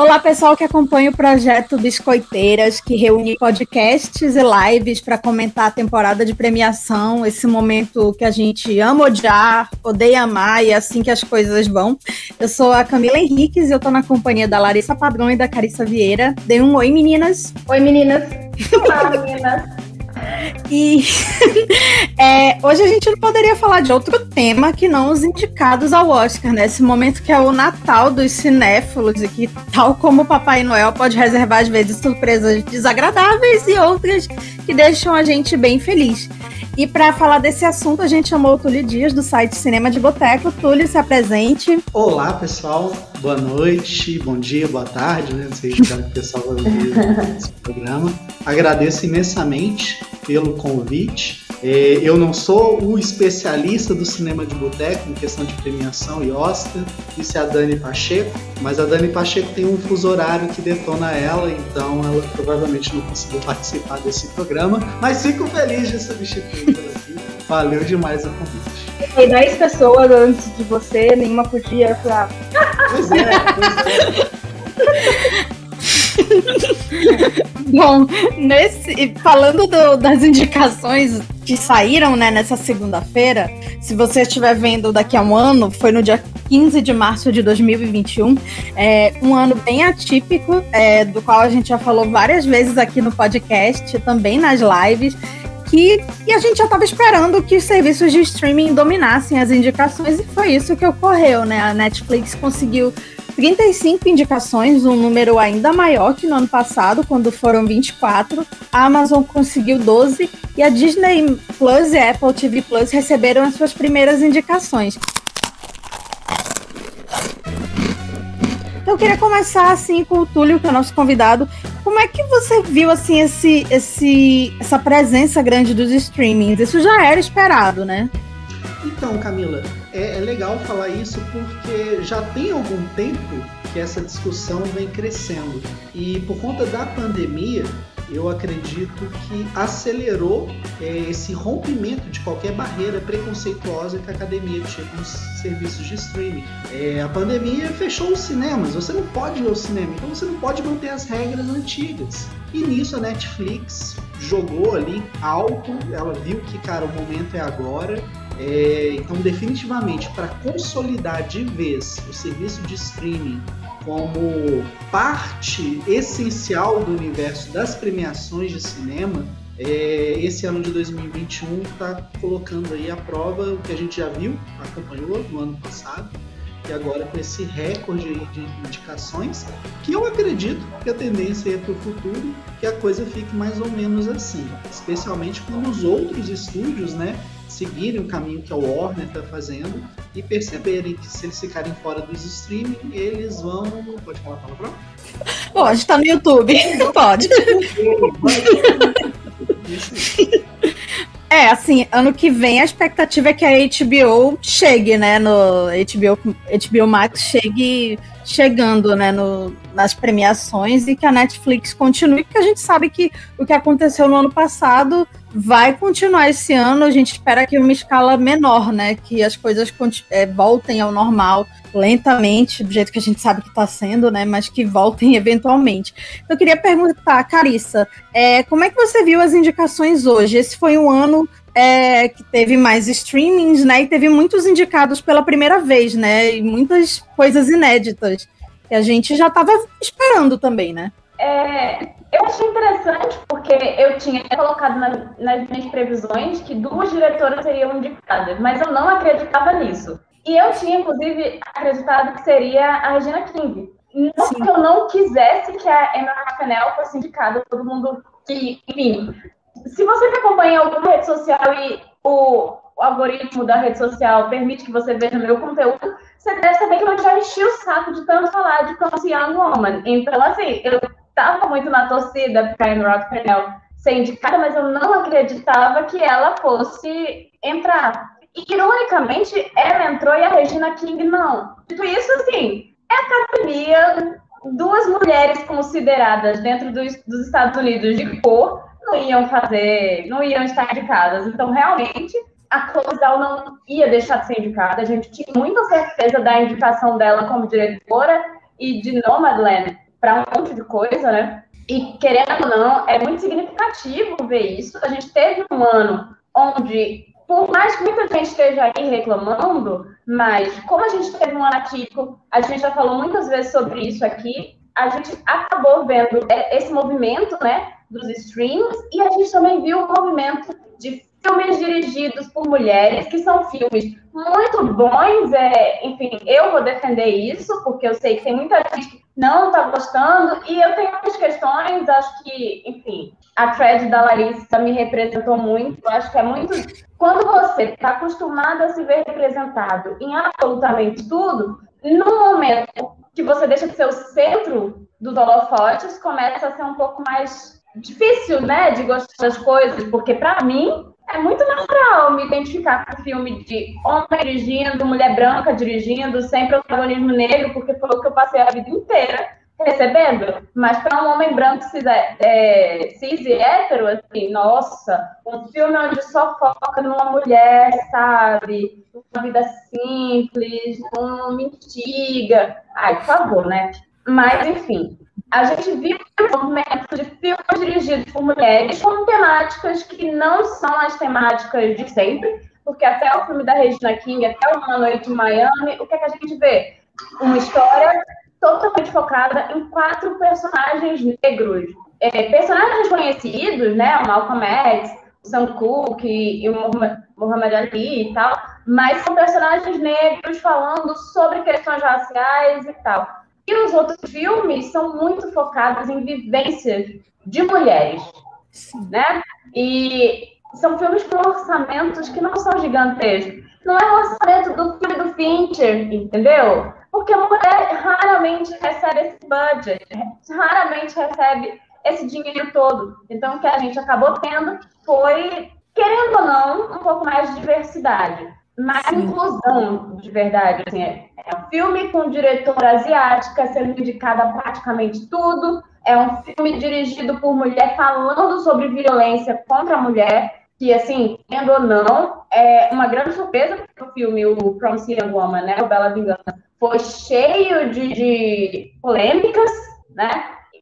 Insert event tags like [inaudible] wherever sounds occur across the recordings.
Olá, pessoal que acompanha o projeto Biscoiteiras, que reúne podcasts e lives para comentar a temporada de premiação, esse momento que a gente ama odiar, odeia amar e é assim que as coisas vão. Eu sou a Camila Henriques e eu estou na companhia da Larissa Padrão e da Carissa Vieira. Dê um oi, meninas. Oi, meninas. [laughs] Olá, meninas. E [laughs] é, hoje a gente não poderia falar de outro tema que não os indicados ao Oscar, né? Esse momento que é o Natal dos cinéfilos e que, tal como o Papai Noel, pode reservar às vezes surpresas desagradáveis e outras que deixam a gente bem feliz. E para falar desse assunto, a gente chamou o Túlio Dias, do site Cinema de Boteco. Túlio, se apresente. Olá, pessoal. Boa noite, bom dia, boa tarde, né? Não sei se o pessoal vai ouvir esse [laughs] programa. Agradeço imensamente pelo convite. É, eu não sou o especialista do cinema de boteco em questão de premiação e Oscar, isso é a Dani Pacheco, mas a Dani Pacheco tem um fuso horário que detona ela, então ela provavelmente não conseguiu participar desse programa, mas fico feliz de substituir ela aqui. Valeu demais o convite. Tem 10 pessoas antes de você, nenhuma podia falar. Pois é, pois é. [laughs] Bom, nesse, falando do, das indicações que saíram né, nessa segunda-feira, se você estiver vendo daqui a um ano, foi no dia 15 de março de 2021, é, um ano bem atípico, é, do qual a gente já falou várias vezes aqui no podcast, também nas lives. Que, e a gente já estava esperando que os serviços de streaming dominassem as indicações, e foi isso que ocorreu, né? A Netflix conseguiu 35 indicações, um número ainda maior que no ano passado, quando foram 24. A Amazon conseguiu 12 e a Disney Plus e a Apple TV Plus receberam as suas primeiras indicações. Então, eu queria começar assim com o Túlio, que é o nosso convidado. Como é que você viu assim esse, esse, essa presença grande dos streamings? Isso já era esperado, né? Então, Camila, é, é, legal falar isso porque já tem algum tempo que essa discussão vem crescendo. E por conta da pandemia, eu acredito que acelerou é, esse rompimento de qualquer barreira preconceituosa que a academia tinha com os serviços de streaming. É, a pandemia fechou os cinemas, você não pode ir ao cinema, então você não pode manter as regras antigas. E nisso a Netflix jogou ali alto, ela viu que, cara, o momento é agora, é, então, definitivamente, para consolidar de vez o serviço de streaming como parte essencial do universo das premiações de cinema, é, esse ano de 2021 está colocando aí à prova o que a gente já viu, acompanhou no ano passado, e agora com esse recorde de indicações, que eu acredito que a tendência é para o futuro que a coisa fique mais ou menos assim, especialmente quando os outros estúdios, né, seguirem o caminho que a Warner está fazendo e perceberem que se eles ficarem fora dos streaming, eles vão. Pode falar a palavra? Pode, tá no YouTube. [laughs] Pode. É, assim, ano que vem a expectativa é que a HBO chegue, né, no HBO, HBO Max chegue chegando, né, no, nas premiações e que a Netflix continue, porque a gente sabe que o que aconteceu no ano passado vai continuar esse ano. A gente espera que uma escala menor, né? Que as coisas é, voltem ao normal lentamente, do jeito que a gente sabe que está sendo, né? Mas que voltem [laughs] eventualmente. Eu queria perguntar, Carissa, é, como é que você viu as indicações hoje? Esse foi um ano é, que teve mais streamings, né? E teve muitos indicados pela primeira vez, né? E muitas coisas inéditas. Que a gente já estava esperando também, né? É, eu achei interessante porque eu tinha colocado na, nas minhas previsões que duas diretoras seriam indicadas, mas eu não acreditava nisso. E eu tinha, inclusive, acreditado que seria a Regina King. Não Sim. que eu não quisesse que a Emma Rafael fosse indicada, todo mundo que, enfim. Se você acompanha alguma rede social e o, o algoritmo da rede social permite que você veja meu conteúdo, você deve saber que eu já enchi o saco de tanto falar de Conscious Young Woman. Então, assim, eu estava muito na torcida para a Emerald Fennell ser indicada, mas eu não acreditava que ela fosse entrar. Ironicamente, ela entrou e a Regina King não. Dito isso, assim, é a academia, duas mulheres consideradas dentro dos, dos Estados Unidos de cor não iam fazer, não iam estar indicadas. Então, realmente, a Chloe não ia deixar de ser indicada. A gente tinha muita certeza da indicação dela como diretora e de Nomadland para um monte de coisa, né? E querendo ou não, é muito significativo ver isso. A gente teve um ano onde, por mais que muita gente esteja aí reclamando, mas como a gente teve um ano atípico, a gente já falou muitas vezes sobre isso aqui, a gente acabou vendo esse movimento, né, dos streams, e a gente também viu o movimento de filmes dirigidos por mulheres, que são filmes muito bons. É, enfim, eu vou defender isso, porque eu sei que tem muita gente que não está gostando, e eu tenho algumas questões, acho que, enfim, a thread da Larissa me representou muito. Eu acho que é muito. Quando você está acostumado a se ver representado em absolutamente tudo, no momento que você deixa de ser o centro dos holofotes, começa a ser um pouco mais difícil, né, de gostar das coisas, porque para mim é muito natural me identificar com filme de homem dirigindo, mulher branca dirigindo, sem protagonismo negro, porque foi o que eu passei a vida inteira recebendo. Mas para um homem branco cis, é, cis e hétero, assim, nossa, um filme onde só foca numa mulher, sabe? Uma vida simples, não me instiga. Ai, por favor, né? Mas, enfim, a gente viu um movimento de mulheres com temáticas que não são as temáticas de sempre, porque até o filme da Regina King, até Uma Noite em Miami, o que, é que a gente vê? Uma história totalmente focada em quatro personagens negros. É, personagens conhecidos, né? O Malcolm X, o Sam Cooke e o Muhammad Ali e tal, mas são personagens negros falando sobre questões raciais e tal. E os outros filmes são muito focados em vivências de mulheres, né? E são filmes com orçamentos que não são gigantescos. Não é o orçamento do filme do Fincher, entendeu? Porque a mulher raramente recebe esse budget, raramente recebe esse dinheiro todo. Então, o que a gente acabou tendo foi, querendo ou não, um pouco mais de diversidade mais Sim. inclusão de verdade. Assim, é, é um filme com diretora asiática sendo indicada praticamente tudo. É um filme dirigido por mulher falando sobre violência contra a mulher, que, assim, tendo ou não, é uma grande surpresa, porque o filme, o Promising Young Woman, né, o Bela Vingança, foi cheio de, de polêmicas, né,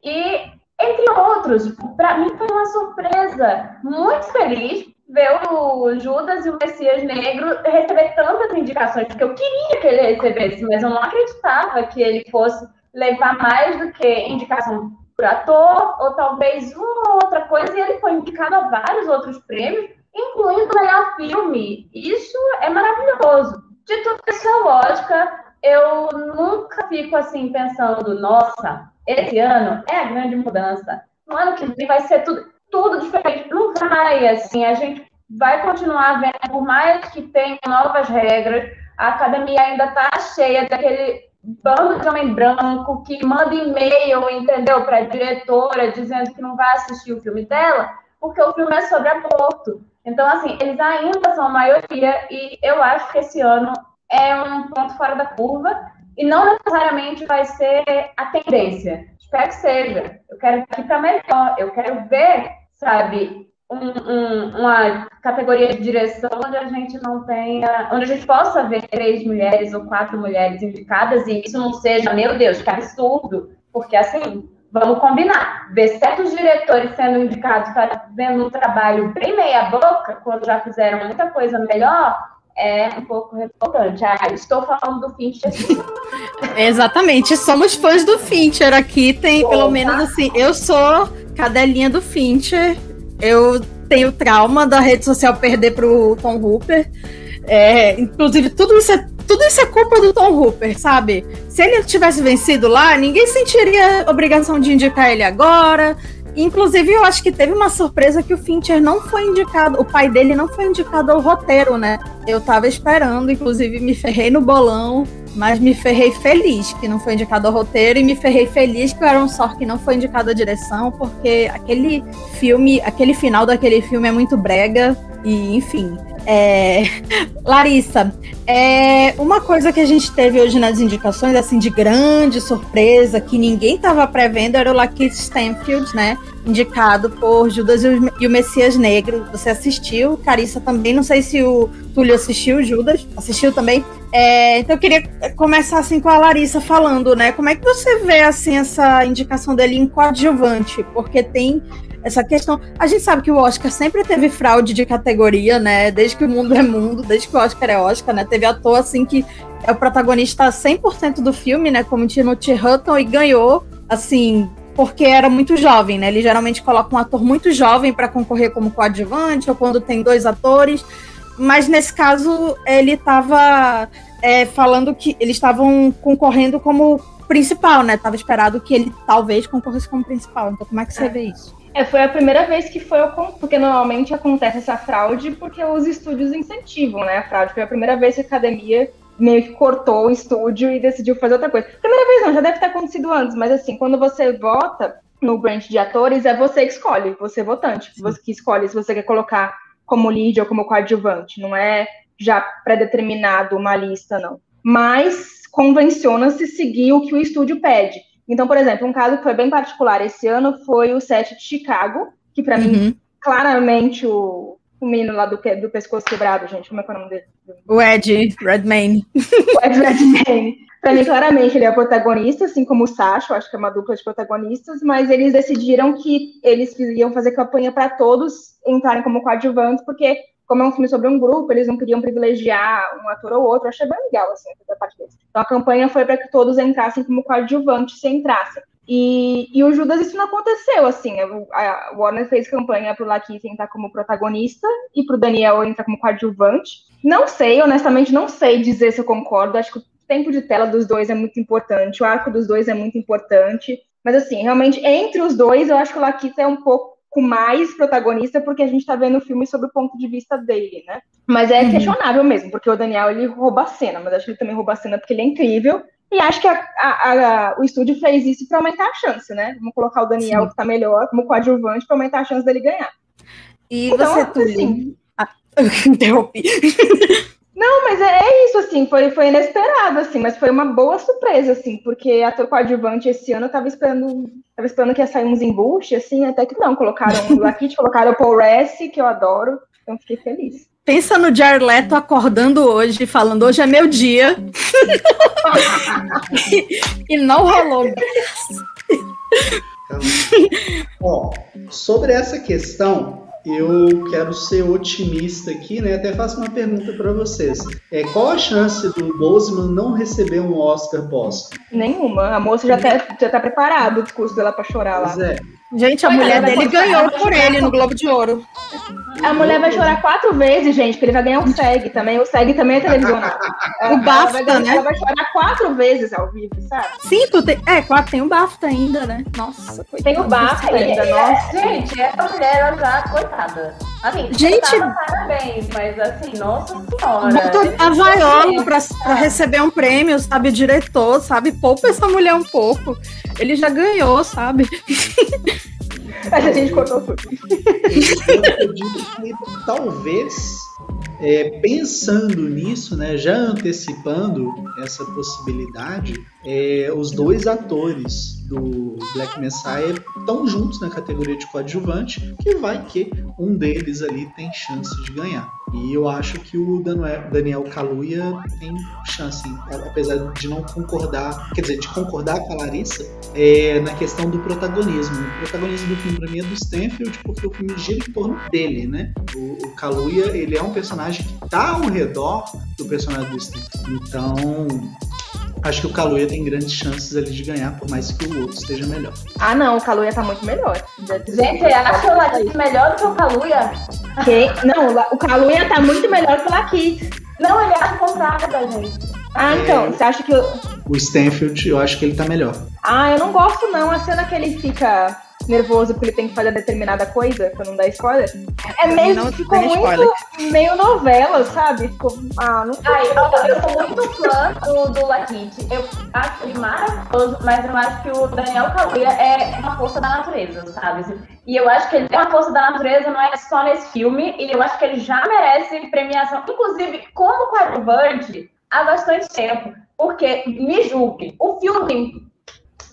e, entre outros, para mim foi uma surpresa muito feliz, ver o Judas e o Messias Negro receber tantas indicações, porque eu queria que ele recebesse, mas eu não acreditava que ele fosse levar mais do que indicação por ator, ou talvez uma outra coisa, e ele foi indicado a vários outros prêmios, incluindo melhor filme. Isso é maravilhoso. De tudo é lógica, eu nunca fico assim pensando, nossa, esse ano é a grande mudança. No ano que vem vai ser tudo tudo diferente. Não vai, assim, a gente vai continuar vendo, por mais que tenha novas regras, a academia ainda está cheia daquele bando de homem branco que manda e-mail, entendeu, para a diretora, dizendo que não vai assistir o filme dela, porque o filme é sobre aborto. Então, assim, eles ainda são a maioria e eu acho que esse ano é um ponto fora da curva e não necessariamente vai ser a tendência. Espero que seja. Eu quero ir para melhor. Eu quero ver sabe, um, um, uma categoria de direção onde a gente não tenha, onde a gente possa ver três mulheres ou quatro mulheres indicadas e isso não seja, meu Deus, que absurdo, porque assim, vamos combinar, ver certos diretores sendo indicados fazendo um trabalho bem meia boca, quando já fizeram muita coisa melhor, é um pouco revoltante. Ah, estou falando do Fincher. [laughs] Exatamente, somos fãs do Fincher aqui, tem Opa. pelo menos assim, eu sou cadelinha do Fincher. Eu tenho trauma da rede social perder pro Tom Hooper. É, inclusive, tudo isso, é, tudo isso é culpa do Tom Hooper, sabe? Se ele tivesse vencido lá, ninguém sentiria obrigação de indicar ele agora. Inclusive, eu acho que teve uma surpresa que o Fincher não foi indicado, o pai dele não foi indicado ao roteiro, né? Eu tava esperando, inclusive me ferrei no bolão mas me ferrei feliz que não foi indicado ao roteiro e me ferrei feliz que o Aaron Sorkin não foi indicado à direção, porque aquele filme, aquele final daquele filme é muito brega e, enfim. É... [laughs] Larissa, é uma coisa que a gente teve hoje nas indicações, assim, de grande surpresa, que ninguém estava prevendo, era o Lakeith Stanfield, né? Indicado por Judas e o Messias Negro. Você assistiu, Carissa também. Não sei se o Túlio assistiu, Judas assistiu também. É, então eu queria começar assim com a Larissa falando, né? Como é que você vê assim essa indicação dele em coadjuvante? Porque tem essa questão. A gente sabe que o Oscar sempre teve fraude de categoria, né? Desde que o mundo é mundo, desde que o Oscar é Oscar, né? Teve ator assim que é o protagonista 100% do filme, né? Como Timothy Hutton e ganhou, assim, porque era muito jovem, né? Ele geralmente coloca um ator muito jovem para concorrer como coadjuvante ou quando tem dois atores. Mas nesse caso ele estava é, falando que eles estavam concorrendo como principal, né? Tava esperado que ele talvez concorresse como principal. Então como é que você é. vê isso? É, foi a primeira vez que foi, porque normalmente acontece essa fraude porque os estúdios incentivam, né, a fraude. Foi a primeira vez que a academia meio que cortou o estúdio e decidiu fazer outra coisa. Primeira vez não, já deve ter acontecido antes, mas assim, quando você vota no branch de atores, é você que escolhe, você votante, você que escolhe se você quer colocar como lead ou como coadjuvante, não é já pré-determinado uma lista, não. Mas convenciona-se seguir o que o estúdio pede. Então, por exemplo, um caso que foi bem particular esse ano foi o set de Chicago, que para uhum. mim, claramente, o, o menino lá do, do pescoço quebrado, gente, como é que é o nome dele? O Ed Redmayne. [laughs] o Ed Redmayne. Pra mim, claramente, ele é o protagonista, assim como o Sacha, acho que é uma dupla de protagonistas, mas eles decidiram que eles iam fazer campanha para todos entrarem como coadjuvantes, porque como é um filme sobre um grupo, eles não queriam privilegiar um ator ou outro. Eu achei bem legal, assim, da parte deles. Então a campanha foi para que todos entrassem como coadjuvantes se entrassem. E, e o Judas isso não aconteceu, assim. A, Warner fez campanha para o Lakeith entrar como protagonista e para o Daniel entrar como coadjuvante. Não sei, honestamente, não sei dizer se eu concordo. Acho que o tempo de tela dos dois é muito importante, o arco dos dois é muito importante. Mas, assim, realmente, entre os dois, eu acho que o Lakeith é um pouco mais protagonista, porque a gente está vendo o filme sob o ponto de vista dele, né? Mas é uhum. questionável mesmo, porque o Daniel ele rouba a cena, mas acho que ele também rouba a cena porque ele é incrível. E acho que a, a, a, o estúdio fez isso para aumentar a chance, né? Vamos colocar o Daniel, Sim. que está melhor, como coadjuvante, para aumentar a chance dele ganhar. E então, você? Assim, ah, [laughs] interrompi. Não, mas é, é, isso, assim, foi, foi inesperado, assim, mas foi uma boa surpresa, assim, porque ator coadjuvante esse ano eu tava esperando, tava esperando que ia sair uns embuste, assim, até que não, colocaram o [laughs] Lakit, colocaram o Paul Rassi, que eu adoro, então fiquei feliz. Pensa no Jared Leto acordando hoje, falando, hoje é meu dia, [laughs] e, não rolou. [laughs] Ó, sobre essa questão, eu quero ser otimista aqui, né? Até faço uma pergunta para vocês. É, qual a chance do Boseman não receber um Oscar póstumo? Nenhuma. A moça já tá, já tá preparada o discurso dela para chorar lá. Pois é. Gente, a mulher dele ganhou por ele no Globo de Ouro. A mulher vai chorar quatro vezes, gente, porque ele vai ganhar um SEG também. O SEG também é televisionado. [laughs] o BAFTA, ela né? Ela vai chorar quatro vezes ao vivo, sabe? Sim, tu tem... É, quatro, tem o BAFTA ainda, né? Nossa, coitada. Tem o BAFTA ainda, nossa. Gente, essa mulher, ela já, coitada. Assim, gente, parabéns, mas assim, nossa senhora. Botou a vaiola pra, pra receber um prêmio, sabe? Diretor, sabe? Poupa essa mulher um pouco. Ele já ganhou, sabe? [laughs] a gente cortou tudo. Eu acredito que talvez, é, pensando nisso, né, já antecipando essa possibilidade, é, os dois atores do Black Messiah estão juntos na categoria de coadjuvante, que vai que um deles ali tem chance de ganhar. E eu acho que o Daniel Kaluuya tem chance, apesar de não concordar, quer dizer, de concordar com a Larissa é, na questão do protagonismo. O protagonismo do filme para mim é do Stanfield, porque o filme gira em torno dele, né? O, o Kaluuya, ele é um personagem que está ao redor do personagem do Stanfield. Então, acho que o Kaluuya tem grandes chances ali de ganhar, por mais que o outro esteja melhor. Ah, não, o Kaluuya tá muito melhor. Gente, acha o Lakit melhor do que o Kaluuya? Quem? Não, o Kaluuya tá muito melhor que o Lakit. Não, ele acha o contrário da gente. Ah, é... então, você acha que o... O Stanfield, eu acho que ele tá melhor. Ah, eu não gosto não, a cena que ele fica nervoso porque ele tem que fazer determinada coisa, pra não dar spoiler. É meio Não ficou muito spoiler. meio novela, sabe? Ficou, ah, não sei. Ai, eu, eu sou muito fã do, do Lakit. Eu acho ele maravilhoso, mas eu acho que o Daniel Kaluuya é uma força da natureza, sabe? E eu acho que ele é uma força da natureza, não é só nesse filme, e eu acho que ele já merece premiação, inclusive como coadjuvante, há bastante tempo. Porque, me julgue, o filme.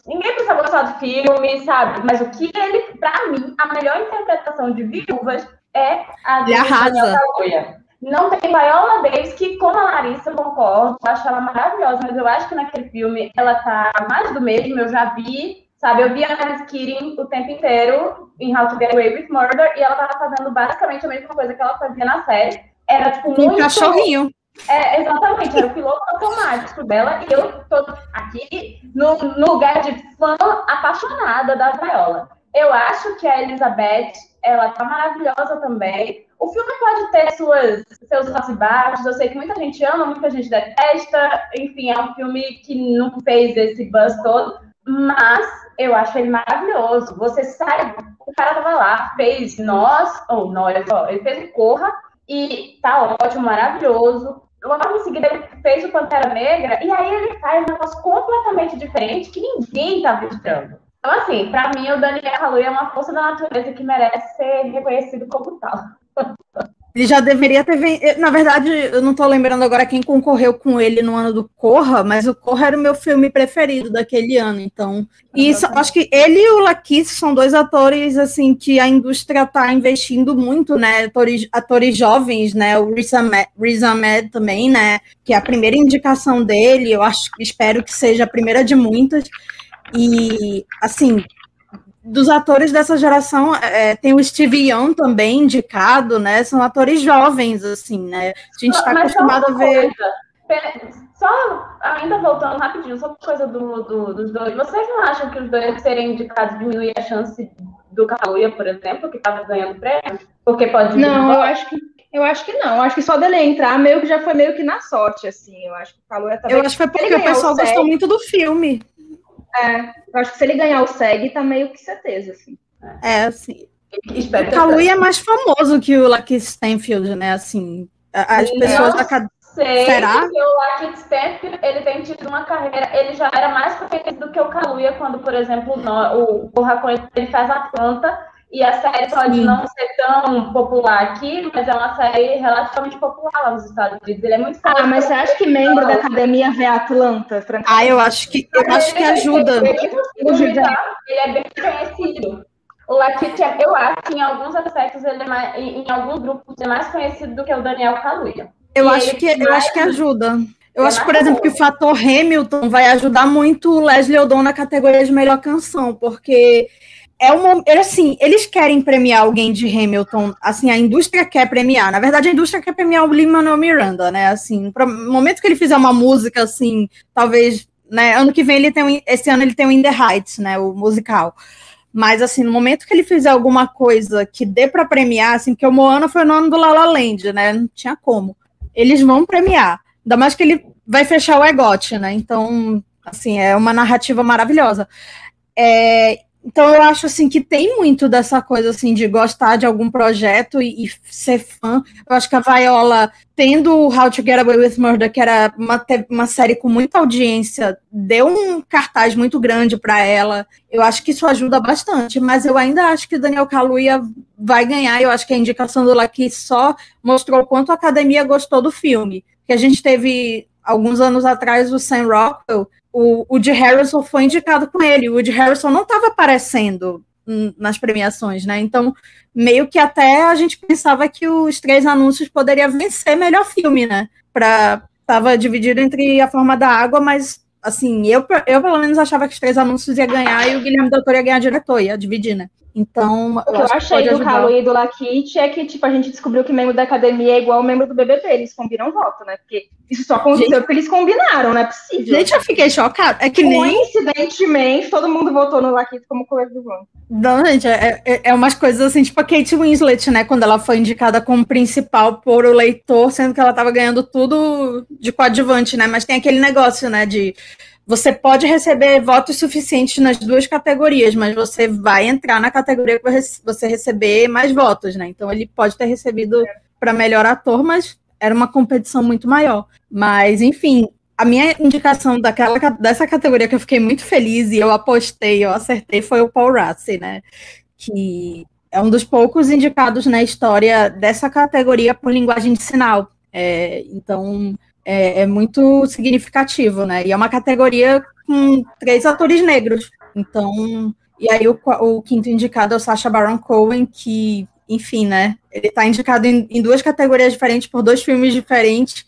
Ninguém precisa gostar do filme, sabe? Mas o que ele, pra mim, a melhor interpretação de viúvas é a do Ele arrasa. Daniel Kaluuya. Não tem Viola Davis, que como a Larissa, eu concordo, eu acho ela maravilhosa, mas eu acho que naquele filme ela tá mais do mesmo, eu já vi, sabe, eu vi a Alice Keating o tempo inteiro em How to Get Away with Murder, e ela tava fazendo basicamente a mesma coisa que ela fazia na série. Era, tipo, Um muito... cachorrinho. É, exatamente, era o piloto automático dela, e eu tô aqui no, no lugar de fã apaixonada da Viola. Eu acho que a Elizabeth, ela tá maravilhosa também. O filme pode ter suas, seus altos e baixos, eu sei que muita gente ama, muita gente detesta, enfim, é um filme que não fez esse buzz todo, mas eu acho ele maravilhoso. Você sai, o cara tava lá, fez nós, ou nós, ele fez o Corra, e tá ótimo, maravilhoso. Logo em seguida ele fez o Pantera Negra, e aí ele faz um negócio completamente diferente que ninguém tá vislumbrando. Então, assim, pra mim, o Daniel Kaluuya é uma força da natureza que merece ser reconhecido como tal. [laughs] Ele já deveria ter vencido. Na verdade, eu não tô lembrando agora quem concorreu com ele no ano do Corra, mas o Corra era o meu filme preferido daquele ano. Então, e isso, acho que ele e o Lakis são dois atores assim que a indústria tá investindo muito, né? Atores, atores jovens, né? O Riz Ahmed, Riz Ahmed também, né? Que é a primeira indicação dele. Eu acho, espero que seja a primeira de muitas. E assim, dos atores dessa geração, é, tem o Steve Young também indicado, né? São atores jovens, assim, né? A gente está acostumado a ver. coisa, Só ainda voltando rapidinho, só por coisa do, do- dos dois. Vocês não acham que os dois serem indicados diminui a chance do Kaluuya, por exemplo, que estava ganhando prêmio? Porque pode Não, eu acho que eu acho que não. Eu acho que só dele entrar meio que já foi meio que na sorte, assim. Eu acho que o Kaluuya também. Eu acho que foi porque o pessoal gostou muito do filme. É, eu acho que se ele ganhar o SEG, tá meio que certeza, assim. É, assim. Espero O Kaluuya é mais famoso que o Lucky Stanfield, né? Assim, a- as pessoas da acad- sei, Será? porque o Lucky Stanfield, ele tem tido uma carreira, ele já era mais conhecido do que o Kaluuya quando, por exemplo, no- o Corra com ele faz a planta, e a série pode Sim. não ser tão popular aqui, mas é uma série relativamente popular lá nos Estados Unidos. Ele é muito Ah, mas você acha que membro da academia vê Atlanta? Ah, eu acho que eu acho que ajuda. Ele é bem conhecido. O Lakit, eu acho que em alguns aspectos, ele é mais, em, alguns grupos, ele é mais conhecido do que o Daniel Kaluuya. Eu E acho ele que eu mais- acho que ajuda. Eu É acho, por exemplo, que o fator Hamilton vai ajudar muito o Leslie Odom na categoria de melhor canção, porque é uma, é assim, eles querem premiar alguém de Hamilton, assim, a indústria quer premiar. Na verdade, a indústria quer premiar o Lin-Manuel Miranda, né? Assim, no momento que ele fizer uma música assim, talvez, né, ano que vem ele tem um, esse ano ele tem o In the Heights, né, o musical. Mas, assim, no momento que ele fizer alguma coisa que dê para premiar, assim, porque o Moana foi no ano do La La Land, né? Não tinha como. Eles vão premiar. Ainda mais que ele vai fechar o EGOT, né? Então, assim, é uma narrativa maravilhosa. É, então, eu acho, assim, que tem muito dessa coisa, assim, de gostar de algum projeto e, e ser fã. Eu acho que a Viola, tendo o How to Get Away with Murder, que era uma, uma série com muita audiência, deu um cartaz muito grande para ela. Eu acho que isso ajuda bastante, mas eu ainda acho que Daniel Kaluuya vai ganhar. Eu acho que a indicação do Lucky só mostrou o quanto a academia gostou do filme. Que a gente teve alguns anos atrás o Sam Rockwell, o Woody Harrison foi indicado com ele. O Woody Harrison não estava aparecendo nas premiações, né? Então, meio que até a gente pensava que os três anúncios poderia vencer melhor filme, né? Pra, tava dividido entre a forma da água, mas assim, eu, eu pelo menos achava que os três anúncios ia ganhar e o Guilherme Doutor ia ganhar diretor, ia dividir, né? Então, O que eu acho pode do. Kalu e do Lakit é que, tipo, a gente descobriu que membro da academia é igual membro do BBB, eles combinam voto, né? Porque isso só aconteceu porque eles combinaram, não é possível. Gente, eu fiquei chocada. É que nem. Coincidentemente, todo mundo votou no Lakit como coadjuvante. Não, gente, é, é, é umas coisas assim, tipo a Kate Winslet, né? Quando ela foi indicada como principal por o leitor, sendo que ela tava ganhando tudo de coadjuvante, né? Mas tem aquele negócio, né? De você pode receber votos suficientes nas duas categorias, mas você vai entrar na categoria que você receber mais votos, né? Então ele pode ter recebido para melhor ator, mas era uma competição muito maior. Mas, enfim, a minha indicação daquela, dessa categoria que eu fiquei muito feliz e eu apostei, eu acertei, foi o Paul Rassi, né? Que é um dos poucos indicados na história dessa categoria por linguagem de sinal. É, então, é, é, muito significativo, né? E é uma categoria com três atores negros. Então, e aí o, o quinto indicado é o Sacha Baron Cohen, que, enfim, né? Ele está indicado em, em, duas categorias diferentes por dois filmes diferentes.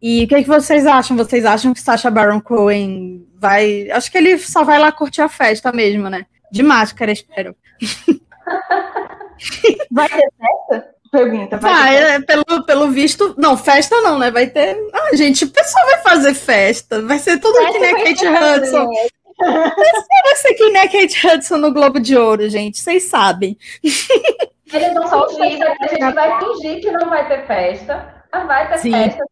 E o que, é que vocês acham? Vocês acham que Sacha Baron Cohen vai. Acho que ele só vai lá curtir a festa mesmo, né? De máscara, espero. [laughs] vai ter festa? Pergunta. Vai, vai é, pelo, pelo visto. Não, festa não, né? Vai ter. Ah, gente, o pessoal vai fazer festa. Vai ser tudo que nem a Kate Hudson. Vai ser que nem a Kate Hudson no Globo de Ouro, gente. Vocês sabem. Eles vão só fingir, a gente vai fingir que não vai ter festa. Mas vai ter Sim. festa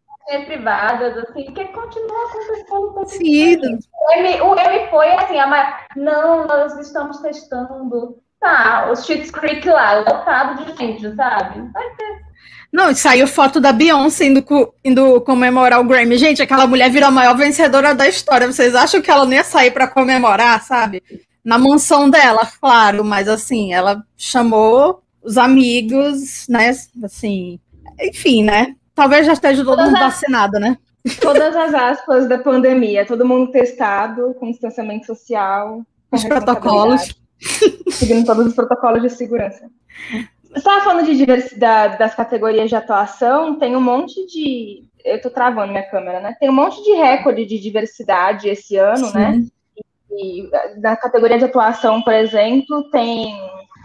privadas, assim, que continua acontecendo. Sim. O M, o M foi assim, a, não, nós estamos testando tá, o Schitt's Creek lá, lotado de gente, sabe? Vai ter. Não, e saiu foto da Beyoncé indo, indo comemorar o Grammy. Gente, aquela mulher virou a maior vencedora da história. Vocês acham que ela não ia sair para comemorar, sabe? Na mansão dela, claro, mas assim, ela chamou os amigos, né? Assim, enfim, né? Talvez já esteja todo mundo vacinado, né? Todas as aspas da pandemia, todo mundo testado, com distanciamento social. Com os protocolos. Seguindo todos os protocolos de segurança. Você estava falando de diversidade das categorias de atuação, tem um monte de. Eu estou travando minha câmera, né? Tem um monte de recorde de diversidade esse ano, né? Sim. né? E, na categoria de atuação, por exemplo, tem.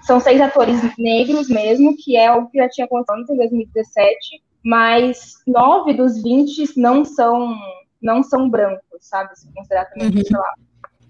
São seis atores negros mesmo, que é o que já tinha acontecido em 2017, mas nove dos vinte não são, não são brancos, sabe? Se considerar também, uhum. sei lá,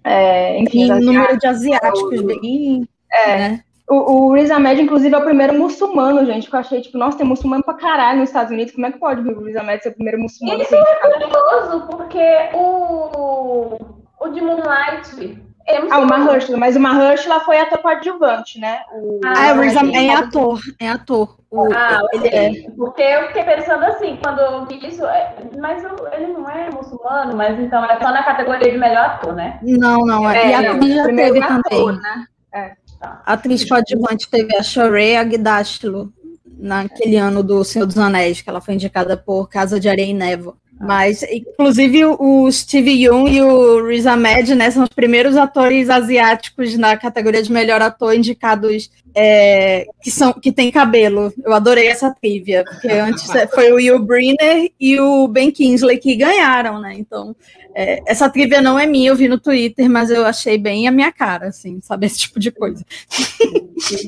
é, enfim, Tem número de asiáticos bem. É. Né? O, o Riz Ahmed, inclusive, é o primeiro muçulmano, gente, que eu achei, tipo, nossa, tem muçulmano pra caralho nos Estados Unidos, como é que pode o Riz Ahmed ser o primeiro muçulmano? Isso é curioso, porque o, o de Moonlight, é ah, o Mahershala, mas o Mahershala foi ator coadjuvante, né? O... Ah, é, o Riz é ator, é ator. O, ah, ele é. Porque eu fiquei pensando assim, quando eu vi isso, é, mas eu, ele não é muçulmano, mas então é só na categoria de melhor ator, né? Não, não, é. e a atriz já teve ator, também. Né? É. Tá. A atriz coadjuvante teve a Shorey Agdashlo, naquele ano do Senhor dos Anéis, que ela foi indicada por Casa de Areia e Névoa. Mas, inclusive, o Steve Young e o Riz Ahmed, né, são os primeiros atores asiáticos na categoria de melhor ator indicados é, que, são, que tem cabelo. Eu adorei essa trivia, porque antes foi o Will Brynner e o Ben Kingsley que ganharam, né? Então, é, essa trivia não é minha, eu vi no Twitter, mas eu achei bem a minha cara, assim, sabe? Esse tipo de coisa.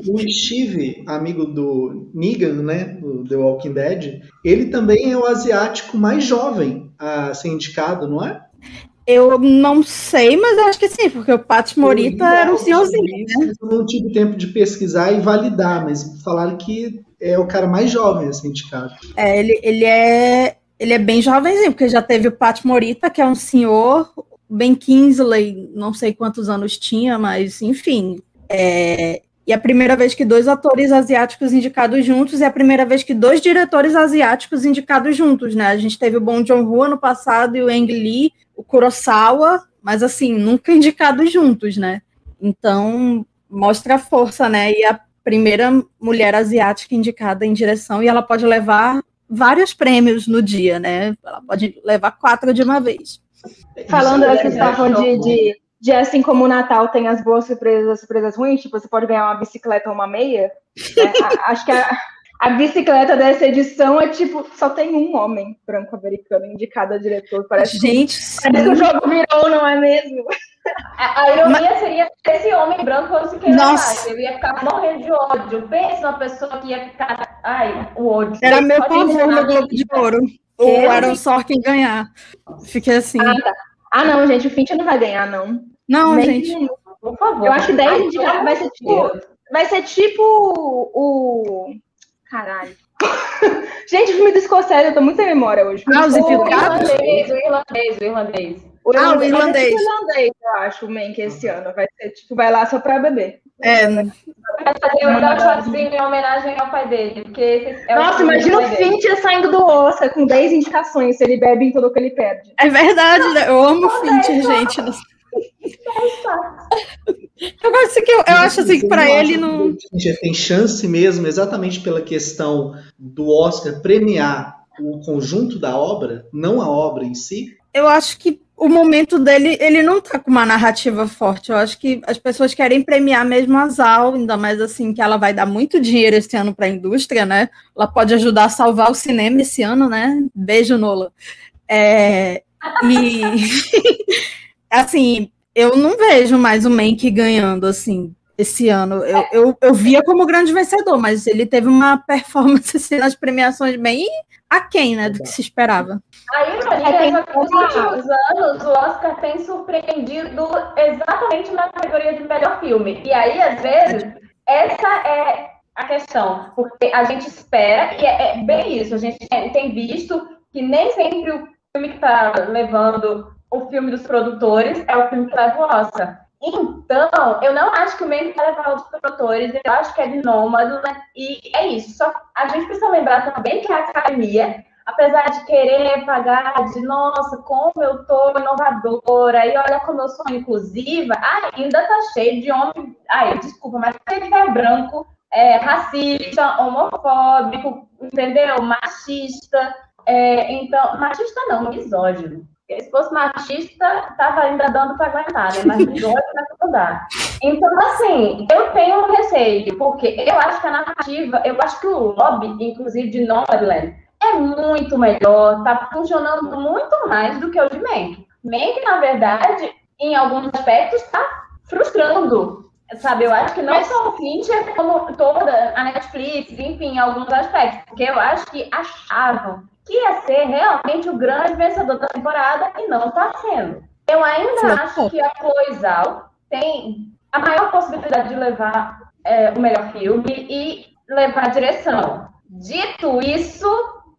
O Steve, amigo do Negan, né, do The Walking Dead, ele também é o asiático mais jovem a ser indicado, não é? Eu não sei, mas acho que sim, porque o Pat Morita era um senhorzinho, né? Eu não tive tempo de pesquisar e validar, mas falaram que é o cara mais jovem a ser indicado. É, ele, ele é ele é bem jovenzinho, porque já teve o Pat Morita, que é um senhor, Ben Kingsley, não sei quantos anos tinha, mas enfim. É, e é a primeira vez que dois atores asiáticos indicados juntos, e é a primeira vez que dois diretores asiáticos indicados juntos, né? A gente teve o Bong Joon-ho ano passado e o Ang Lee, o Kurosawa, mas assim, nunca [laughs] indicados juntos, né? Então, mostra a força, né? E a primeira mulher asiática indicada em direção, e ela pode levar vários prêmios no dia, né? Ela pode levar quatro de uma vez. Falando, é, vocês estavam de, de, de, assim como o Natal tem as boas surpresas as surpresas ruins, tipo, você pode ganhar uma bicicleta ou uma meia. Né? acho que a, a bicicleta dessa edição é tipo, só tem um homem branco-americano indicado a diretor. Parece, Gente, parece que o jogo virou, não é mesmo? A, a ironia Mas... seria que esse homem branco fosse que Nossa. ele ia ficar morrendo de ódio. Pensa uma pessoa que ia ficar. Ai, o ódio. Era meu pavor no Globo de Ouro. O Aaron Sorkin ganhar. Fiquei assim. Ah, tá. ah, não, gente, o Finch não vai ganhar, não. Não, Nem gente. Por favor. Eu acho que 10 indicados vai ser tipo. Vai ser tipo o. Caralho. [laughs] Gente, o filme do Scorsese, eu tô muito sem memória hoje. Ah, os infiltrados? O irlandês, o irlandês, o irlandês. O ah, o irlandês. É irlandês, eu acho, o Mank esse ano. Vai ser, tipo, vai lá só pra beber. É, né? Vai fazer o dar shotzinho em homenagem ao pai dele. Porque é Nossa, imagina o Fincher saindo do Oscar com 10 indicações, se ele bebe em tudo que ele perde. É verdade, né? Eu amo o Fincher, gente. [laughs] Eu gosto que eu, eu acho assim que para ele não. Tem chance mesmo, exatamente pela questão do Oscar premiar o conjunto da obra, não a obra em si. Eu acho que o momento dele, ele não tá com uma narrativa forte. Eu acho que as pessoas querem premiar mesmo a Zal, ainda mais assim que ela vai dar muito dinheiro esse ano para a indústria, né? Ela pode ajudar a salvar o cinema esse ano, né? Beijo, Nola. É, e [laughs] assim, eu não vejo mais o Mank ganhando assim esse ano. Eu, eu, eu via como grande vencedor, mas ele teve uma performance assim, nas premiações bem aquém, né, do que se esperava. Aí, Maria, nos últimos anos, o Oscar tem surpreendido exatamente na categoria de melhor filme. E aí, às vezes, essa é a questão, porque a gente espera, e é, é bem isso, a gente tem visto que nem sempre o filme que está levando o filme dos produtores é o filme que leva o Oscar. Então, eu não acho que o meio vai levar os produtores, eu acho que é de nômade, né? E é isso. Só a gente precisa lembrar também que a academia, apesar de querer pagar de nossa, como eu tô inovadora, e olha como eu sou inclusiva, ainda tá cheio de homem. Ai, desculpa, mas cheio de é branco, é, racista, homofóbico, entendeu? Machista. É, então, machista não, misógino. Se fosse machista, estava ainda dando para aguentar, né? Mas [laughs] misógino não dá. Então, assim, eu tenho um receio, porque eu acho que a narrativa, eu acho que o lobby, inclusive de Nomadland, é muito melhor, está funcionando muito mais do que o de Mank. Mank, na verdade, em alguns aspectos, está frustrando sabe? Eu acho que não só o Fincher, como toda a Netflix, enfim, em alguns aspectos, porque eu acho que achavam que ia ser realmente o grande vencedor da temporada e não está sendo. Eu ainda Sim. acho que a Chloe tem a maior possibilidade de levar é, o melhor filme e levar a direção. Dito isso,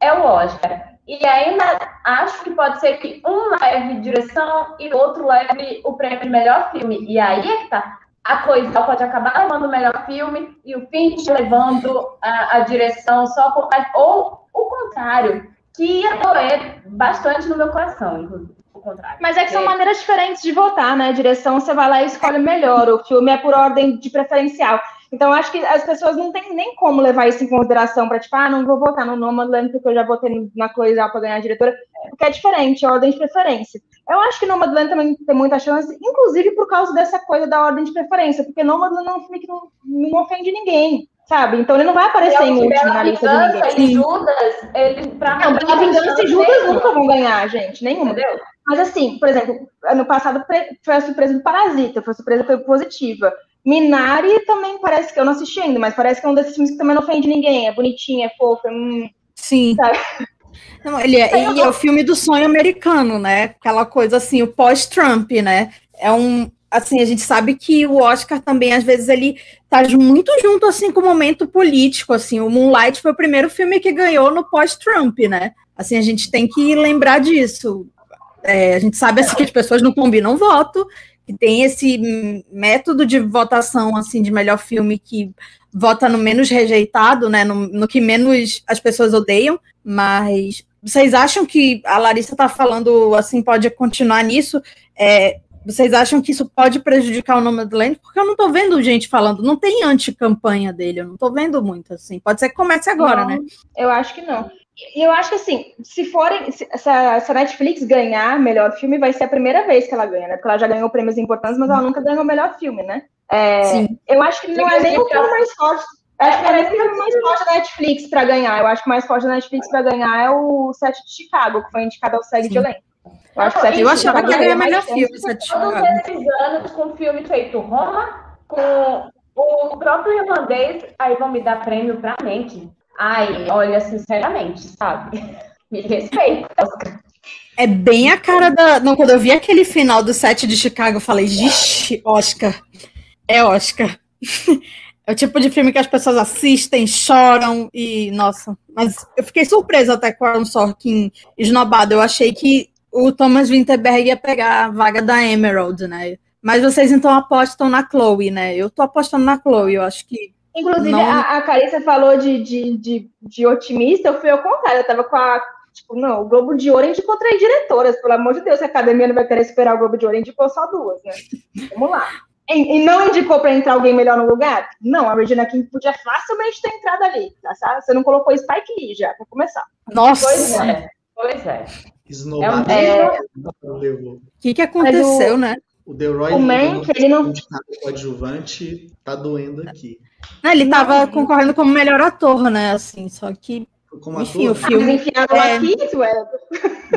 é o Oscar. E ainda acho que pode ser que um leve direção e outro leve o prêmio de melhor filme. E aí é que tá. A coisa pode acabar levando o melhor filme e o Finch levando a, a direção só por causa. Ou o contrário que ia doer bastante no meu coração, inclusive. Mas é que são maneiras diferentes de votar, né? A direção você vai lá e escolhe melhor. O filme é por ordem de preferencial. Então, acho que as pessoas não têm nem como levar isso em consideração para, tipo, ah, não vou votar no Nomadland porque eu já votei na Chloe para ganhar a diretora, porque é diferente, é ordem de preferência. Eu acho que Nomadland também tem muita chance, inclusive por causa dessa coisa da ordem de preferência, porque Nomadland é um filme que não, não ofende ninguém sabe? Então ele não vai aparecer em último na lista de ninguém. E Judas, ele pra não, Bela Vingança e Judas nunca vão ganhar, gente, nenhuma. Entendeu? Mas assim, por exemplo, ano passado foi a surpresa do Parasita, foi a surpresa foi positiva. Minari também parece que eu não assisti ainda, mas parece que é um desses filmes que também não ofende ninguém, é bonitinho, é fofo, é hum, Sim. Sabe? Não, ele é, e é o filme do sonho americano, né? Aquela coisa assim, o pós-Trump, né? É um, assim, a gente sabe que o Oscar também, às vezes, ele tá muito junto, assim, com o momento político, assim, o Moonlight foi o primeiro filme que ganhou no pós-Trump, né? Assim, a gente tem que lembrar disso. É, a gente sabe, assim, que as pessoas não combinam voto, que tem esse método de votação, assim, de melhor filme que vota no menos rejeitado, né, no, no que menos as pessoas odeiam, mas vocês acham que a Larissa está falando assim pode continuar nisso? É, vocês acham que isso pode prejudicar o Nomadland? Porque eu não estou vendo gente falando, não tem anti-campanha dele, eu não estou vendo muito assim. Pode ser que comece agora, não, né? Eu acho que não. E eu acho que assim, se forem, se, se, a, se a Netflix ganhar melhor filme, vai ser a primeira vez que ela ganha, né? Porque ela já ganhou prêmios importantes, mas ela nunca ganhou melhor filme, né? É, Sim. Eu acho que não é nem o filme mais forte. Acho que é nem o filme mais forte da Netflix para ganhar. Eu acho que o mais forte da Netflix para ganhar é o Set de Chicago, que foi indicado ao SEG de elenco. Eu, acho que eu achava que era melhor filme, Sete Todos esses anos com filme feito Roma, com o próprio irlandês, aí vão me dar prêmio pra mente. Ai, olha, sinceramente, sabe? [laughs] Me respeita, Oscar. É bem a cara da. Não, quando eu vi aquele final do set de Chicago, eu falei, ixi, Oscar. É Oscar. [laughs] É o tipo de filme que as pessoas assistem, choram e, nossa. Mas eu fiquei surpresa até com o Aaron Sorkin esnobado. Eu achei que o Thomas Winterberg ia pegar a vaga da Emerald, né? Mas vocês então apostam na Chloe, né? Eu tô apostando na Chloe, eu acho que. Inclusive, não... a, a Carissa falou de, de, de, de, otimista, eu fui ao contrário, eu tava com a. Tipo, não, o Globo de Ouro indicou três diretoras, pelo amor de Deus, a academia não vai querer esperar o Globo de Ouro, indicou só duas, né? Vamos lá. E, e não indicou para entrar alguém melhor no lugar? Não, a Regina King podia facilmente ter entrado ali, tá? Você não colocou Spike Lee já, para começar. Nossa! Pois é, pois é. Esnobado. É, O que, que aconteceu, o, né? O The Roy O Mank, ele não- coadjuvante tá doendo aqui. Ah, Ele tava concorrendo como melhor ator, né? Assim, só que. Como Enfim, ator, o filme- Mas enfiaram É. aqui.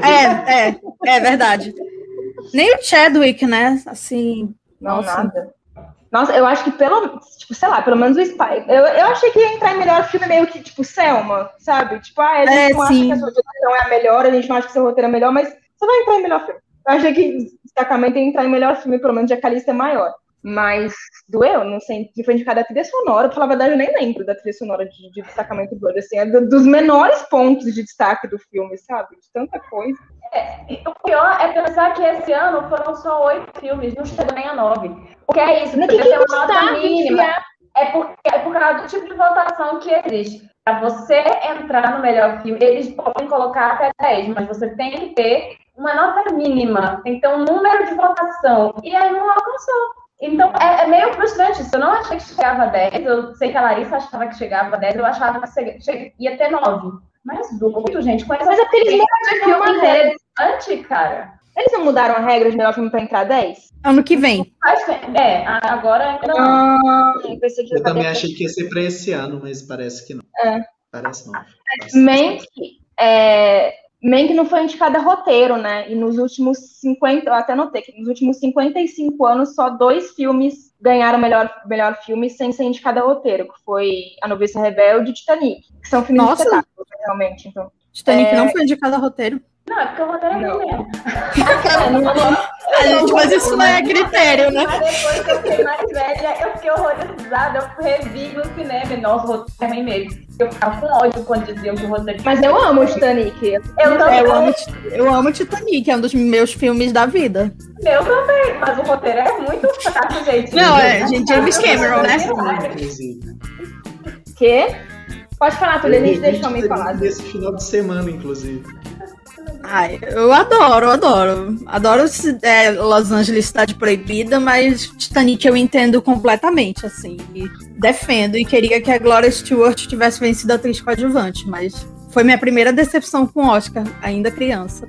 É, é, é verdade. Nem o Chadwick, né? Assim. Não, nossa. nada. Nossa, eu acho que pelo, tipo, sei lá, pelo menos o Spy. Eu, eu achei que ia entrar em melhor filme meio que, tipo, Selma, sabe? Tipo, ah, a gente É, não sim. acha que a sua direção é a melhor, a gente não acha que seu roteiro é melhor, mas você vai entrar em melhor filme. Eu achei que destacamento ia entrar em melhor filme, pelo menos já que a é maior. Mas doeu, não sei, que foi indicada a trilha sonora, pra falar a verdade, eu nem lembro da trilha sonora de, de destacamento do assim, é do- dos menores pontos de destaque do filme, sabe? De tanta coisa. E O pior é pensar que esse ano foram só oito filmes, não chegou nem a nove. O que é isso? Nem Podia que ter uma nota mínima. É, porque, é por causa do tipo de votação que existe. Para você entrar no melhor filme, eles podem colocar até 10, mas você tem que ter uma nota mínima, tem que ter um número de votação. E aí não alcançou. Então é, é meio frustrante isso. Eu não achei que chegava a 10, eu sei que a Larissa achava que chegava a 10, eu achava que ia ter 9. Mas muito, gente, com essa Mas é porque eles de filme interessante, cara. Eles não mudaram a regra de melhor filme pra entrar 10? Ano que vem. É, agora ainda não. Ah, eu Eu também achei que ia ser para esse ano, mas parece que não. É. Parece não. Mank, é, Mank não foi indicada roteiro, né? E nos últimos 50, eu até notei que nos últimos 55 anos só dois filmes ganharam melhor, melhor filme sem ser indicada a roteiro, que foi A Noviça Rebelde e Titanic, que são filmes Nossa. espetáculos, realmente. Então, Titanic não foi indicado a roteiro. Não, é porque o roteiro é Não. ruim mesmo. [laughs] A gente, mas isso não é critério, né? Mas depois que eu fiquei mais velha, eu fiquei horrorizada. Eu revi no cinema e, nossa, o roteiro é ruim mesmo. Eu ficava com ódio quando diziam que o roteiro mas eu amo o Titanic. Eu É, também, eu, amo, eu amo Titanic, é um dos meus filmes da vida. eu também, mas o roteiro é muito fraco, gente. Não, é, gente, James Cameron, né? Inclusive. Pode falar, Túlio, a gente Eu deixa vi me falar. Nesse final de semana, inclusive. Ai, eu adoro, eu adoro. Adoro se- é, Los Angeles Cidade Proibida, mas Titanic eu entendo completamente, assim. E defendo e queria que a Gloria Stewart tivesse vencido a atriz coadjuvante, mas foi minha primeira decepção com o Oscar, ainda criança.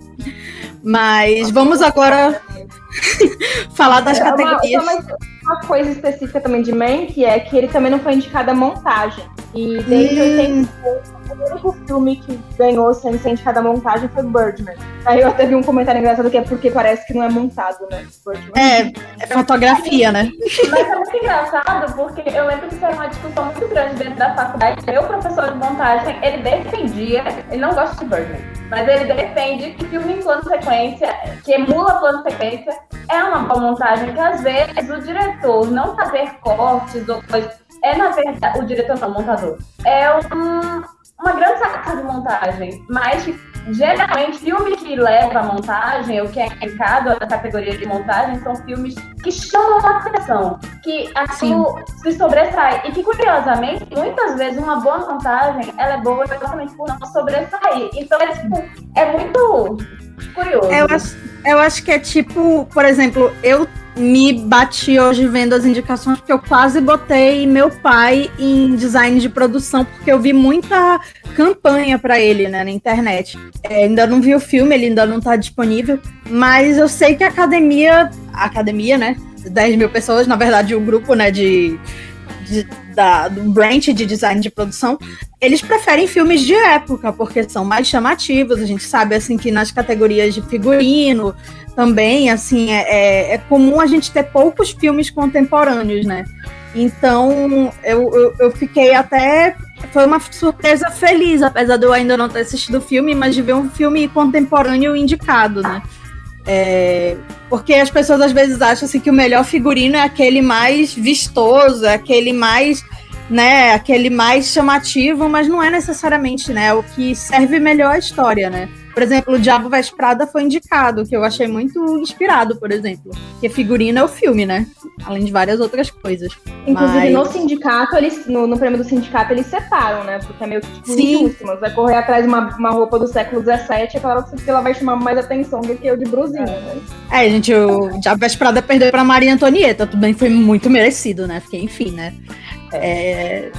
Mas vamos agora [laughs] falar das É categorias. Uma coisa específica também de Mank é que ele também não foi indicado a montagem. E desde Hum. 85, o único filme que ganhou sem ser indicado a montagem foi Birdman. Aí eu até vi um comentário engraçado que é porque parece que não é montado, né? Birdman. É, é fotografia, né? Mas é muito engraçado porque eu lembro que isso era uma discussão muito grande dentro da faculdade. Meu professor de montagem, ele defendia, ele não gosta de Birdman, mas ele defende que filme em plano sequência, que emula plano sequência, é uma boa montagem, que às vezes o diretor não fazer cortes ou coisa, é na verdade, o diretor não, o montador, é um, uma grande sacada de montagem, mas que geralmente filme que leva a montagem, ou que é indicado a categoria de montagem, são filmes que chamam a atenção, que aquilo se sobressai. E que, curiosamente, muitas vezes uma boa montagem, ela é boa exatamente por não sobressair. Então, é, tipo, é muito curioso. Eu acho, eu acho que é tipo, por exemplo, eu me bati hoje vendo as indicações porque eu quase botei meu pai em design de produção porque eu vi muita campanha para ele né, na internet. É, ainda não vi o filme, ele ainda não está disponível, mas eu sei que a academia, a academia, né, 10 mil pessoas, na verdade o grupo, né, de, de da, do branch de design de produção, eles preferem filmes de época, porque são mais chamativos. A gente sabe assim que nas categorias de figurino também, assim, é, é, é comum a gente ter poucos filmes contemporâneos, né? Então eu, eu, eu fiquei até. Foi uma surpresa feliz, apesar de eu ainda não ter assistido o filme, mas de ver um filme contemporâneo indicado, né? É, porque as pessoas às vezes acham assim, que o melhor figurino é aquele mais vistoso, é aquele mais, né, aquele mais chamativo, mas não é necessariamente, né? O que serve melhor a história, né? Por exemplo, o Diabo Veste Prada foi indicado, que eu achei muito inspirado, por exemplo. Porque figurino é o filme, né? Além de várias outras coisas. Inclusive, Mas... no sindicato, eles, no, no, prêmio do sindicato, eles separam, né? Porque é meio que tipo, Sim. Você vai correr atrás de uma, uma roupa do século XVII, é claro que ela vai chamar mais atenção do que o de brusinha, né? É, gente, o Diabo Veste Prada perdeu pra Maria Antonieta. Também foi muito merecido, né? Porque, enfim, né? É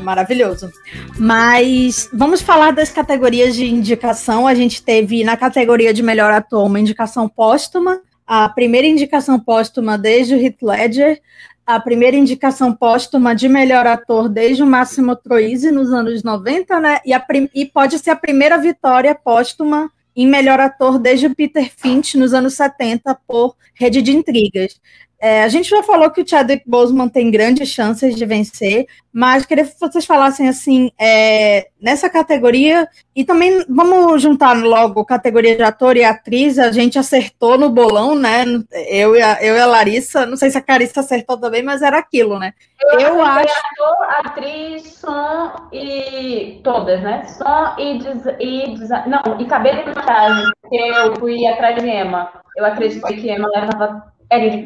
maravilhoso. Mas vamos falar das categorias de indicação. A gente teve na categoria de melhor ator uma indicação póstuma, a primeira indicação póstuma desde o Heath Ledger, a primeira indicação póstuma de melhor ator desde o Máximo Troisi nos anos 90, né? E, e pode ser a primeira vitória póstuma em melhor ator desde o Peter Finch nos anos 70 por Rede de Intrigas. É, a gente já falou que o Chadwick Boseman tem grandes chances de vencer, mas queria que vocês falassem assim, é, nessa categoria, e também vamos juntar logo categoria de ator e atriz, a gente acertou no bolão, né? Eu e a, eu e a Larissa, não sei se a Carissa acertou também, mas era aquilo, né? Eu, eu acho. Ator, atriz, som e. Todas, né? Som e, des... e des... Não, e cabelo e maquiagem, porque eu fui atrás de Emma. Eu acredito que Emma levava era de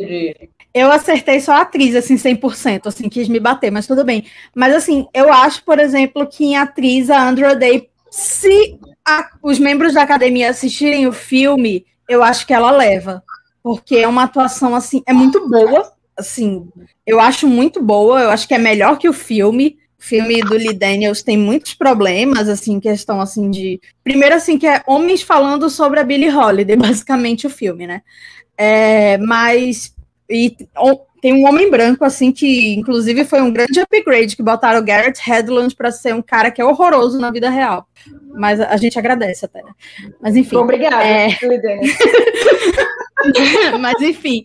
é, eu acertei só a atriz, assim, 100%, assim, quis me bater, mas tudo bem. Mas, assim, eu acho, por exemplo, que em atriz, a Andrew Day, se a, os membros da academia assistirem o filme, eu acho que ela leva. Porque é uma atuação, assim, é muito boa, assim, eu acho muito boa, eu acho que é melhor que o filme. O filme do Lee Daniels tem muitos problemas, assim, questão, assim, de... Primeiro, assim, que é homens falando sobre a Billie Holiday, [laughs] basicamente, o filme, né? É, mas e, tem um homem branco, assim, que inclusive foi um grande upgrade, que botaram o Garrett Hedlund para ser um cara que é horroroso na vida real. Mas a gente agradece até. Mas enfim. Obrigada, é... [laughs] Mas enfim,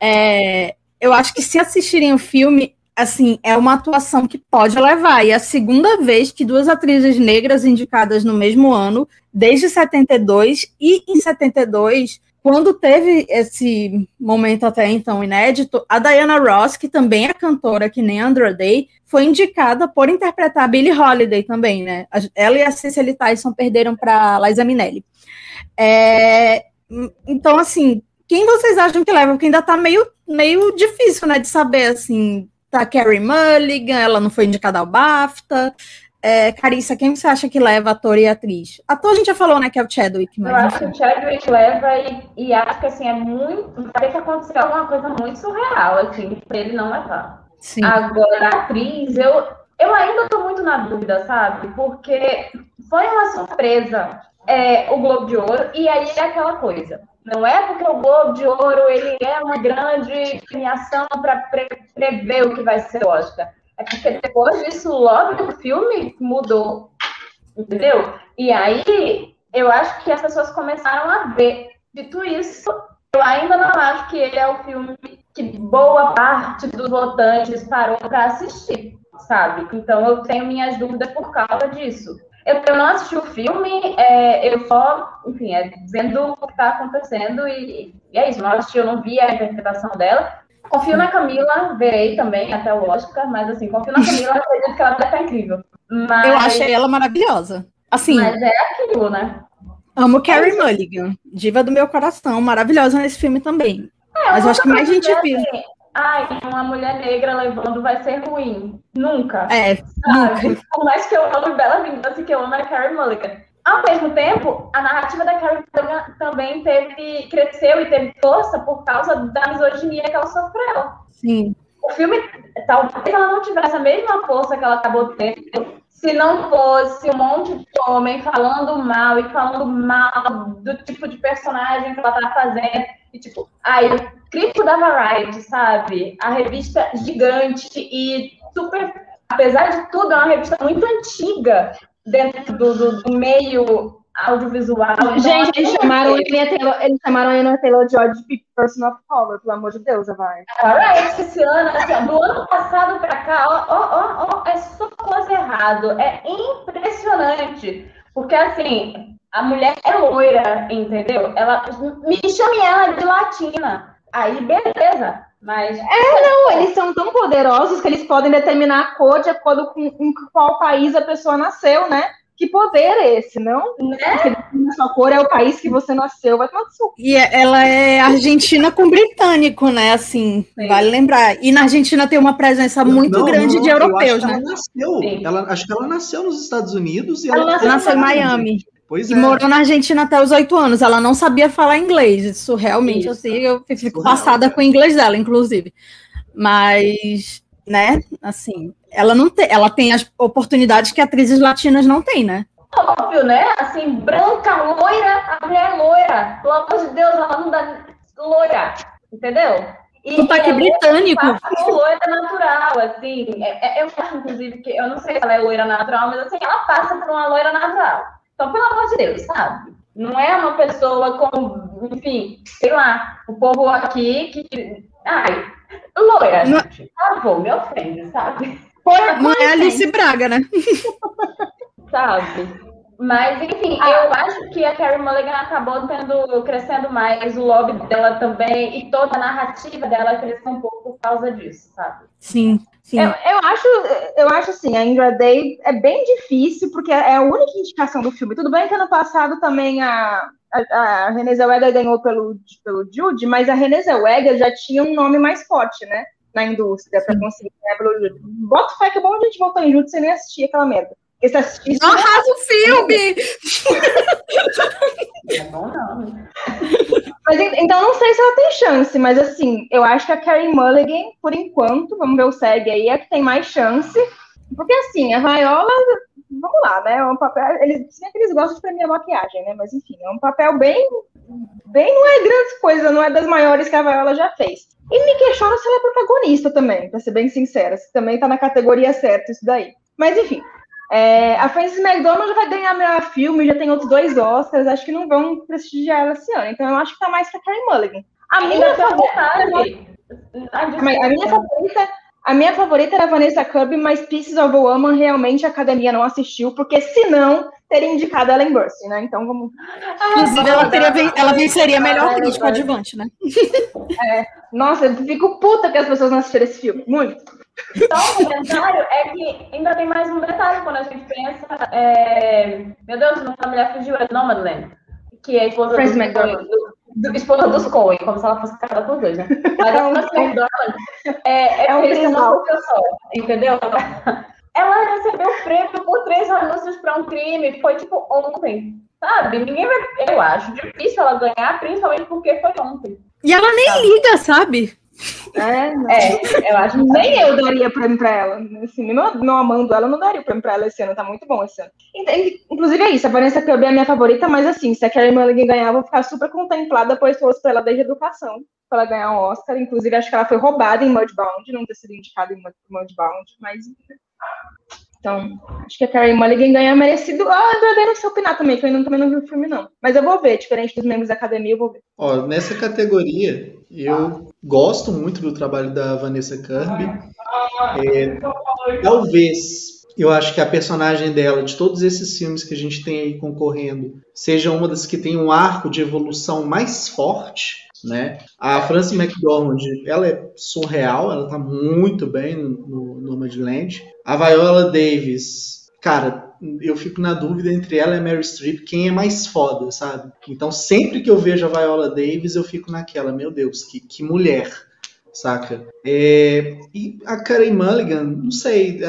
é... eu acho que se assistirem o filme, assim, é uma atuação que pode levar. E é a segunda vez que duas atrizes negras indicadas no mesmo ano, desde 72, e em 72 quando teve esse momento até então inédito, a Diana Ross, que também é cantora, que nem Andrew Day, foi indicada por interpretar Billie Holiday também, né? Ela e a Cecily Tyson perderam para Liza Minnelli. É, então, assim, quem vocês acham que leva? Porque ainda tá meio, meio difícil, né, de saber, assim, tá Carrie Mulligan, ela não foi indicada ao BAFTA, é, Carissa, quem você acha que leva ator e atriz? Ator a gente já falou, né, que é o Chadwick. Mas, Eu acho que o Chadwick leva e, e acho que, assim, é muito... Vai ter que acontecer alguma coisa muito surreal, assim, pra ele não levar. Sim. Agora, a atriz, eu, eu ainda tô muito na dúvida, sabe? Porque foi uma surpresa é, o Globo de Ouro, e aí é aquela coisa. Não é porque o Globo de Ouro ele é uma grande premiação para pre prever o que vai ser o Oscar é porque depois disso, logo o filme mudou. Entendeu? E aí, eu acho que as pessoas começaram a ver. Dito isso, eu ainda não acho que ele é o filme que boa parte dos votantes parou para assistir, sabe? Então eu tenho minhas dúvidas por causa disso. Eu, eu não assisti o filme, é, eu só, enfim, é, vendo o que está acontecendo e, e, é isso. Não assisti, eu não vi a interpretação dela, Confio na Camila, verei também até o Oscar, mas assim, confio na Camila, acredito que ela vai estar incrível. Mas... Eu achei ela maravilhosa. Assim. Mas é aquilo, né? Amo Carrie é Mulligan, diva do meu coração, maravilhosa nesse filme também. É, mas eu acho que mais gente viu. Assim, ai, uma mulher negra levando vai ser ruim. Nunca. É, sabe? nunca. Por mais que eu amo Bela Vingança, que eu amo a Carrie Mulligan. Ao mesmo tempo, a narrativa da Carrie também teve, cresceu e teve força por causa da misoginia que ela sofreu. Sim. O filme, talvez ela não tivesse a mesma força que ela acabou tendo se não fosse um monte de homem falando mal e falando mal do tipo de personagem que ela tá fazendo. E, tipo, aí, crítico da Variety, sabe? A revista gigante e super. Apesar de tudo, é uma revista muito antiga dentro do, do, do meio audiovisual. Então, Gente, eles chamaram, Taylor, eles chamaram a Anya Taylor Joy de person of color, pelo amor de Deus, vai. Alright, ano, assim, do ano passado pra cá, ó, ó, ó, ó, é só coisa errado. É impressionante. Porque, assim, a mulher é loira, entendeu? Ela, me chame ela de latina. Aí, beleza. Mas. É, não, eles são tão poderosos que eles podem determinar a cor de acordo com, com qual país a pessoa nasceu, né? que poder é esse, não? Né? A sua cor é o país que você nasceu, vai tomar suco. E é, ela é argentina com britânico, né? Assim, Sim. vale lembrar. E na Argentina tem uma presença muito não, grande não, de europeus, né? Ela nasceu. Ela, acho que ela nasceu nos Estados Unidos e ela, ela nasceu em Miami. Pois e é. morou na Argentina até os oito anos. Ela não sabia falar inglês. Isso realmente, Isso. assim, eu fico passada com o inglês dela, inclusive. Mas, né, assim, ela não tem, ela tem as oportunidades que atrizes latinas não têm, né? Óbvio, né? Assim, branca, loira, a mulher é loira. Pelo amor de Deus, ela não dá loira, entendeu? E Sotaque é britânico. loira natural, assim. É, é, eu acho, inclusive, que eu não sei se ela é loira natural, mas assim, ela passa por uma loira natural. Então, pelo amor de Deus, sabe? Não é uma pessoa com, enfim, sei lá, o povo aqui que. Ai, loira, não... gente. Por favor, me ofende, sabe? não é Alice Braga, né? [laughs] sabe? Mas, enfim, eu acho que a Carrie Mulligan acabou tendo, crescendo mais, o lobby dela também, e toda a narrativa dela cresceu um pouco causa disso, sabe? Sim, sim. Eu, eu acho, eu acho assim, a Indra Day é bem difícil, porque é a única indicação do filme. Tudo bem que ano passado também a, a, a Renée Zellweger ganhou pelo, pelo Jude, mas a Renée Zellweger já tinha um nome mais forte, né? Na indústria, para conseguir ganhar pelo Jude. Bota fé que é bom a gente voltar em Jude sem nem assistir aquela merda. Esse. Não arrasa o filme! É bom, não. Mas, então, não sei se ela tem chance, mas assim, eu acho que a Carrie Mulligan, por enquanto, vamos ver o SEG aí, é que tem mais chance. Porque assim, a Viola, vamos lá, né? É um papel. Eles, sempre eles gostam de premiar maquiagem, né? Mas enfim, é um papel bem. Bem, não é grande coisa, não é das maiores que a Viola já fez. E me questiono se ela é protagonista também, pra ser bem sincera. Se também tá na categoria certa isso daí. Mas enfim, é, a Frances McDormand já vai ganhar melhor filme, já tem outros dois Oscars, acho que não vão prestigiar ela esse ano. Então eu acho que tá mais pra Carrie Mulligan. A minha favorita. A minha favorita. A minha favorita era a Vanessa Kirby, mas Pieces of a Woman realmente a academia não assistiu, porque senão teria indicado a Ellen Burstyn, né? Então vamos. Inclusive, ela, teria, ela venceria melhor crítico adjuvante, né? É, nossa, eu fico puta que as pessoas não assistiram esse filme. Muito. Só um comentário é que ainda tem mais um detalhe quando a gente pensa. É... Meu Deus, não a mulher fugiu, é Nomadland, que é a esposa do, do, do, esposa dos Coen, como se ela fosse casada com os dois, né? [laughs] Mas a Frances McDormand é, é, é um criminal só, entendeu? [laughs] Ela recebeu prêmio por três anúncios para um crime, foi tipo ontem, sabe? Ninguém vai. Eu acho difícil ela ganhar, principalmente porque foi ontem. E ela nem sabe? liga, sabe? É, é, eu acho que nem eu daria prêmio pra ela. Assim, não, não amando ela, eu não daria prêmio pra ela esse ano, tá muito bom esse ano. Inclusive é isso, a Vanessa Kirby é a minha favorita, mas assim, se a Carrie Mulligan ganhar, eu vou ficar super contemplada, pois fosse pra ela desde a educação, pra ela ganhar um Oscar. Inclusive, acho que ela foi roubada em Mudbound, não ter sido indicada em Mudbound, mas então, acho que a Carrie Mulligan ganha merecido. Ah, André não sei opinar também, que eu ainda também não vi o filme, não. Mas eu vou ver, diferente dos membros da academia, eu vou ver. Ó, nessa categoria, eu gosto muito do trabalho da Vanessa Kirby. É, talvez eu acho que a personagem dela, de todos esses filmes que a gente tem aí concorrendo, seja uma das que tem um arco de evolução mais forte né? A Frances McDormand, ela é surreal, ela tá muito bem no Nomadland. A Viola Davis, cara, eu fico na dúvida entre ela e a Mary Streep, quem é mais foda, sabe? Então sempre que eu vejo a Viola Davis, eu fico naquela, meu Deus, que, que mulher, saca? É, e a Karen Mulligan, não sei,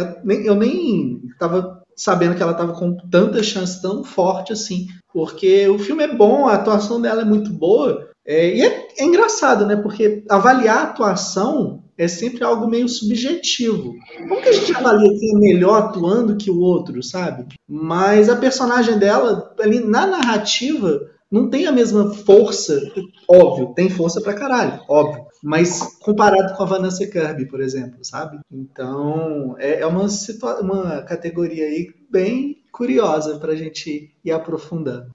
eu nem tava sabendo que ela tava com tanta chance tão forte assim, porque o filme é bom, a atuação dela é muito boa, é, e é, é, engraçado, né? Porque avaliar a atuação é sempre algo meio subjetivo. Como que a gente avalia quem é melhor atuando que o outro, sabe? Mas a personagem dela, ali na narrativa, não tem a mesma força. Óbvio, tem força pra caralho, óbvio. Mas comparado com a Vanessa Kirby, por exemplo, sabe? Então, é, é uma, uma categoria aí bem curiosa pra gente ir aprofundando.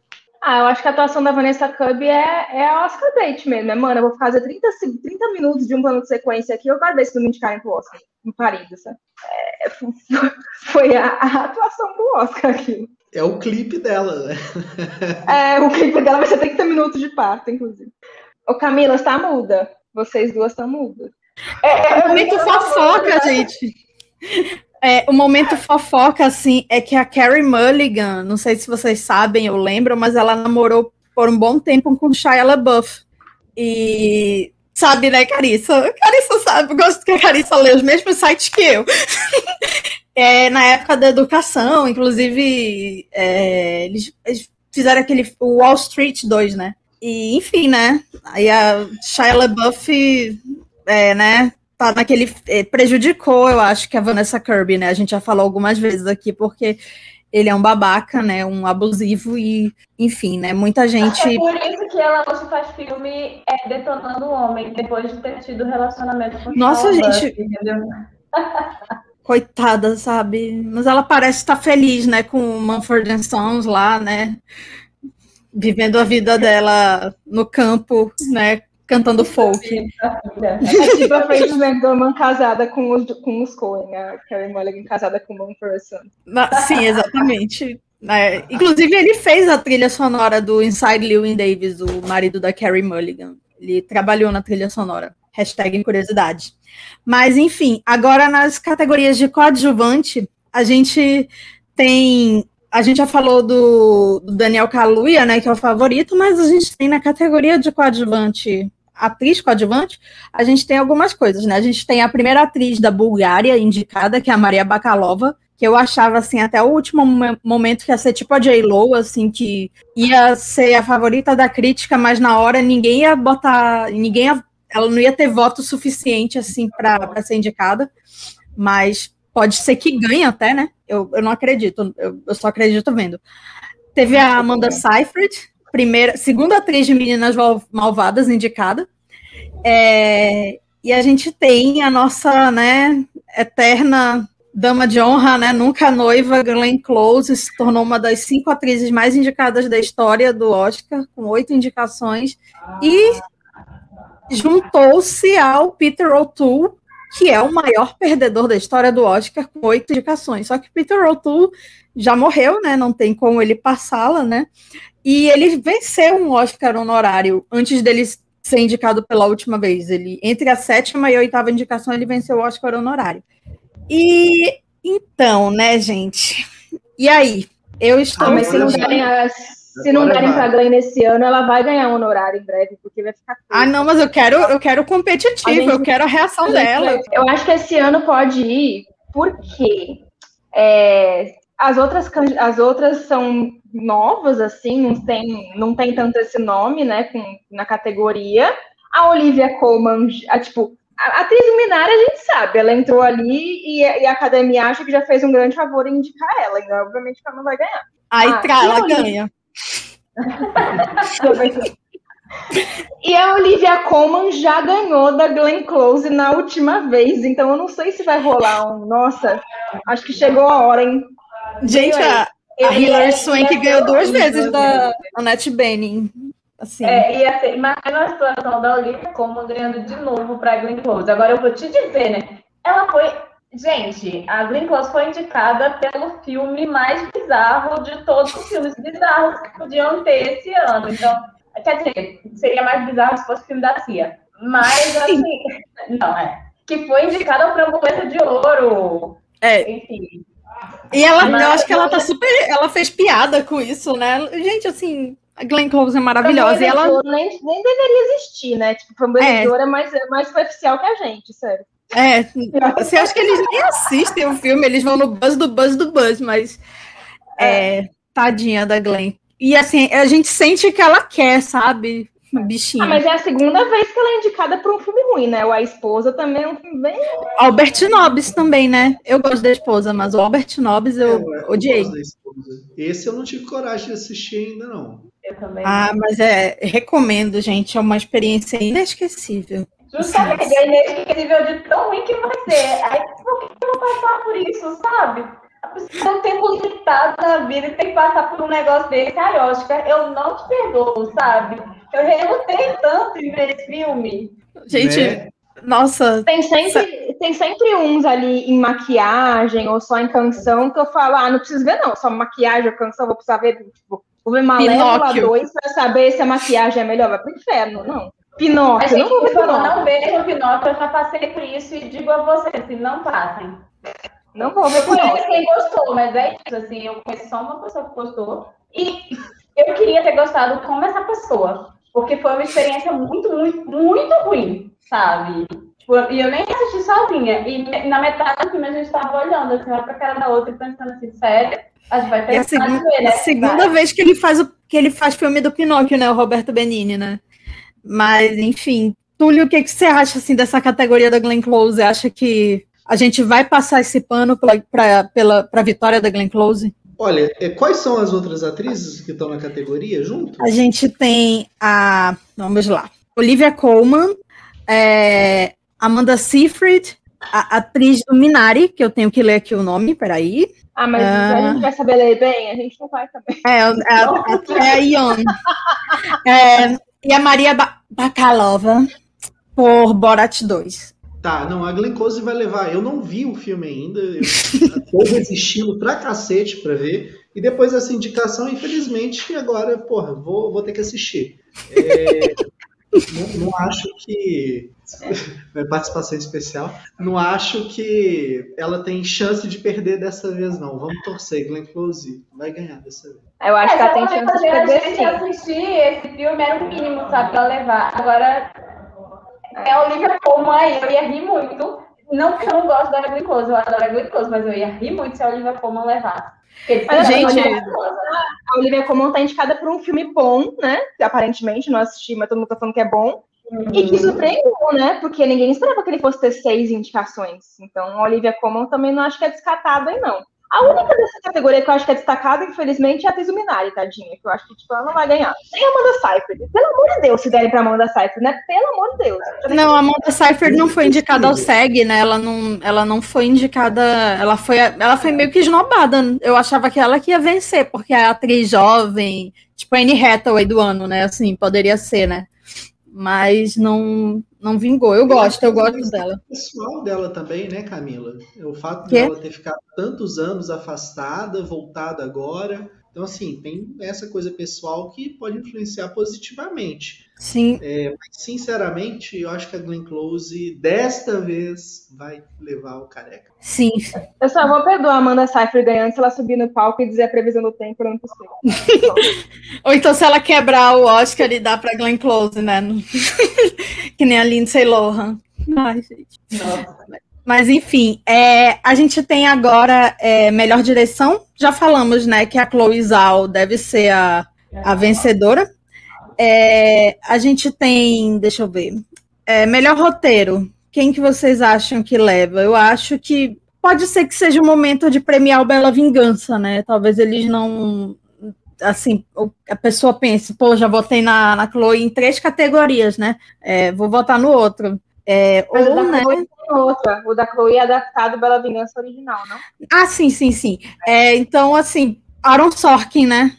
Ah, eu acho que a atuação da Vanessa Kirby é, é a Oscar Date mesmo, né? Mano, eu vou fazer 30, 30 minutos de um plano de sequência aqui, eu quero ver se não me indicarem pro Oscar, em Paris, sabe? É, [laughs] foi a, a, atuação do Oscar aqui. É o clipe dela, né? [laughs] é, o clipe dela vai ser 30 minutos de parto, inclusive. Ô, Camila, está muda. Vocês duas estão mudas. É, é, é muito fofoca, gente. É, o momento fofoca, assim, é que a Carrie Mulligan, não sei se vocês sabem ou lembram, mas ela namorou por um bom tempo com Shia LaBeouf. E sabe, né, Carissa? Carissa sabe, gosto que a Carissa lê os mesmos sites que eu. [laughs] é, na época da educação, inclusive, é, eles, eles, fizeram aquele Wall Street 2, né? E, enfim, né? Aí a Shia LaBeouf, é, né, tá naquele. É, prejudicou, eu acho, que a Vanessa Kirby, né? A gente já falou algumas vezes aqui, porque ele é um babaca, né? Um abusivo e, enfim, né? Muita gente. É por isso que ela hoje faz filme é, detonando o homem, depois de ter tido relacionamento com Nossa, gente. [laughs] Coitada, sabe? Mas ela parece estar feliz, né? Com o Manford Sons lá, né? Vivendo a vida dela no campo, né? Cantando folk. É tipo a Frances McDormand casada com os, com os Coen, a Carrie Mulligan casada com One Person. Sim, exatamente. É, inclusive, ele fez a trilha sonora do Inside Lewin Davis, o marido da Carrie Mulligan. Ele trabalhou na trilha sonora. Hashtag curiosidade. Mas, enfim, agora nas categorias de coadjuvante, a gente tem a gente já falou do, do, Daniel Kaluuya, né, que é o favorito, mas a gente tem na categoria de coadjuvante atriz coadjuvante, a gente tem algumas coisas, né? A gente tem a primeira atriz da Bulgária indicada, que é a Maria Bakalova, que eu achava, assim, até o último momento que ia ser tipo a J-Lo, assim, que ia ser a favorita da crítica, mas na hora ninguém ia botar, ninguém ia, ela não ia ter voto suficiente, assim, para ser indicada, mas pode ser que ganhe até, né? Eu, eu não acredito, eu, eu só acredito vendo. Teve a Amanda Seyfried, primeira, segunda atriz de Meninas Malvadas indicada. É, e a gente tem a nossa, né, eterna dama de honra, né, nunca noiva, Glenn Close, se tornou uma das cinco atrizes mais indicadas da história do Oscar, com oito indicações, e juntou-se ao Peter O'Toole, que é o maior perdedor da história do Oscar, com oito indicações. Só que Peter O'Toole já morreu, né? Não tem como ele passá-la, né? E ele venceu um Oscar honorário antes dele ser indicado pela última vez. Ele, entre a sétima e a oitava indicação, ele venceu o Oscar honorário. E então, né, gente? E aí? Eu estou. Ah, mas se não derem, as, se não derem para Glenn nesse ano, ela vai ganhar um honorário em breve, porque vai ficar. Ah, não, mas eu quero, eu quero competitivo, gente, eu quero a reação a dela. Eu acho que esse ano pode ir, porque é, as outras, as outras são novas, assim, não tem, não tem tanto esse nome, né, com, na categoria. A Olivia Colman, a, tipo, a atriz Minari a gente sabe, ela entrou ali e, e, a academia acha que já fez um grande favor em indicar ela, então obviamente ela não vai ganhar. Aí ah, ela ganha. [laughs] e a Olivia Colman já ganhou da Glenn Close na última vez, então eu não sei se vai rolar um. Nossa, acho que chegou a hora, hein? Gente, a, a Hilary Swank ganhou duas vezes da Annette Bening. Assim. É, ia ser, imagina a situação da Olivia como ganhando de novo para Glenn Close. Agora eu vou te dizer, né? Ela foi. Gente, a Glenn Close foi indicada pelo filme mais bizarro de todos os filmes bizarros que podiam ter esse ano. Então, quer dizer, seria mais bizarro se fosse o filme da Cia. Mas, assim, [laughs] não, é. Que foi indicada ao Framboesa de Ouro. É. Enfim. E ela, Mas, eu acho que ela tá super. Ela fez piada com isso, né? Gente, assim, a Glenn Close é maravilhosa. E ela nem, nem deveria existir, né? Tipo, fanboyzora é. mais, mais superficial que a gente, sério. É, você acha que eles nem assistem o filme, eles vão no buzz do buzz do buzz, mas é, é tadinha da Glenn. E assim, a gente sente que ela quer, sabe? Bichinho. Ah, mas é a segunda vez que ela é indicada para um filme ruim, né? O A Esposa também é um filme bem. Albert Nobbs também, né? Eu gosto da esposa, mas o Albert Nobbs eu, eu odiei. Eu Esse eu não tive coragem de assistir ainda, não. Eu também. Ah, mas é, recomendo, gente. É uma experiência inesquecível. Justamente, é inesquecível de tão ruim que vai ser. Aí, por que eu vou passar por isso, sabe? A pessoa tem um tempo limitado na vida e tem que passar por um negócio desse. Ai, Oscar, eu não te perdoo, sabe? Eu relutei tanto em ver esse filme. Gente, né? nossa. Tem sempre, tem sempre uns ali em maquiagem ou só em canção que eu falo, ah, não preciso ver, não. Só maquiagem ou canção, vou precisar ver, tipo, vou ver Malévola 2 pra saber se a maquiagem é melhor. Vai pro inferno, não. Pinóquio, a gente não vou ver Pinóquio. Não vejam Pinóquio, eu já passei por isso e digo a vocês, assim, não passem. Não vou ver Eu conheço quem gostou, mas é isso, assim, eu conheço só uma pessoa que gostou. E eu queria ter gostado como essa pessoa, porque foi uma experiência muito, muito, muito ruim, sabe? Tipo, E eu nem assisti sozinha. E na metade do filme a gente tava olhando, assim, uma pra cara da outra e pensando assim, sério, a gente vai ter É a, que segunda, ver, né? a segunda vez que ele faz o que ele faz filme do Pinóquio, né? O Roberto Benini, né? Mas, enfim. Túlio, o que, que você acha assim dessa categoria da Glenn Close? Acha que a gente vai passar esse pano pra, pra, pela, pra vitória da Glenn Close? Olha, é, quais são as outras atrizes que estão na categoria junto? A gente tem a. Vamos lá. Olivia Colman, é, Amanda Seyfried, a atriz do Minari, que eu tenho que ler aqui o nome, peraí. Ah, mas Ah. a gente vai saber ler bem? A gente não vai saber. É, é, a- [laughs] é a Ion. É, e a Maria ba Bakalova por Borat 2. Tá, não, a Glenn Close vai levar. Eu não vi o filme ainda, eu [laughs] tô resistindo pra cacete pra ver. E depois dessa indicação, infelizmente, agora, porra, vou, vou ter que assistir. É, não, não acho que. [laughs] é Participação especial. Não acho que ela tem chance de perder dessa vez, não. Vamos torcer. Glenn Close vai ganhar dessa vez. Eu acho É, que ela se tem chance de perder sim. assistir esse filme era o mínimo, sabe, pra levar. Agora, é a Olivia Colman aí, eu ia rir muito. Não porque eu não gosto da Glenn Close, eu adoro a Glenn Close, mas eu ia rir muito se a Olivia Colman levasse. Porque, Mas, gente, A Olivia Colman tá indicada por um filme bom, né? Aparentemente, não assisti, mas todo mundo tá falando que é bom. E que surpreendeu, né? Porque ninguém esperava que ele fosse ter seis indicações. Então, a Olivia Colman também não acho que é descartada aí, não. A única dessa categoria que eu acho que é destacada, infelizmente, é a Atriz Minari, tadinha. Que eu acho que tipo, ela não vai ganhar. Nem a Amanda Seyfried. Pelo amor de Deus, se derem pra Amanda Seyfried, né? Pelo amor de Deus. Não, a Amanda Seyfried não foi indicada ao SEG, né? Ela não, ela não foi indicada. Ela foi, ela foi meio que esnobada. Eu achava que ela que ia vencer, porque é a atriz jovem, tipo a Anne Hathaway do ano, né? Assim, poderia ser, né? Mas não, não vingou. Eu gosto, eu gosto dela. pessoal dela também, né, Camila? O fato Quê? dela ter ficado tantos anos afastada, voltada agora. Então, assim, tem essa coisa pessoal que pode influenciar positivamente. Sim, É, mas, sinceramente, eu acho que a Glenn Close, desta vez, vai levar o careca. sim. Eu só vou perdoar a Amanda Seyfried ganhando se ela subir no palco e dizer a previsão do tempo ano possível. [laughs] Ou então se ela quebrar o Oscar e dar pra Glenn Close, né? [laughs] que nem a Lindsay Lohan. Ai, gente. Mas enfim, é, a gente tem agora é, melhor direção. Já falamos, né, que a Chloe Zhao deve ser a, a vencedora. É, a gente tem, deixa eu ver, é, melhor roteiro. Quem que vocês acham que leva? Eu acho que pode ser que seja o momento de premiar o Bela Vingança, né? Talvez eles não, assim, a pessoa pense, pô, já votei na, na Chloe em três categorias, né? É, vou votar no outro. É, Mas o ou, da né? Chloe outra. O da Chloe é adaptado Bela Vingança original, não? Ah, sim, sim, sim. É, então, assim, Aaron Sorkin, né?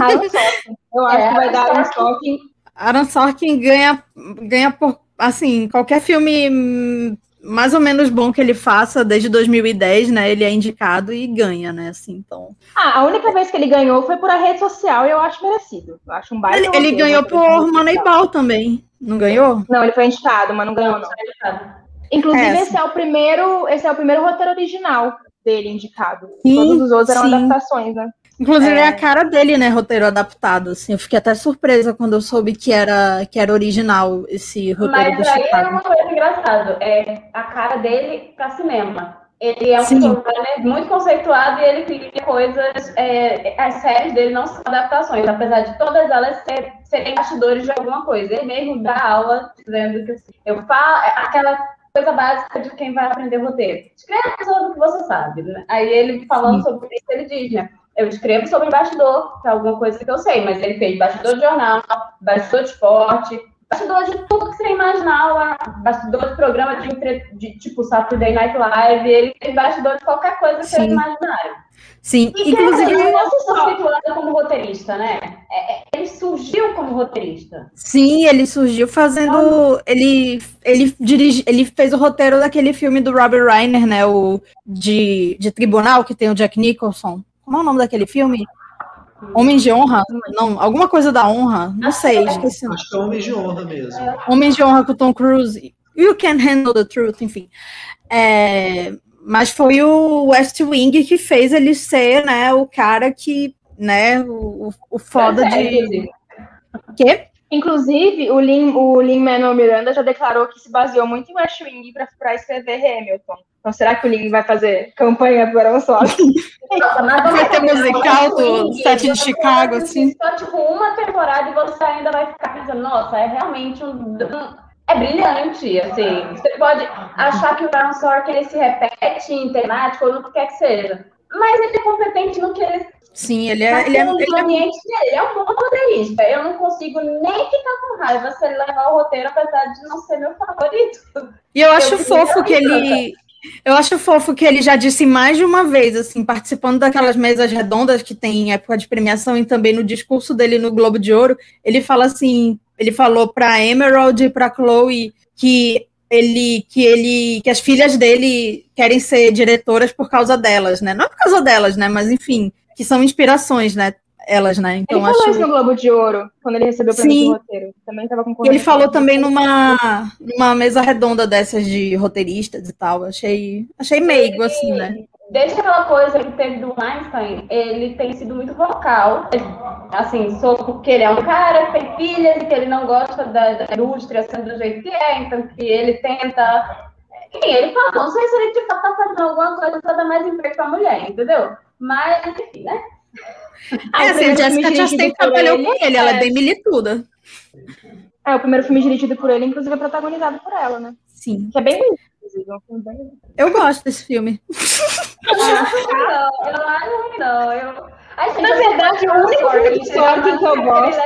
Aaron [laughs] Sorkin. Eu acho É, que vai dar Aaron Sorkin. Aaron Sorkin ganha, ganha por, assim, qualquer filme mais ou menos bom que ele faça desde 2010, né? Ele é indicado e ganha, né? Assim, então. Ah, a única vez que ele ganhou foi por a rede social e eu acho merecido. Eu acho um baita Ele, ele ganhou por Moneyball também, não ganhou? Não, ele foi indicado, mas não ganhou, não. Inclusive, É, esse é o primeiro, esse é o primeiro roteiro original dele indicado. Sim, Todos os outros eram sim. adaptações, né? Inclusive, é. É. a cara dele, né? Roteiro adaptado. Assim, eu fiquei até surpresa quando eu soube que era, que era original esse roteiro do Mas aí é Chicago. uma coisa engraçada, é a cara dele pra cinema. Ele é um showrunner muito conceituado e ele cria coisas. é, as séries dele não são adaptações, apesar de todas elas ser- serem bastidores de alguma coisa. Ele mesmo dá aula dizendo que assim, eu falo aquela coisa básica de quem vai aprender roteiro. Escreva sobre o que você sabe. Né? Aí ele falando Sim. sobre isso, ele diz, né? Eu escrevo sobre bastidor, que é alguma coisa que eu sei, mas ele fez bastidor de jornal, bastidor de esporte, bastidor de tudo que você imaginar, bastidor de programa de, entre- de tipo Saturday Night Live, ele fez bastidor de qualquer coisa que Sim. vocês imaginarem. Sim, E inclusive. ele não se constituindo como roteirista, né? É- é- ele surgiu como roteirista. Sim, ele surgiu fazendo. Ele, ele, dirige, ele fez o roteiro daquele filme do Robert Reiner, né? O de, de Tribunal, que tem o Jack Nicholson. Como é o nome daquele filme? Homens de Honra? Não, alguma coisa da honra. Não sei, esqueci. Acho que é Homens de Honra mesmo. Homens de Honra com Tom Cruise. You can handle the truth, enfim. É, Mas foi o West Wing que fez ele ser, né, o cara que, né, o, o foda É, de. Quê? Inclusive, o Lin, o Lin Manuel Miranda já declarou que se baseou muito em West Wing para escrever Hamilton. Então, será que o Lin vai fazer campanha para mas vamos Vai ter musical do set de Chicago, assim. Só tipo uma temporada e você ainda vai ficar pensando, nossa, é realmente um. um- é brilhante, assim. Você pode achar que o Baron Sorkin ele se repete em temática ou no que quer que seja. Mas ele é competente no que ele Sim, ele é. Ele é, ele é- ele é um bom roteirista. Eu não consigo nem ficar com raiva se ele levar o roteiro, apesar de não ser meu favorito. E eu acho Eu fofo que ele. Eu acho fofo que ele já disse mais de uma vez, assim, participando daquelas mesas redondas que tem em época de premiação e também no discurso dele no Globo de Ouro, ele fala assim, ele falou para Emerald e para Chloe que ele que ele que as filhas dele querem ser diretoras por causa delas, né? Não é por causa delas, né, mas enfim, que são inspirações, né? Elas, né? Então ele falou acho isso no Globo de Ouro, quando ele recebeu o prêmio do roteiro. Também estava ele falou também numa, numa mesa redonda dessas de roteiristas e tal. Achei, achei meigo, assim, né? Desde aquela coisa que teve do Einstein, ele tem sido muito vocal. Assim, sobre que ele é um cara que tem filhas e que ele não gosta da, da indústria sendo do jeito que é, então que ele tenta. Enfim, ele fala, não sei se ele tipo, tá fazendo alguma coisa pra dar mais emprego pra mulher, entendeu? Mas, enfim, né? Ah, é, o assim, Jessica Chastain trabalhou ele, com ele, ela é é. bem milituda. É, o primeiro filme dirigido por ele, inclusive, é protagonizado por ela, né? Sim. Que é bem lindo, inclusive. é um filme bem lindo. Eu gosto desse filme. Não, eu não acho não. Eu... Ai, gente, Na eu verdade, não o único filme de de Sorkin que eu gosto-.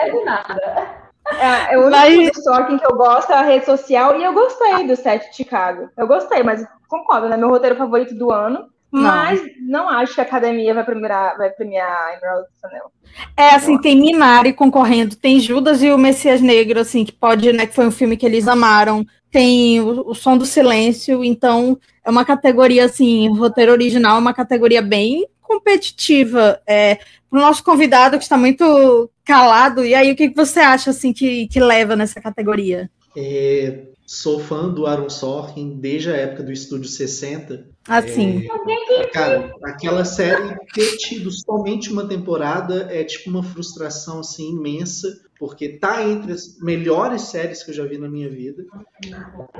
É, é o único Mas- filme do Sorkin que eu gosto é a rede social e eu gostei do set de Chicago. Eu gostei, mas concordo, né? Meu roteiro favorito do ano. Não. Mas não acho que a academia vai premiar, vai premiar Emerald Fennell. É, assim, tem Minari concorrendo, tem Judas e o Messias Negro, assim, que pode, né, que foi um filme que eles amaram. Tem o, o Som do Silêncio, então é uma categoria, assim, roteiro original é uma categoria bem competitiva. É, para o nosso convidado que está muito calado, e aí o que, que você acha, assim, que, que leva nessa categoria? É, sou fã do Aaron Sorkin desde a época do Estúdio 60. Assim, Cara, aquela série ter tido somente uma temporada é tipo uma frustração assim imensa, porque tá entre as melhores séries que eu já vi na minha vida.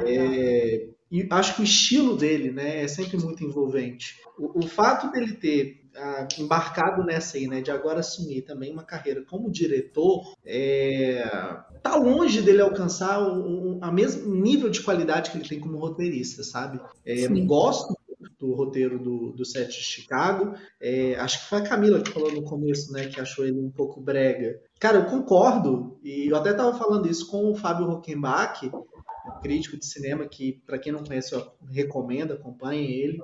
É, e acho que o estilo dele, né, é sempre muito envolvente. O, o fato dele ter ah, embarcado nessa aí, né, de agora assumir também uma carreira como diretor, é, tá longe dele alcançar o, o a mesmo nível de qualidade que ele tem como roteirista, sabe? É, gosto do roteiro do, do set de Chicago. É, acho que foi a Camila que falou no começo, né, que achou ele um pouco brega. Cara, eu concordo, e eu até estava falando isso com o Fábio Rockenbach, crítico de cinema que, para quem não conhece, eu recomendo, acompanhe ele.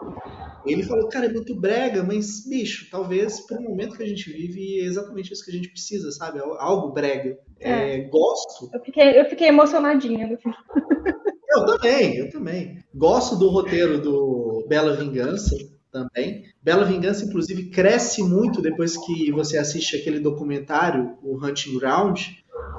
Ele falou, cara, é muito brega, mas, bicho, talvez para o momento que a gente vive é exatamente isso que a gente precisa, sabe? Algo brega. É, gosto, Eu fiquei, eu fiquei emocionadinha no filme. [laughs] eu também, eu também. Gosto do roteiro do Bela Vingança também. Bela Vingança, inclusive, cresce muito depois que você assiste aquele documentário, o Hunting Ground,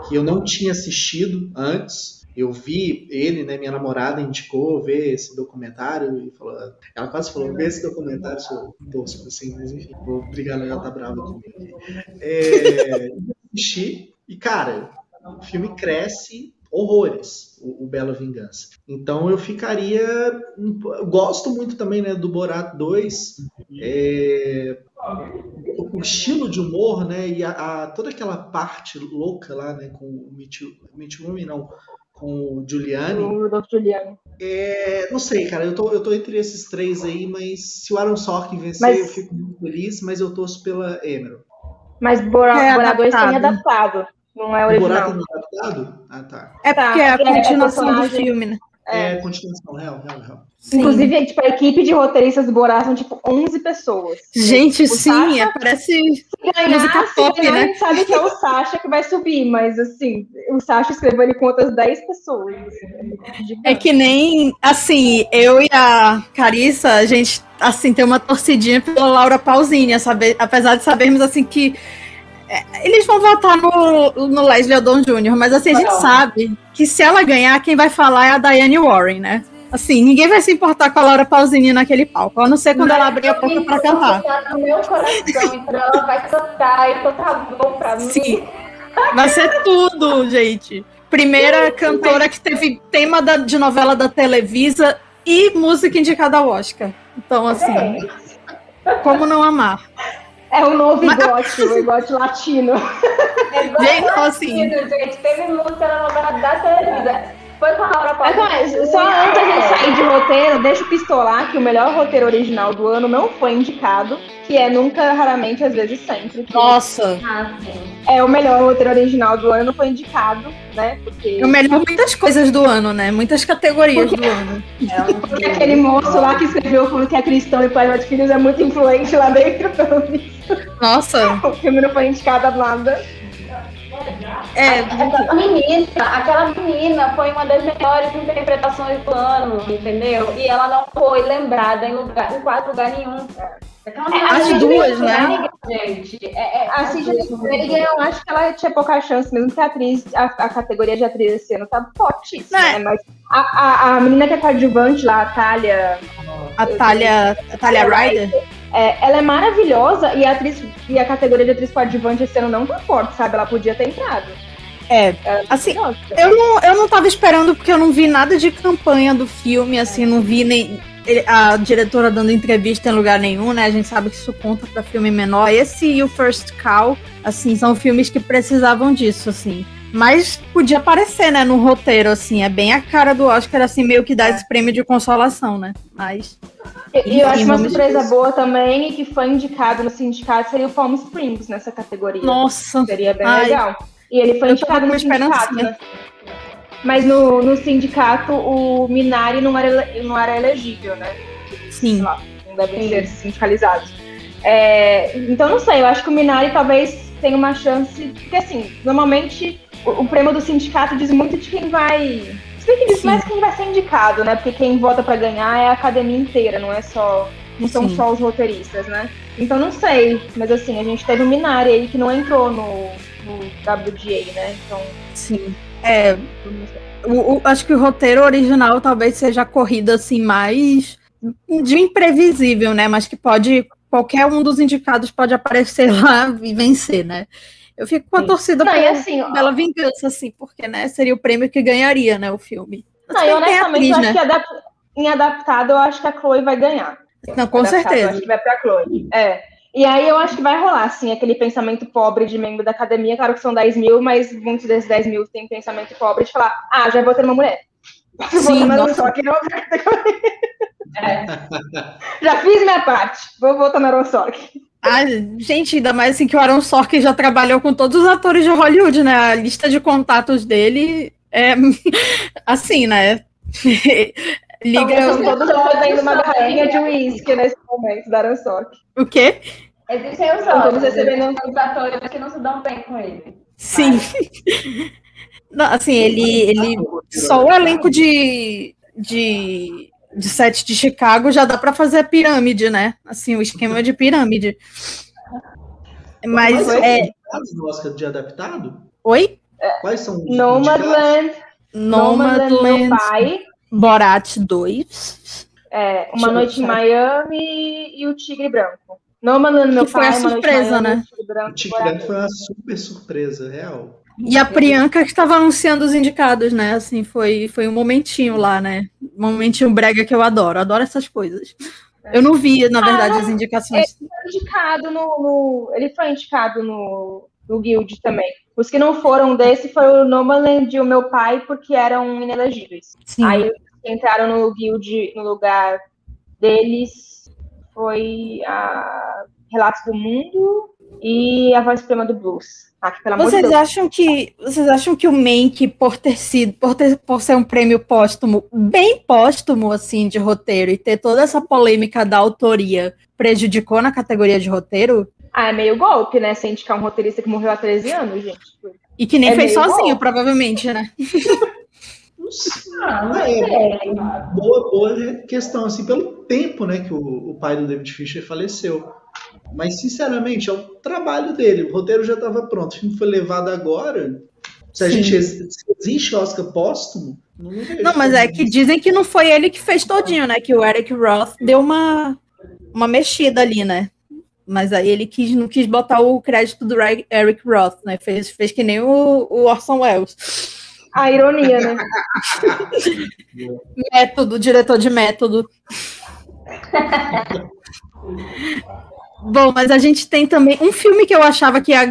que eu não tinha assistido antes. Eu vi ele, né? Minha namorada indicou ver esse documentário e falou. Ela quase falou: vê esse documentário, sou tosco, assim, mas enfim, vou brigar, ela tá brava comigo. É, assisti, e cara, o filme cresce horrores, o, o Bela Vingança. Então eu ficaria. Eu gosto muito também né, do Borat 2. é, o, o estilo de humor, né? E a, a- toda aquela parte louca lá, né? Com o Mitch, Rooney, não. Com o Giuliani. O Giuliani. É, não sei, cara. Eu tô, eu tô entre esses três aí, mas se o Aaron Sorkin vencer, Mas- eu fico muito feliz, mas eu torço pela Emerald. Mas Bora, É Bora 2 tem adaptado. Não é O Borat original. não é adaptado? Ah, tá. é Tá, porque é a porque é continuação do filme, né? É, continuação, real, real, real. Sim. Inclusive, tipo, a equipe de roteiristas do Borá são tipo 11 pessoas. Gente, O sim, Sasha- é, parece ganhar, música pop, ganhar, né? a gente sabe que é o Sasha que vai subir, mas assim, o Sasha escreveu ele com outras 10 pessoas. assim, é. É que nem, assim, eu e a Carissa, a gente, assim, tem uma torcidinha pela Laura Pausini, apesar de sabermos, assim, que é, eles vão votar no, no Leslie Odom Jr., mas, assim, a gente Não. sabe que se ela ganhar, quem vai falar é a Diane Warren, né? Assim, ninguém vai se importar com a Laura Pausini naquele palco, a não ser quando Mas ela abrir a boca pra cantar. No meu coração, então ela vai cantar, então tá bom pra mim. Sim. Vai ser tudo, gente. Primeira cantora que teve tema da- de novela da Televisa e música indicada ao Oscar. Então, assim, como não amar? É o novo igote, o igote latino. Gente, [laughs] então, assim, gente, teve música na novela da Televisa. Foi com a Laura Mas, Pausini. mas, só antes da gente sair de roteiro, deixa eu pistolar que o melhor roteiro original do ano não foi indicado, que é Nunca, Raramente, Às vezes Sempre. nossa, Ah. É o melhor roteiro original do ano, não foi indicado, né? Porque, é o melhor muitas coisas do ano, né? Muitas categorias do ano. [laughs] porque aquele moço lá que escreveu falando que é cristão e pai de filhos é muito influente lá dentro, pelo [laughs] visto. Nossa, O filme não foi indicado a nada. É, Aquela menina, aquela menina foi uma das melhores interpretações do ano, entendeu? E ela não foi lembrada em, lugar, em quase lugar nenhum. Menina As é duas, né? Gente, é, é, A Sweeney, eu acho que ela tinha pouca chance, mesmo que a atriz, a, a categoria de atriz esse ano tá fortíssima, É. né? Mas a, a, a menina que é coadjuvante lá, a Talia, a Talia, a Talia Ryder. é, ela é maravilhosa e a atriz e a categoria de atriz coadjuvante esse ano não tá forte, sabe? Ela podia ter entrado. É, É, assim, nossa. Eu não, eu não tava esperando porque eu não vi nada de campanha do filme, assim, não vi nem a diretora dando entrevista em lugar nenhum, né? A gente sabe que isso conta pra filme menor. Esse e o First Call, assim, são filmes que precisavam disso, assim. Mas podia aparecer, né, no roteiro, assim, é bem a cara do Oscar, assim, meio que dá esse prêmio de consolação, né? Mas. E, eu acho uma surpresa boa também e que foi indicado no sindicato seria o Palm Springs nessa categoria. Nossa! Seria bem Ai. legal. E ele foi Eu indicado no sindicato, né? Mas no, no sindicato o Minari não era, não era elegível, né? Sim. lá, não devem ser sindicalizados. É, então, não sei, eu acho que o Minari talvez tenha uma chance. Porque, assim, normalmente o, o prêmio do sindicato diz muito de quem vai. Se bem que diz Sim. mais quem vai ser indicado, né? Porque quem vota pra ganhar é a academia inteira, não é só. Não são Sim. só os roteiristas, né? Então não sei. Mas assim, a gente teve o Minari aí que não entrou no, no WGA, né? Então. Sim. É. O- o- acho que o roteiro original talvez seja a corrida assim mais de imprevisível, né? Mas que pode qualquer um dos indicados pode aparecer [laughs] lá e vencer, né? Eu fico com a Sim. torcida Não, pela, assim, pela vingança, assim, porque né, seria o prêmio que ganharia, né, o filme. Mas não, e tem honestamente, atriz, eu acho né? que adap- em adaptado, eu acho que a Chloe vai ganhar. Não, com adaptado, Eu certeza. acho que vai pra Chloe. É. E aí eu acho que vai rolar, assim, aquele pensamento pobre de membro da academia. Claro que são 10 mil, mas muitos desses 10 mil têm pensamento pobre de falar: ah, já vou ter uma mulher. [laughs] Vou Sim, botar nossa. Só que não categoria. É. [laughs] Já fiz minha parte. Vou voltar no Aronsock. Ah, gente, ainda mais assim que o Aaron Sorkin já trabalhou com todos os atores de Hollywood, né? A lista de contatos dele é [laughs] assim, né? Liga. Estão todos fazendo uma garrafinha de uísque nesse momento da Aronsock. O quê? Existem os Então, outros, você recebendo- os atores que não se dão bem com ele. Sim. [laughs] Não, assim, ele, ele só o elenco de, de, de set de Chicago já dá para fazer a pirâmide, né? Assim, o esquema de pirâmide. Mas Quais são é. os Oscar de adaptado? Oi? Quais são os? Nomadland, Nomadland, meu Nomadland, pai. Borat 2. É, Uma Deixa Noite em. Miami e o Tigre Branco. Nomadland, meu Que foi pai. a Uma Noite em surpresa, Miami, né? O Tigre Branco, O Tigre Branco foi uma super surpresa, real. E a Priyanka que estava anunciando os indicados, né? Assim, foi, foi um momentinho lá, né? Um momentinho brega que eu adoro. Adoro essas coisas. Eu não vi, na verdade, as indicações. foi indicado no, no- Ele foi indicado no, no Guild também. Os que não foram desse foi o Nomadland e o meu pai, porque eram inelegíveis. Sim. Aí entraram no Guild no lugar deles foi a Relatos do Mundo e a Voz Suprema do Blues. Ah, que, de Vocês acham que vocês acham que o Mank, por ter sido, por, ter, por ser um prêmio póstumo, bem póstumo assim de roteiro e ter toda essa polêmica da autoria, prejudicou na categoria de roteiro? Ah, é meio golpe, né? Você indicar um roteirista que morreu há 13 anos, gente. E que nem É fez sozinho, golpe. provavelmente, né? [laughs] Não sei. Ah, não É, sei. boa, boa questão, assim, pelo tempo né, que o, o pai do David Fisher faleceu. Mas, sinceramente, é o trabalho dele. O roteiro já estava pronto. O filme foi levado agora. Se a Sim. gente se existe Oscar póstumo, Não, não mas é que dizem que não foi ele que fez todinho, né? Que o Eric Roth deu uma, uma mexida ali, né? Mas aí ele quis, não quis botar o crédito do Eric Roth, né? Fez, fez que nem o, o Orson Welles. A ironia, né? método, diretor de método. [laughs] Bom, mas a gente tem também um filme que eu achava que ia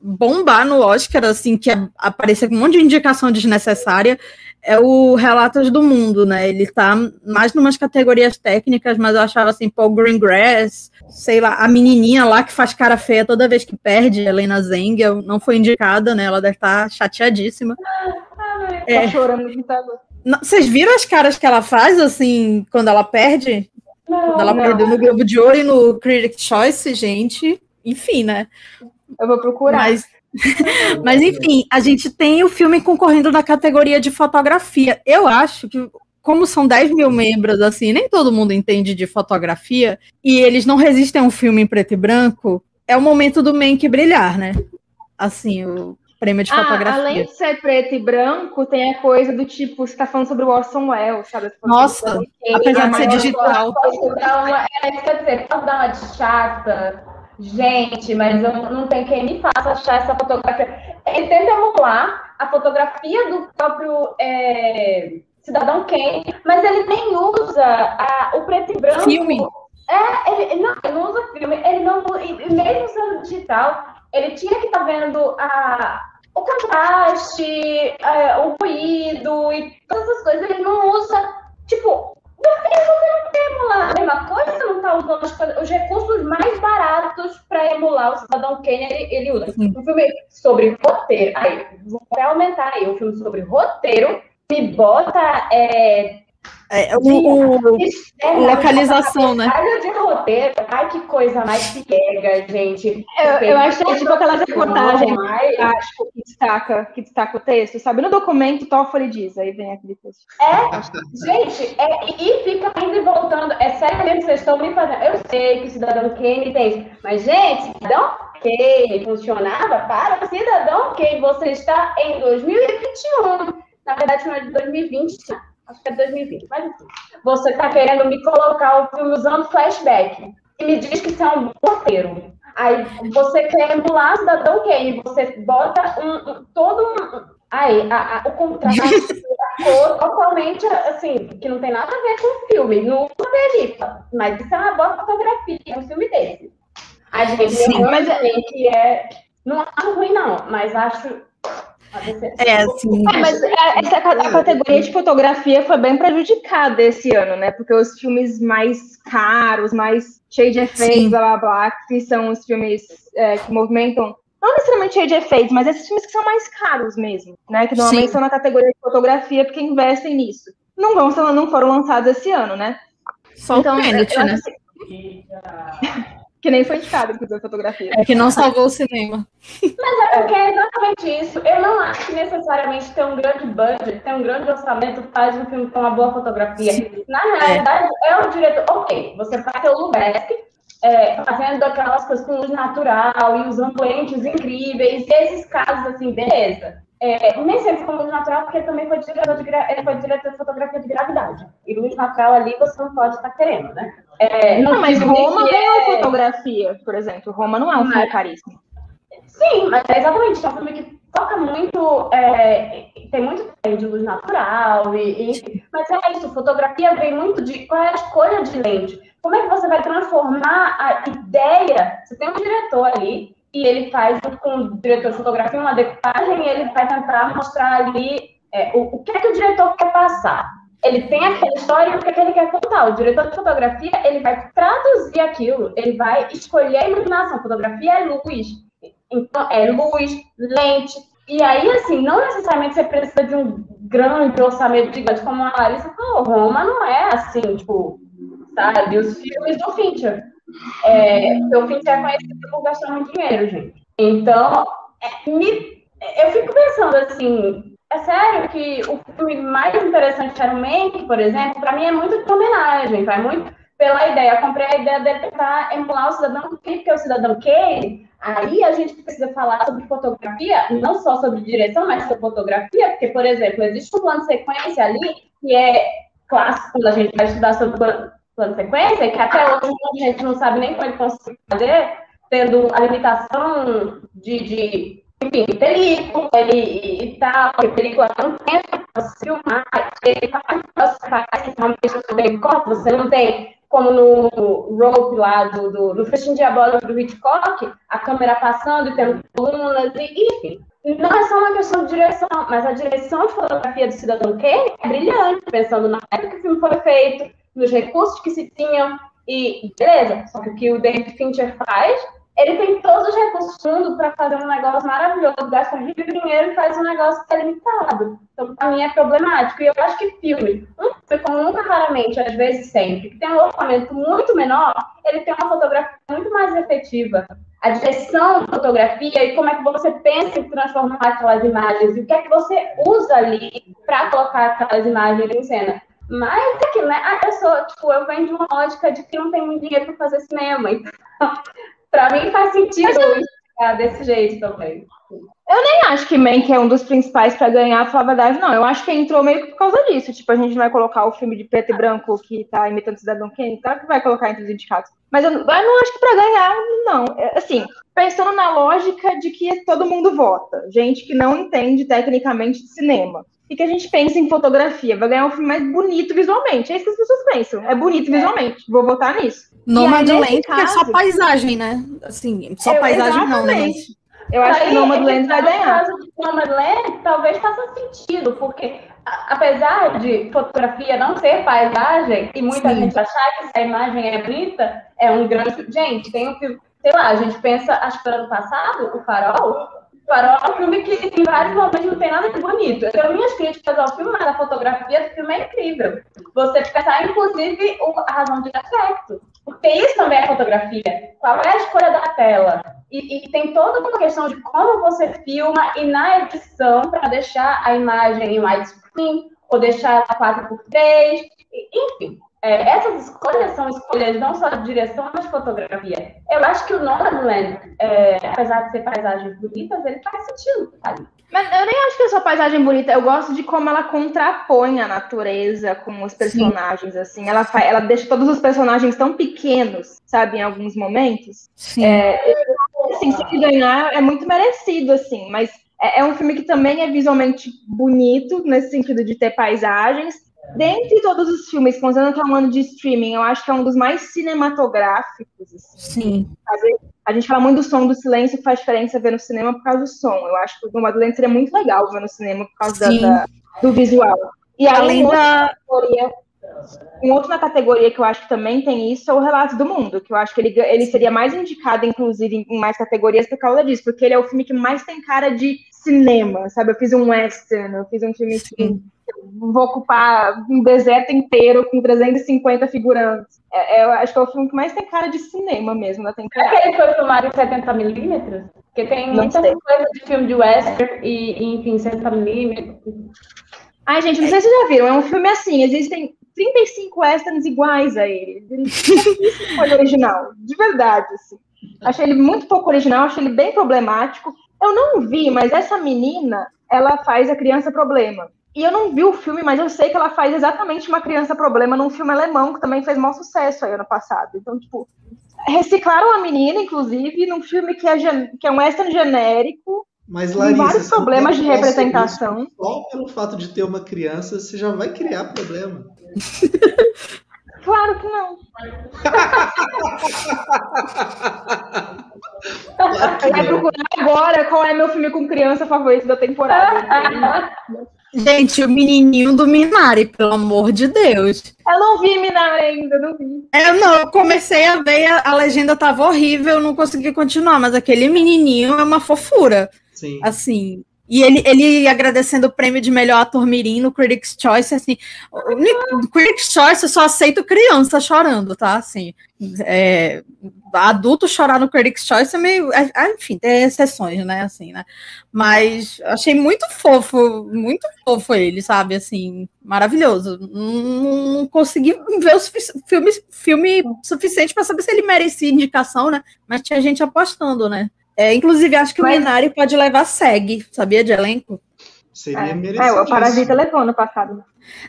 bombar no Oscar, assim, que aparecia com um monte de indicação desnecessária, é o Relatos do Mundo, né? Ele tá mais numas categorias técnicas, mas eu achava assim, Paul Greengrass, sei lá, a menininha lá que faz cara feia toda vez que perde, Helena Zengel, não foi indicada, né? Ela deve estar tá chateadíssima. Ah, é. Tá chorando Vocês viram as caras que ela faz, assim, quando ela perde? Não, ela não. perdeu no Globo de Ouro e no Critic Choice, gente, enfim, né? Eu vou procurar. Mas, [laughs] mas, enfim, a gente tem o filme concorrendo na categoria de fotografia. Eu acho que, como são 10 mil membros, assim, nem todo mundo entende de fotografia, e eles não resistem a um filme em preto e branco, é o momento do Mank brilhar, né? Assim, o prêmio de Ah, fotografia. além de ser preto e branco, tem a coisa do tipo, você tá falando sobre o Orson Welles, sabe? Tá Nossa, quem, apesar de ser digital. Posso dar uma, é isso que eu ia dizer, dar uma de chata? Gente, mas eu não tem quem me faça achar essa fotografia. Ele tenta emular a fotografia do próprio é, Cidadão Kane, mas ele nem usa a- o preto e branco. Filme. É, ele, ele não, ele não usa filme, ele não, mesmo sendo digital, ele tinha que estar vendo a, o contraste, é, o ruído e todas essas coisas, ele não usa, tipo, ele não tem emular a mesma coisa, não está usando as os recursos mais baratos para emular o Cidadão Kane, ele, ele usa. Sim. Um filme sobre roteiro, aí, vou até aumentar aí, um filme sobre roteiro, me bota é, É, o, o- externa, localização, né? De roteiro, ai que coisa mais pega, gente. Eu, eu acho que é tipo aquelas reportagens acho que destaca, que destaca o texto, sabe? No documento, Toffoli diz, aí vem aquele texto. Gente, é, e fica indo e voltando. É sério mesmo que vocês estão me fazendo. Eu sei que o cidadão Kane tem isso. Mas, gente, cidadão Kane funcionava para o cidadão Kane. Você está em 2021. Na verdade, não é de 2020. Acho que é 2020. Mas enfim. Você está querendo me colocar o filme usando flashback. E me diz que isso é um roteiro. Aí você quer emular Cidadão Kane. Você bota um, um- todo um. Aí, a- a- o [laughs] cor totalmente assim, que não tem nada a ver com o filme. Não dele. Mas isso é uma boa fotografia, um filme desse. A gente Sim, mas é que é. Não acho ruim, não, mas acho. É assim. É, mas a- essa a categoria de fotografia foi bem prejudicada esse ano, né? Porque os filmes mais caros, mais cheios de efeitos, Sim. blá blá blá, que são os filmes é, que movimentam, não necessariamente cheios de efeitos, mas esses filmes que são mais caros mesmo, né? Que normalmente Sim. estão na categoria de fotografia porque investem nisso. Não, vão, não foram lançados esse ano, né? Só o Tenet, eu né? [laughs] que- nem foi indicado, inclusive, a fotografia. É que não salvou o cinema. É porque é exatamente isso. Eu não acho que necessariamente ter um grande budget, ter um grande orçamento faz um filme com uma boa fotografia. Na realidade, é, o diretor. Ok, você faz seu Lubeck, é, fazendo aquelas coisas com luz natural e usando lentes incríveis. Esses casos, assim, beleza. É, nem sempre com luz natural, porque ele também foi diretor de, ele foi diretor de fotografia de gravidade. E luz natural ali você não pode estar querendo, né? É, Não, mas digo Roma ganhou é- fotografia, por exemplo. Roma não é um filme Mas- caríssimo. Sim, mas é exatamente. É um filme que toca muito. é, tem muito tempo de luz natural, e, e- mas é isso. Fotografia vem muito de qual é a escolha de lente. Como é que você vai transformar a ideia? Você tem um diretor ali, e ele faz, com o diretor de fotografia, uma decupagem, e ele vai tentar mostrar ali é, o, o que é que o diretor quer passar. Ele tem aquela história e o que, é que ele quer contar. O diretor de fotografia, ele vai traduzir aquilo, ele vai escolher a iluminação. Fotografia é luz. Então, é luz, lente. E aí, assim, não necessariamente você precisa de um grande orçamento gigante, como a Larissa falou. Roma não é assim, tipo, sabe? Os filmes do Fincher. É, porque o Fincher é conhecido por gastar muito dinheiro, gente. Então, é, me- eu fico pensando assim, é sério que o filme mais interessante era o Mank, por exemplo, pra mim é muito de homenagem, vai muito pela ideia. Eu comprei a ideia dele tentar emular o Cidadão Kane, porque o Cidadão Kane, Aí a gente precisa falar sobre fotografia, não só sobre direção, mas sobre fotografia, porque, por exemplo, existe um plano de sequência ali que é clássico quando a gente vai estudar sobre plano sequência, que até hoje a gente não sabe nem como ele consegue fazer, tendo a limitação de, de enfim, película e, e tal, porque película não tem para filmar, ele faz, realmente corta, você não tem como no rope lá do, do no Festim Diabólico do Hitchcock, a câmera passando e tendo colunas, e, enfim. Não é só uma questão de direção, mas a direção de fotografia do Cidadão Kane é brilhante, pensando na época que o filme foi feito, nos recursos que se tinham, e beleza, só que o que o David Fincher faz ele tem todos os recursos do mundo para fazer um negócio maravilhoso, gasta muito dinheiro e faz um negócio que é limitado. Então, para mim, é problemático. E eu acho que filme, um filme como nunca raramente, às vezes sempre, que tem um orçamento muito menor, ele tem uma fotografia muito mais efetiva. A direção da fotografia e como é que você pensa em transformar aquelas imagens e o que é que você usa ali para colocar aquelas imagens em cena. Mas é que, né, a pessoa, tipo, eu venho de uma lógica de que não tem muito dinheiro para fazer cinema. Então, [laughs] Pra mim faz sentido ficar desse jeito também. Eu nem acho que Mank é um dos principais para ganhar a verdade, não. Eu acho que entrou meio que por causa disso. Tipo, a gente vai colocar o filme de preto e branco que tá imitando Cidadão Kane, tá? Que vai colocar entre os indicados. Mas eu, eu não acho que para ganhar, não. É, assim, pensando na lógica de que todo mundo vota. Gente que não entende tecnicamente de cinema. E que a gente pensa em fotografia. Vai ganhar um filme mais bonito visualmente. É isso que as pessoas pensam. É bonito visualmente. Vou votar nisso. Nomadland, caso... é só paisagem, né? Assim, só eu, paisagem exatamente. não, né? Eu acho Aí, que Nomadland vai ganhar. No caso de Nomadland, talvez faça sentido, porque apesar de fotografia não ser paisagem, e muita Sim. gente achar que a imagem é bonita, é um grande... Gente, tem um filme... Sei lá, a gente pensa, acho que ano passado, o Farol, Farol é um filme que em vários momentos não tem nada de bonito. Tenho minhas críticas ao filme, mas a fotografia do filme é incrível. Você pensar, inclusive, a razão de efeito. Porque isso também é fotografia. Qual é a escolha da tela? E, e tem toda uma questão de como você filma e na edição para deixar a imagem em widescreen ou deixar ela 4x3. Enfim, é, essas escolhas são escolhas não só de direção, mas de fotografia. Eu acho que o Nomadland, é, apesar de ser paisagens bonitas, ele faz sentido. Sabe? Mas eu nem acho que é só paisagem bonita, eu gosto de como ela contrapõe a natureza com os personagens, Sim. assim. Ela, ela deixa todos os personagens tão pequenos, sabe, em alguns momentos. Sim. É, assim, se ganhar é muito merecido, assim, mas é, é um filme que também é visualmente bonito, nesse sentido de ter paisagens, dentre todos os filmes, considerando que é um ano de streaming, eu acho que é um dos mais cinematográficos. Assim. Sim. A gente fala muito do som do silêncio, faz diferença ver no cinema por causa do som. Eu acho que o Nomadland seria muito legal ver no cinema por causa da, da, do visual. E além da. Categoria, um outro na categoria que eu acho que também tem isso é o Relato do Mundo, que eu acho que ele, ele seria mais indicado, inclusive, em mais categorias por causa disso, porque ele é o filme que mais tem cara de cinema, sabe? Eu fiz um western, eu fiz um filme que vou ocupar um deserto inteiro com 350 figurantes. É, é, eu acho que é o filme que mais tem cara de cinema mesmo da temporada. É que ele foi filmado em 70mm? Porque tem muita coisa de filme de western e, e enfim, 70mm. Ai, gente, não sei se vocês já viram, é um filme assim, existem 35 westerns iguais a ele. Ele foi [laughs] original, de verdade, assim. Achei ele muito pouco original, achei ele bem problemático. Eu não vi, mas essa menina, ela faz a criança problema. E eu não vi o filme, mas eu sei que ela faz exatamente uma criança problema num filme alemão que também fez maior sucesso aí ano passado. Então, tipo, reciclaram a menina, inclusive, num filme que é, que é um western genérico. Mas, Larissa, vários problemas de representação. Só pelo fato de ter uma criança, você já vai criar problema. [laughs] claro que não. claro que vai procurar agora qual é meu filme com criança favorito da temporada. Gente, o menininho do Minari, pelo amor de Deus. Eu não vi Minari ainda, não vi. É, não, eu comecei a ver, a, a legenda tava horrível, eu não consegui continuar, mas aquele menininho é uma fofura. Sim. Assim, e ele, ele agradecendo o prêmio de melhor ator mirim no Critics' Choice, assim, no Critics' Choice eu só aceito criança chorando, tá? Assim, é, adulto chorar no Critics' Choice é meio, é, é, enfim, tem exceções, né, assim, né? Mas achei muito fofo, muito fofo ele, sabe, assim, maravilhoso. Não, não consegui ver o filme, filme suficiente para saber se ele merecia indicação, né? Mas tinha gente apostando, né? É, inclusive, acho que Mas... o Minari pode levar SEG, sabia, de elenco? Seria é, merecido. É, o Parasita levou no passado.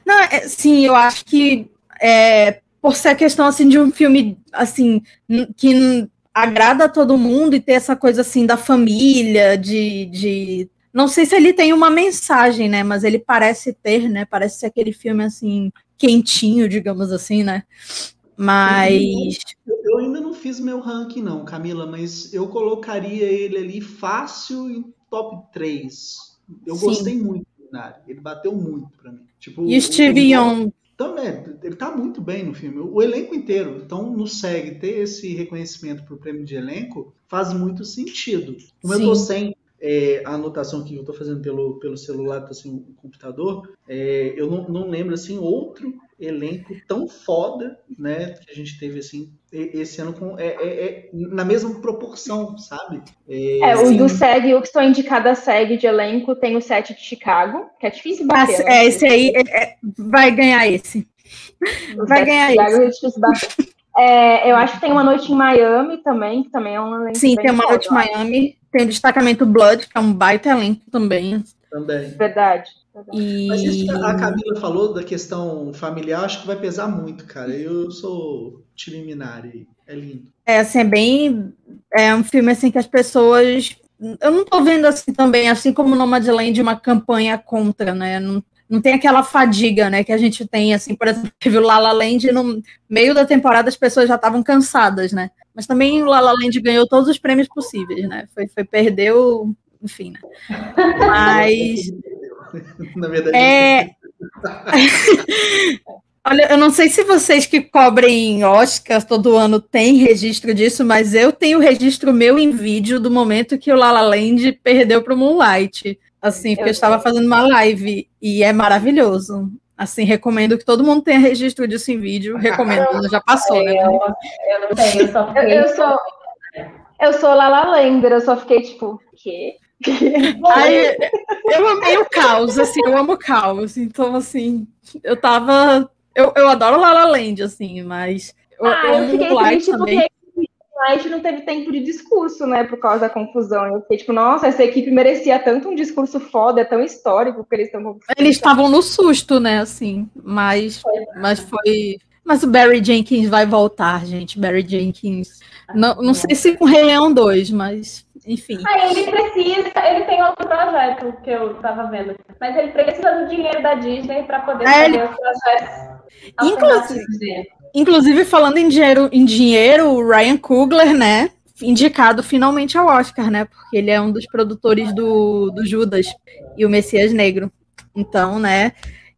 Não, é, sim, eu acho que é, por ser a questão assim de um filme assim que agrada a todo mundo e ter essa coisa assim da família, de, de não sei se ele tem uma mensagem, né? Mas ele parece ter, né? Parece ser aquele filme assim quentinho, digamos assim, né? Mas eu ainda não fiz meu ranking não, Camila, mas eu colocaria ele ali fácil em top 3. Eu Sim. gostei muito do Minari. Ele bateu muito para mim. Tipo, e Steve Young também, ele tá muito bem no filme. O elenco inteiro. Então, no SEG, ter esse reconhecimento pro prêmio de elenco faz muito sentido. Como Sim. eu tô sem é, a anotação que eu estou fazendo pelo, pelo celular, tá assim, o computador, é, eu não, não lembro assim outro elenco tão foda, né, que a gente teve assim esse ano com é, é, é na mesma proporção, sabe? É, é assim, o do SEG, o que estou indicado a SEG de elenco tem o set de Chicago, que é difícil bater. Ah, é, esse aí vai ganhar esse. Vai ganhar esse. É. É, eu acho que tem uma noite em Miami também, que também é um elenco. Sim, tem uma foda, noite em Miami. Tem o destacamento Blood, que é um baita elenco também. Também. Verdade. E... Mas isso que a Camila falou da questão familiar, acho que vai pesar muito, cara. Eu sou time Minari, é lindo. É, assim, é bem... É um filme, assim, que as pessoas... Eu não tô vendo, assim, também, assim como Nomadland, uma campanha contra, né? Não, não tem aquela fadiga, né, que a gente tem, assim, por exemplo, teve o La La Land, no meio da temporada as pessoas já estavam cansadas, né? Mas também o La La Land ganhou todos os prêmios possíveis, né? Foi, foi perdeu, enfim, né? [laughs] Mas [laughs] na verdade é [laughs] Olha, eu não sei se vocês que cobrem Oscars todo ano têm registro disso, mas eu tenho registro meu em vídeo do momento que o La La Land perdeu para o Moonlight. Assim, porque eu, eu estava fazendo uma live e é maravilhoso. Assim, recomendo que todo mundo tenha registro disso em vídeo. Recomendo, já passou, né? Eu, eu não tenho, eu só fiquei... eu, sou, eu sou Lala Lender, eu só fiquei tipo, quê? [laughs] Ai, eu amei o caos, assim, eu amo o caos. Então, assim, eu tava. Eu, eu adoro Lala Land, assim, mas. Eu, ah, eu, eu fiquei triste também. porque Night não teve tempo de discurso, né, por causa da confusão. Eu fiquei tipo, nossa, essa equipe merecia tanto um discurso foda, é tão histórico que eles estão. Eles estavam no susto, né, assim, mas foi. mas foi. Mas o Barry Jenkins vai voltar, gente. Barry Jenkins. Não, não sei se com Rei Leão 2, mas enfim. Ah, ele precisa, ele tem outro projeto que eu tava vendo, mas ele precisa do dinheiro da Disney para poder é, fazer ele... os projetos. Inclusive, Inclusive, falando em dinheiro, em dinheiro, o Ryan Coogler, né? Indicado finalmente ao Oscar, né? Porque ele é um dos produtores do, do Judas e o Messias Negro. Então, né?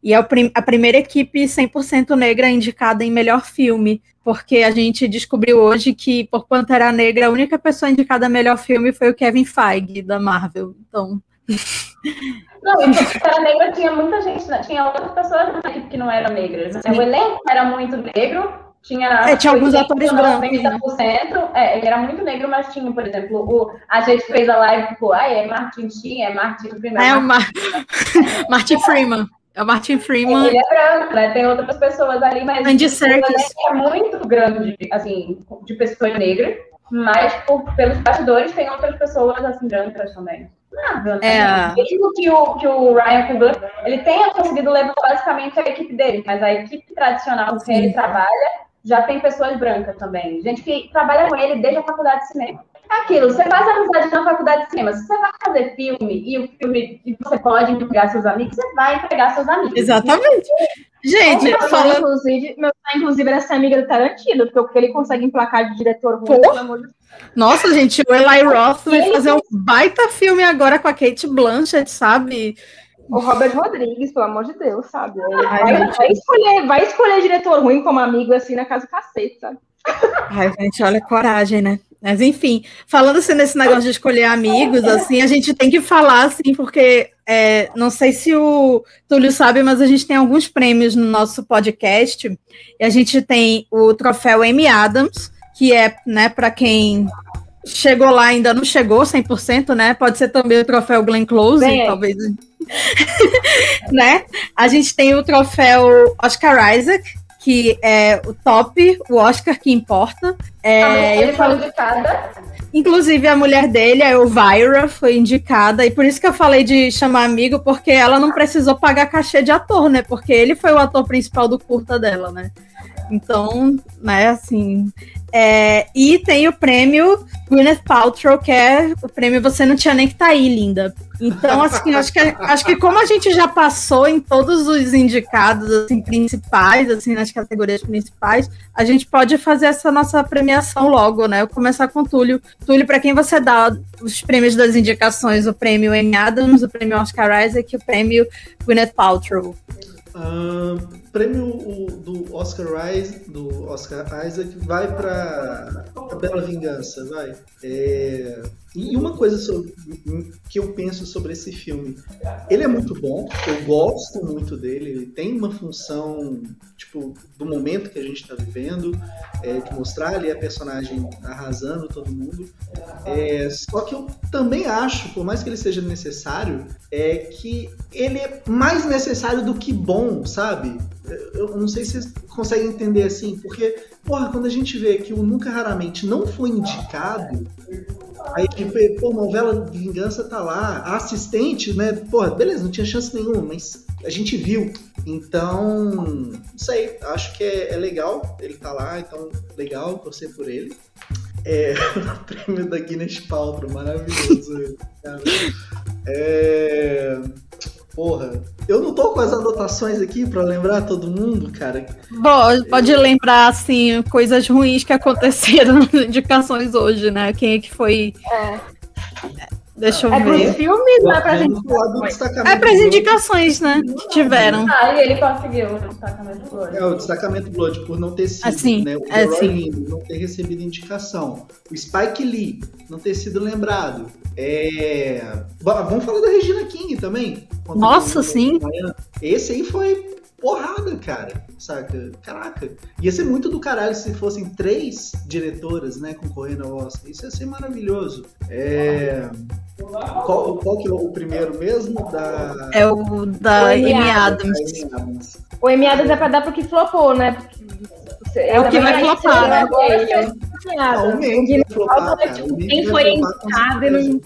E é a primeira equipe 100% negra indicada em melhor filme, porque a gente descobriu hoje que, por Pantera Negra, a única pessoa indicada a melhor filme foi o Kevin Feige, da Marvel. Então. [laughs] Não, e Pantera Negra tinha muita gente, né? tinha outras pessoas na equipe que não eram negras. Né? O elenco era muito negro, tinha, é, tinha alguns atores brancos. 90%, né? é, ele era muito negro, mas tinha, por exemplo, o, a gente fez a live, tipo, ah, é Martin Sheen, é Martin Freeman. É, o Mar... [laughs] Martin Freeman. É o Martin Freeman. Ele é branco, né? Tem outras pessoas ali, mas Andy Serkis. é muito grande, assim, de pessoas negras, mas por, pelos bastidores tem outras pessoas, assim, brancas também. Nada, né? É. Mesmo que o, que o Ryan Coogler, ele tenha conseguido levar basicamente a equipe dele, mas a equipe tradicional com quem ele trabalha já tem pessoas brancas também. Gente que trabalha com ele desde a faculdade de cinema. Aquilo, você faz amizade na faculdade de cinema. Se você vai fazer filme e o filme e você pode empregar seus amigos, você vai empregar seus amigos. Exatamente. Gente, meu sonho, inclusive, meu sonho, inclusive, era ser amiga do Tarantino, porque o que ele consegue emplacar de diretor ruim, pelo amor de Nossa, gente, o Eli Roth vai fazer um baita filme agora com a Kate Blanchett, sabe? O Robert Rodrigues, pelo amor de Deus, sabe? Vai, vai, escolher, vai escolher diretor ruim como amigo assim na casa do cacete, sabe? Ai, gente, olha coragem, né? Mas enfim, falando assim nesse negócio de escolher amigos, assim, a gente tem que falar, assim, porque é, não sei se o Túlio sabe, mas a gente tem alguns prêmios no nosso podcast. E a gente tem o troféu Amy Adams, que é, né, para quem chegou lá ainda não chegou 100%, né? Pode ser também o troféu Glenn Close, Bem, talvez. [laughs] né? A gente tem o troféu Oscar Isaac, que é o top, o Oscar que importa. É, a ele foi indicada. Inclusive, a mulher dele, a Elvira, foi indicada, e por isso que eu falei de chamar amigo, porque ela não precisou pagar cachê de ator, né? Porque ele foi o ator principal do curta dela, né? Então, né, assim. É, e tem o prêmio Gwyneth Paltrow, que é o prêmio Você Não Tinha Nem Que Tá Aí, linda. Então, assim, acho que, acho que como a gente já passou em todos os indicados assim, principais, assim, nas categorias principais, a gente pode fazer essa nossa premiação logo, né? Eu começar com o Túlio. Túlio, para quem você dá os prêmios das indicações, o prêmio Amy Adams, o prêmio Oscar Isaac e o prêmio Gwyneth Paltrow? Uh, prêmio do Oscar Isaac, do Oscar Isaac vai para a Bela Vingança, vai. É, e uma coisa sobre, que eu penso sobre esse filme, ele é muito bom, eu gosto muito dele, ele tem uma função, tipo, do momento que a gente está vivendo, é, de mostrar ali a personagem arrasando todo mundo. É, só que eu também acho, por mais que ele seja necessário, é que ele é mais necessário do que bom, sabe? Eu não sei se vocês conseguem entender assim, porque, porra, quando a gente vê que o Nunca Raramente não foi indicado, Aí, tipo, pô, novela vingança tá lá. A assistente, né? Porra, beleza, não tinha chance nenhuma, mas a gente viu. Então, não sei, acho que é, é legal ele tá lá, então legal torcer por ele. É, [laughs] o prêmio da Guinness Paltrow, maravilhoso. Cara. É, porra, eu não tô com as anotações aqui para lembrar todo mundo, cara. Bom, pode lembrar, assim, coisas ruins que aconteceram [laughs] nas indicações hoje, né? Quem é que foi. É. Deixa eu é ver. É filmes, não é pra gente. É para as indicações, né? Que tiveram. Ah, e ele conseguiu o destacamento Blood. É, o destacamento Blood, por não ter sido, assim, né? O é, Lindo não ter recebido indicação. O Spike Lee não ter sido lembrado. É... Vamos falar da Regina King também. Nossa, sim. Esse aí foi porrada, cara. Saca? Caraca. Ia ser muito do caralho se fossem três diretoras, né, concorrendo ao Oscar. Isso ia ser maravilhoso. É... Qual, qual que é o primeiro mesmo? Da... É o da Amy Adams. Adams. O Amy Adams é pra dar porque flopou, né? É o que vai flopar, né? Não, o Mank vai flopar, cara. Quem foi indicado e não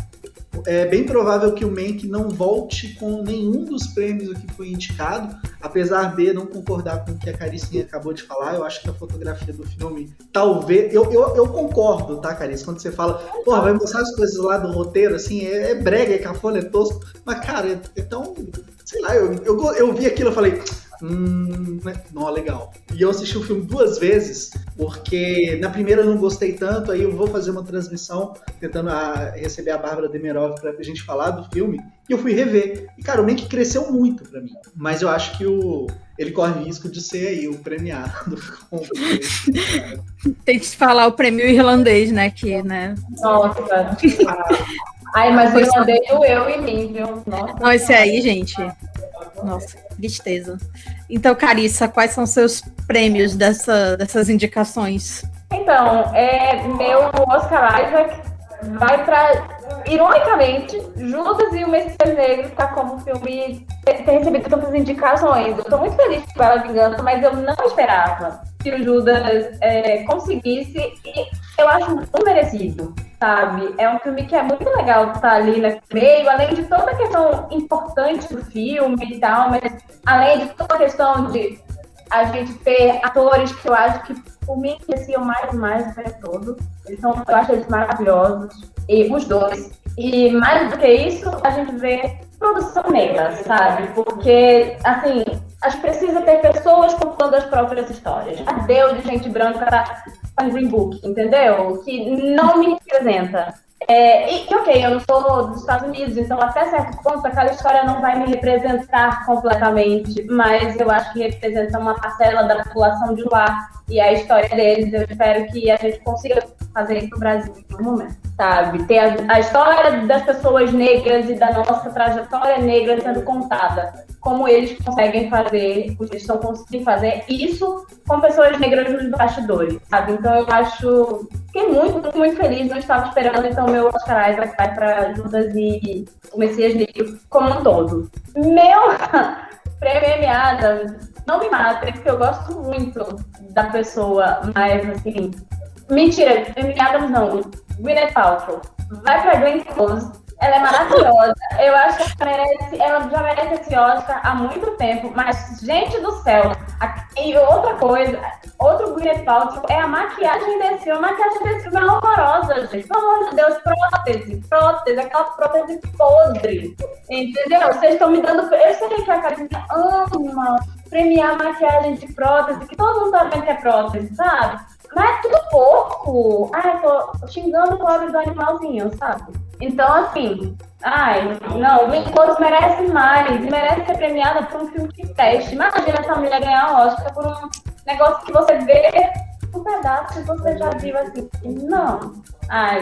é bem provável que o Mank não volte com nenhum dos prêmios que foi indicado, apesar de não concordar com o que a Caricinha acabou de falar. Eu acho que a fotografia do filme, talvez. Eu, eu, eu concordo, tá, Caricinha? Quando você fala, porra, vai mostrar as coisas lá do roteiro, assim, é, é brega, é cafona, é tosco. Mas, cara, é, é tão. Sei lá, eu, eu, eu vi aquilo e falei Hum, né? não, legal. E eu assisti o filme duas vezes, porque na primeira eu não gostei tanto, aí eu vou fazer uma transmissão tentando a, ah, receber a Bárbara Demerov pra gente falar do filme, e eu fui rever. E, cara, o Mank cresceu muito pra mim. Mas eu acho que o, ele corre risco de ser aí o premiado. [laughs] Tem que falar o prêmio irlandês, né? Que, né? Nossa, [laughs] Ai, mas o irlandês doeu em mim, viu? Nossa. Não, esse aí, gente. Nossa, tristeza. Então, Carissa, quais são seus prêmios dessa, dessas indicações? Então, é, meu Oscar Isaac vai para ironicamente, Judas e o Messias Negro tá como filme ter recebido tantas indicações. Eu tô muito feliz com ela vingança, mas eu não esperava que o Judas é, conseguisse e eu acho muito merecido, sabe? É um filme que é muito legal estar ali nesse meio, além de toda a questão importante do filme e tal, mas além de toda a questão de a gente ter atores que eu acho que por mim mereciam mais e mais o tempo todo. Então, eu acho eles maravilhosos e os dois. E mais do que isso, a gente vê produção negra, sabe? Porque, assim, a gente precisa ter pessoas contando as próprias histórias. Deu de gente branca para Green Book, entendeu? Que não me representa. É, e, ok, eu não sou dos Estados Unidos, então até certo ponto aquela história não vai me representar completamente, mas eu acho que representa uma parcela da população de lá e a história deles. Eu espero que a gente consiga fazer isso no Brasil em algum momento, sabe? Ter a, a história das pessoas negras e da nossa trajetória negra sendo contada. Como eles conseguem fazer, eles estão conseguindo fazer isso com pessoas negras nos bastidores, sabe? Então eu acho. Fiquei muito, muito, muito feliz, não estava esperando, então meu Oscar Isaac vai para Judas e o Messias Negro como um todo. Meu [laughs] prêmio Adams, não me mata, porque eu gosto muito da pessoa, mas assim. Mentira, Amy Adams não, Gwyneth Paltrow. Vai pra Glenn Close ela é maravilhosa. Eu acho que ela, merece, ela já merece esse Oscar há muito tempo. Mas, gente do céu, e outra coisa, outro Gwyneth Paltrow é a maquiagem desse filme. A maquiagem desse filme é horrorosa, gente. Pelo amor de Deus, prótese, prótese, aquela prótese podre. Entendeu? Vocês estão me dando. Eu sei que a Karine ama premiar maquiagem de prótese, que todo mundo vendo que é prótese, sabe? Mas é tudo pouco. Ai, tô xingando o pobre do animalzinho, sabe? Então, assim, ai, não, o Windows merece mais, merece ser premiada por um filme de teste. Imagina essa mulher ganhar um Oscar por um negócio que você vê um pedaço que você já viu assim. Não. Ai,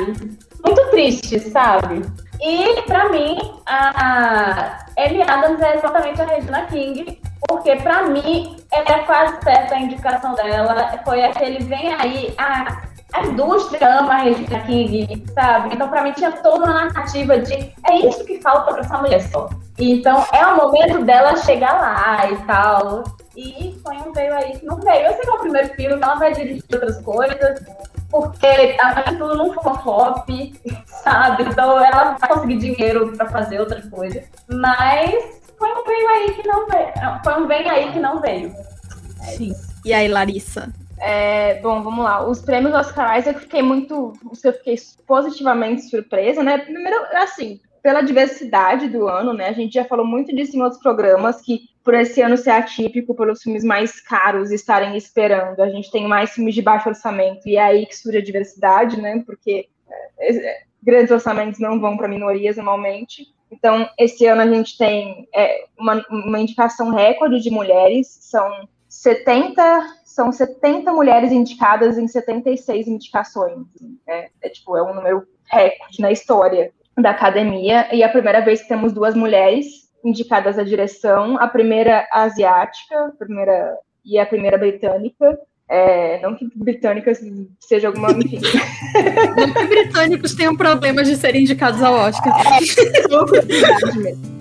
muito triste, sabe? E, pra mim, a Amy Adams é exatamente a Regina King, porque, pra mim, é quase certa a indicação dela. Foi aquele vem aí, a a indústria ama a Regina King, sabe? Então, para mim, tinha toda uma narrativa de é isso que falta para essa mulher só. Então, é o momento dela chegar lá e tal. E foi um veio aí que não veio. Eu sei que é o primeiro filme, ela vai dirigir outras coisas, porque tá tudo não foi um flop, [laughs] sabe? Então, ela vai conseguir dinheiro para fazer outra coisa. Mas foi um veio aí que não veio. Foi um veio aí que não veio. Sim. E aí, Larissa? É, bom, vamos lá. Os prêmios Oscar eu fiquei muito. Eu fiquei positivamente surpresa, né? Primeiro, assim, pela diversidade do ano, né? A gente já falou muito disso em outros programas, que por esse ano ser atípico, pelos filmes mais caros estarem esperando, a gente tem mais filmes de baixo orçamento, e é aí que surge a diversidade, né? Porque é, é, grandes orçamentos não vão para minorias normalmente. Então, esse ano a gente tem é, uma, uma indicação recorde de mulheres, são 70 são 70 mulheres indicadas em 76 indicações. É, é tipo, é um número recorde na história da academia, e é a primeira vez que temos duas mulheres indicadas à direção, a primeira asiática, a primeira e a primeira britânica. É, não que britânicas seja alguma. [laughs] Enfim. não que britânicos tenham problemas de serem indicados ao Oscar. É, [laughs] mesmo.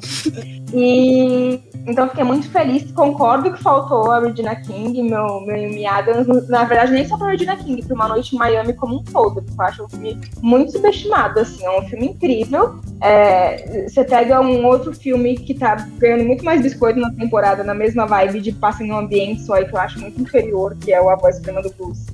E então fiquei muito feliz, concordo que faltou a Regina King, meu, meu Adams, na verdade nem só pra Regina King, pra Uma Noite em Miami como um todo, porque eu acho um filme muito subestimado, assim, é um filme incrível. É, você pega um outro filme que tá ganhando muito mais biscoito na temporada, na mesma vibe de passa em um ambiente só, e que eu acho muito inferior, que é o A Voz Suprema do Blues.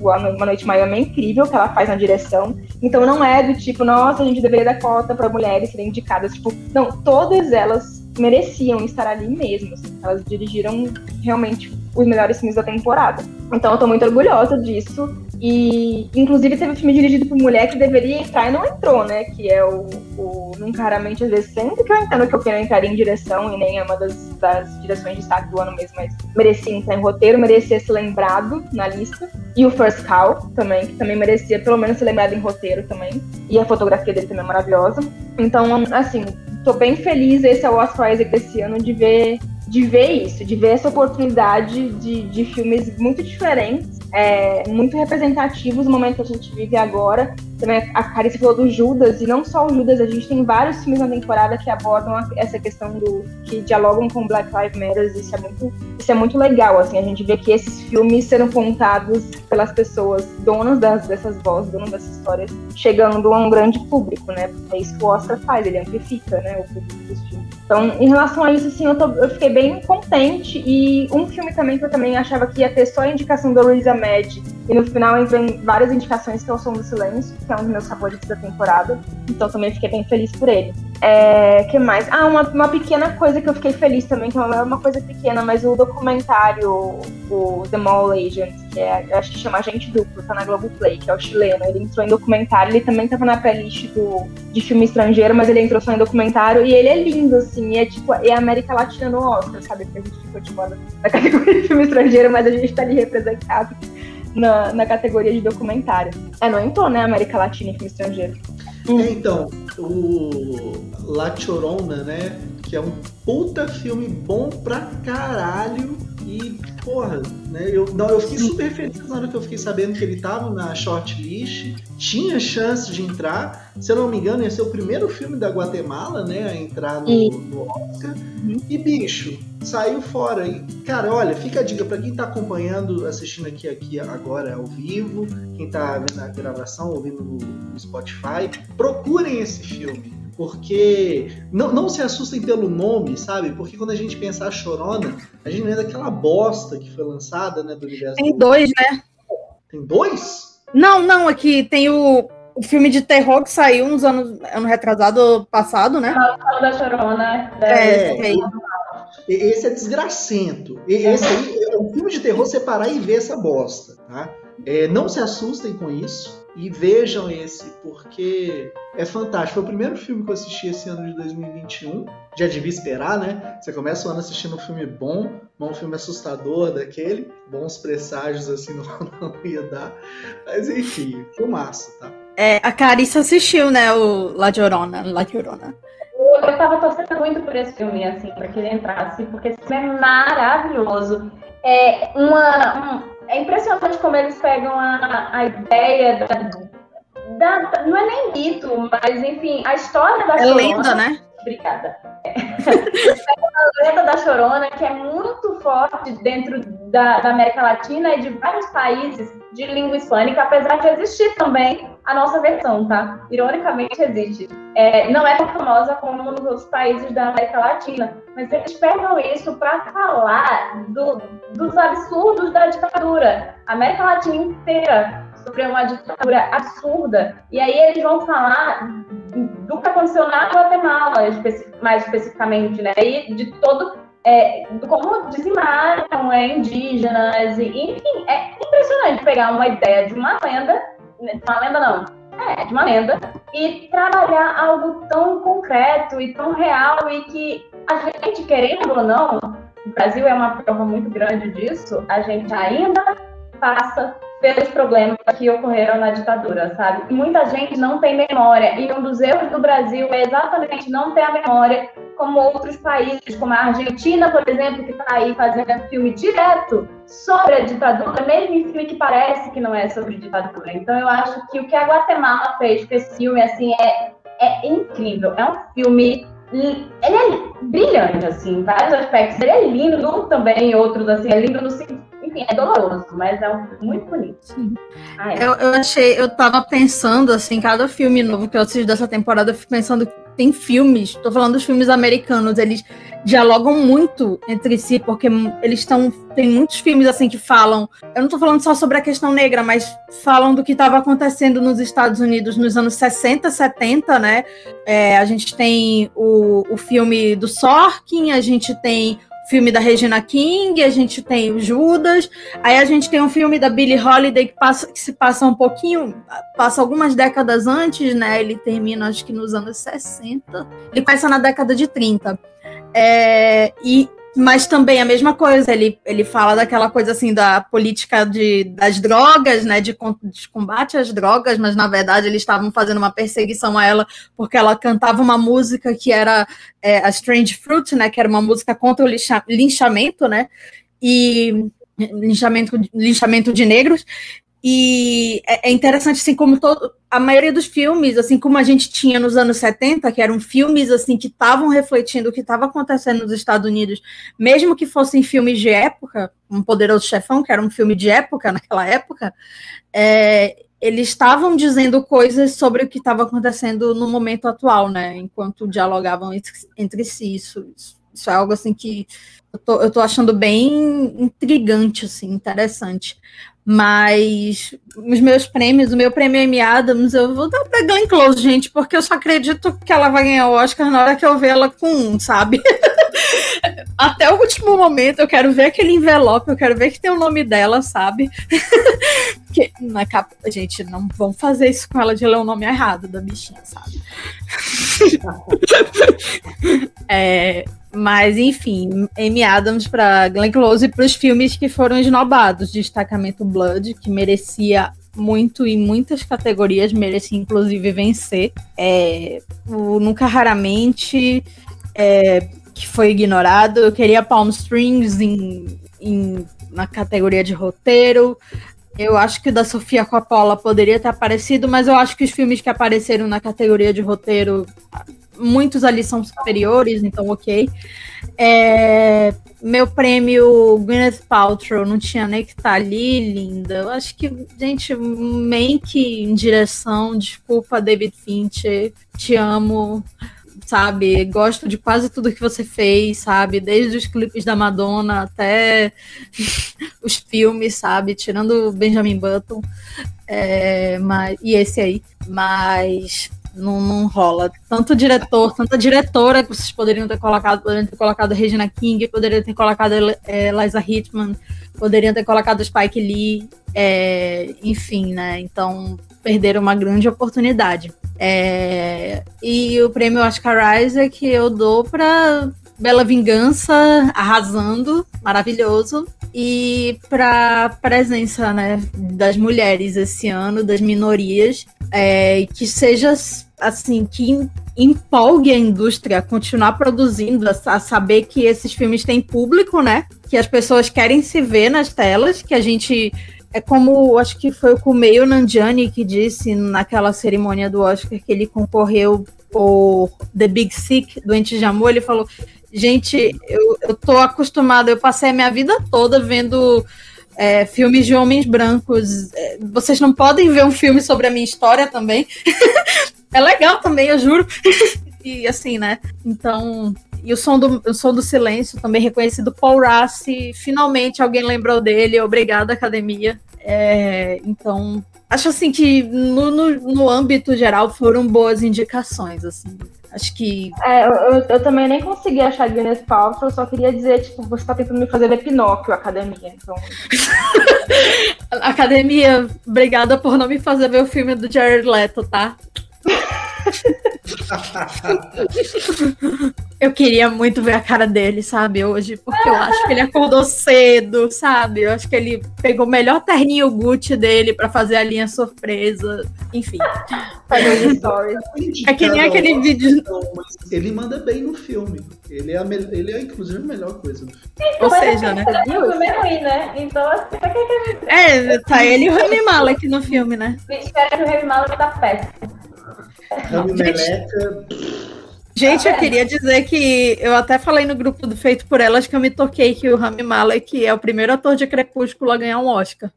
Uma Noite em Miami é incrível, que ela faz na direção. Então não é do tipo, nossa, a gente deveria dar cota para mulheres serem indicadas. Tipo, não, todas elas mereciam estar ali mesmo. Assim, elas dirigiram realmente os melhores filmes da temporada. Então eu tô muito orgulhosa disso. E, inclusive, teve um filme dirigido por mulher que deveria entrar e não entrou, né? Que é o, o Nunca Raramente às vezes sempre, que eu entendo que eu quero entrar em direção e nem é uma das, das direções de destaque do ano mesmo, mas merecia entrar em roteiro, merecia ser lembrado na lista. E o First Call também, que também merecia pelo menos ser lembrado em roteiro também. E a fotografia dele também é maravilhosa. Então, assim, tô bem feliz, esse é o Oscar Isaac desse ano, de ver, de ver isso, de ver essa oportunidade de, de filmes muito diferentes é, muito representativos no momento que a gente vive agora. Também a Carissa falou do Judas, e não só o Judas, a gente tem vários filmes na temporada que abordam essa questão do. que dialogam com Black Lives Matter, isso é muito, isso é muito legal, assim, a gente vê que esses filmes serão contados pelas pessoas donas das, dessas vozes, donas dessas histórias, chegando a um grande público, né? É isso que o Oscar faz, ele amplifica, né, o público dos. Então, em relação a isso, assim, eu, tô, eu, fiquei bem contente. E um filme também que eu também achava que ia ter só a indicação da Luisa Med. E no final entrou em várias indicações, que é o Som do Silêncio, que é um dos meus favoritos da temporada. Então também fiquei bem feliz por ele. É, que mais? Ah, uma, uma pequena coisa que eu fiquei feliz também, que é uma coisa pequena, mas o documentário, o The Mall Agent, que é, acho que chama Agente Duplo, tá na Globoplay, que é o chileno. Ele entrou em documentário, ele também tava na playlist do, de filme estrangeiro, mas ele entrou só em documentário, e ele é lindo, assim, é tipo, é América Latina no Oscar, sabe? Porque a gente ficou tipo na categoria de filme estrangeiro, mas a gente tá ali representado na, na categoria de documentário. É, não entrou, né, América Latina e filme estrangeiro. É, então, o La Chorona, né? Que é um puta filme bom pra caralho. E, porra, né? Eu, não, eu fiquei super feliz na hora que eu fiquei sabendo que ele tava na shortlist, tinha chance de entrar. Se eu não me engano, ia ser o primeiro filme da Guatemala, né? A entrar no, no Oscar. Uhum. E, bicho, saiu fora. E, cara, olha, fica a dica para quem tá acompanhando, assistindo aqui, aqui agora ao vivo, quem tá vendo a gravação, ouvindo no, no Spotify, procurem esse filme porque não, não se assustem pelo nome, sabe? Porque quando a gente pensa a Chorona, a gente lembra daquela bosta que foi lançada, né, do universo. Tem dois, né? Tem dois? Não, não, aqui tem o, o filme de terror que saiu uns anos, ano retrasado passado, né? O da Chorona. É, é, esse é desgracento. Esse aí é um filme de terror separar e ver essa bosta, tá? É, não se assustem com isso e vejam esse, porque é fantástico. Foi o primeiro filme que eu assisti esse ano de 2021. Já devia esperar, né? Você começa o ano assistindo um filme bom, um filme assustador daquele. Bons presságios, assim, [laughs] não, não ia dar. Mas enfim, filmaço, tá? É, a Carissa assistiu, né, o La Llorona. La Llorona. Eu tava torcendo muito por esse filme, assim, para que ele entrasse, porque esse filme é maravilhoso. É uma, um é impressionante como eles pegam a, a ideia da, da, Não é nem mito, mas enfim, a história da é Chorona. lenda, né? Obrigada. É. a lenda da Chorona, que é muito forte dentro da, da América Latina e de vários países de língua hispânica, apesar de existir também a nossa versão, tá? Ironicamente existe. É, não é tão famosa como nos outros países da América Latina, mas eles pegam isso para falar do, dos absurdos da ditadura. A América Latina inteira sofreu uma ditadura absurda, e aí eles vão falar do que aconteceu na Guatemala, mais especificamente, né? E de todo é, como dizimaram é, indígenas, e, enfim, é impressionante pegar uma ideia de uma lenda, de uma lenda não, é, de uma lenda, e trabalhar algo tão concreto e tão real e que a gente, querendo ou não, o Brasil é uma prova muito grande disso, a gente ainda passa pelos problemas que ocorreram na ditadura, sabe? Muita gente não tem memória, e um dos erros do Brasil é exatamente não ter a memória como outros países, como a Argentina, por exemplo, que está aí fazendo filme direto sobre a ditadura, mesmo em filme que parece que não é sobre ditadura. Então eu acho que o que a Guatemala fez com esse filme, assim, é, é incrível. É um filme ele é brilhante, assim, em vários aspectos. Ele é lindo também, outros, assim, é lindo no sentido enfim, é doloroso, mas é um, muito bonito. Ah, é. eu, eu achei, eu tava pensando, assim, cada filme novo que eu assisto dessa temporada, eu fico pensando que tem filmes, tô falando dos filmes americanos, eles dialogam muito entre si, porque eles estão. Tem muitos filmes assim que falam. Eu não tô falando só sobre a questão negra, mas falam do que estava acontecendo nos Estados Unidos nos anos 60, 70, né? É, a gente tem o, o filme do Sorkin, a gente tem filme da Regina King, a gente tem o Judas, aí a gente tem um filme da Billie Holiday que, passa, que se passa um pouquinho, passa algumas décadas antes, né? Ele termina acho que nos anos 60, ele começa na década de 30. É, e mas também a mesma coisa, ele, ele fala daquela coisa assim da política de, das drogas, né, de, de combate às drogas, mas na verdade eles estavam fazendo uma perseguição a ela porque ela cantava uma música que era é, a Strange Fruit, né, que era uma música contra o linchamento, né, e linchamento, linchamento de negros, e é, é interessante, assim, como todo, a maioria dos filmes, assim como a gente tinha nos anos 70, que eram filmes assim que estavam refletindo o que estava acontecendo nos Estados Unidos, mesmo que fossem filmes de época, um Poderoso Chefão, que era um filme de época [laughs] naquela época, é, eles estavam dizendo coisas sobre o que estava acontecendo no momento atual, né? Enquanto dialogavam entre, entre si. Isso, isso, isso, é algo assim que eu tô, eu tô achando bem intrigante, assim, interessante. Mas os meus prêmios, o meu prêmio Amy Adams, eu vou dar pra Glenn Close, gente, porque eu só acredito que ela vai ganhar o Oscar na hora que eu ver ela com um, sabe? [laughs] Até o último momento, eu quero ver aquele envelope, eu quero ver que tem o nome dela, sabe? [laughs] que na capa, gente, não vão fazer isso com ela de ler o nome errado da bichinha, sabe? [laughs] é, mas, enfim, Amy Adams para Glenn Close e para os filmes que foram esnobados. Destacamento Blood, que merecia muito em muitas categorias, merecia inclusive vencer. É, o Nunca Raramente, é, que foi ignorado. Eu queria Palm Springs em em, na categoria de roteiro. Eu acho que o da Sofia Coppola poderia ter aparecido, mas eu acho que os filmes que apareceram na categoria de roteiro, muitos ali são superiores, então ok. É, meu prêmio Gwyneth Paltrow não tinha nem que estar tá ali, linda. Eu acho que, gente, Mank em direção, desculpa, David Fincher, te amo sabe? Gosto de quase tudo que você fez, sabe? Desde os clipes da Madonna até [laughs] os filmes, sabe? Tirando Benjamin Button é, mas, e esse aí. Mas não, não rola. Tanto diretor, tanta diretora que vocês poderiam ter colocado, poderiam ter colocado Regina King, poderiam ter colocado é, Liza Hitman, poderiam ter colocado Spike Lee, é, enfim, né? Então perderam uma grande oportunidade. É, e o prêmio Oscar Isaac eu dou para Bela Vingança, arrasando, maravilhoso. E para presença né, das mulheres esse ano, das minorias, é, que seja assim, que empolgue a indústria a continuar produzindo, a saber que esses filmes têm público, né? Que as pessoas querem se ver nas telas, que a gente é como, acho que foi o Kumeio Nanjiani que disse naquela cerimônia do Oscar que ele concorreu por The Big Sick, Doente de Amor, ele falou, gente, eu, eu tô acostumado, eu passei a minha vida toda vendo é, filmes de homens brancos, é, vocês não podem ver um filme sobre a minha história também? [laughs] é legal também, eu juro. [laughs] e assim, né? Então, e o som do, o som do silêncio, também reconhecido Paul Rassi. Finalmente alguém lembrou dele. Obrigada, academia. É, então, acho assim que no, no, no, âmbito geral foram boas indicações, assim. Acho que. É, eu, eu também nem consegui achar Gwyneth Paltrow, eu só queria dizer, tipo, você tá tentando me fazer ver Pinóquio, academia. Então. [laughs] academia, obrigada por não me fazer ver o filme do Jared Leto, tá? [laughs] eu queria muito ver a cara dele, sabe, hoje, porque eu acho que ele acordou cedo, sabe? Eu acho que ele pegou o melhor terninho Gucci dele para fazer a linha surpresa. Enfim. É que nem aquele vídeo. Ele manda bem no filme. Ele é, a me... ele é inclusive, a melhor coisa. Ou seja, né? né? Então, assim, É, tá ele e o Rami Malek no filme, né? Espero que o Rami Malek tá péssimo. Meleca. Gente, eu queria dizer que eu até falei no grupo do Feito por Elas que eu me toquei que o Rami Malek é o primeiro ator de Crepúsculo a ganhar um Oscar.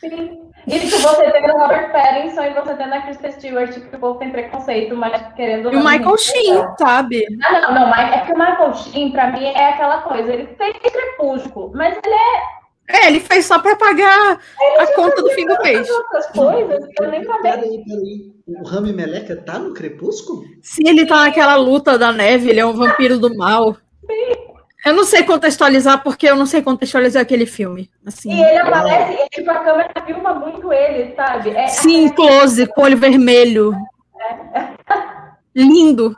Sim. E que você tem o Robert Pattinson e você tem a Kristen Stewart, que o povo tem preconceito, mas querendo... E o Michael Sheen, sabe? Ah, não, não, é que o Michael Sheen, pra mim, é aquela coisa, ele fez Crepúsculo, mas ele é é, ele fez só para pagar ele a conta do fim do mês. Coisas eu nem Peraí, peraí. O Rami Meleca tá no Crepúsculo? Sim, ele tá naquela luta da neve, ele é um vampiro do mal. Eu não sei contextualizar, porque eu não sei contextualizar aquele filme. Assim. E ele aparece, e tipo, a câmera filma muito ele, sabe? É, Sim, close, com olho vermelho. É. Lindo.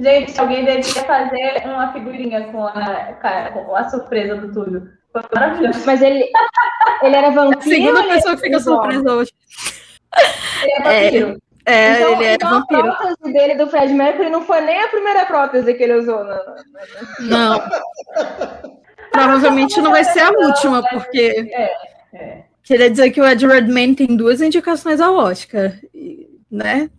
Gente, alguém deveria fazer uma figurinha com a, com a surpresa do Túlio. Maravilhoso. Mas ele, ele era vampiro. É a segunda pessoa que fica surpresa hoje. Ele é vampiro. É, é então, ele é então vampiro. A prótese dele do Fred Mercury não foi nem a primeira prótese que ele usou. Não. não. Provavelmente não vai ser a última, porque. É, é. Queria dizer que o Ed Redmayne tem duas indicações ao Oscar, né?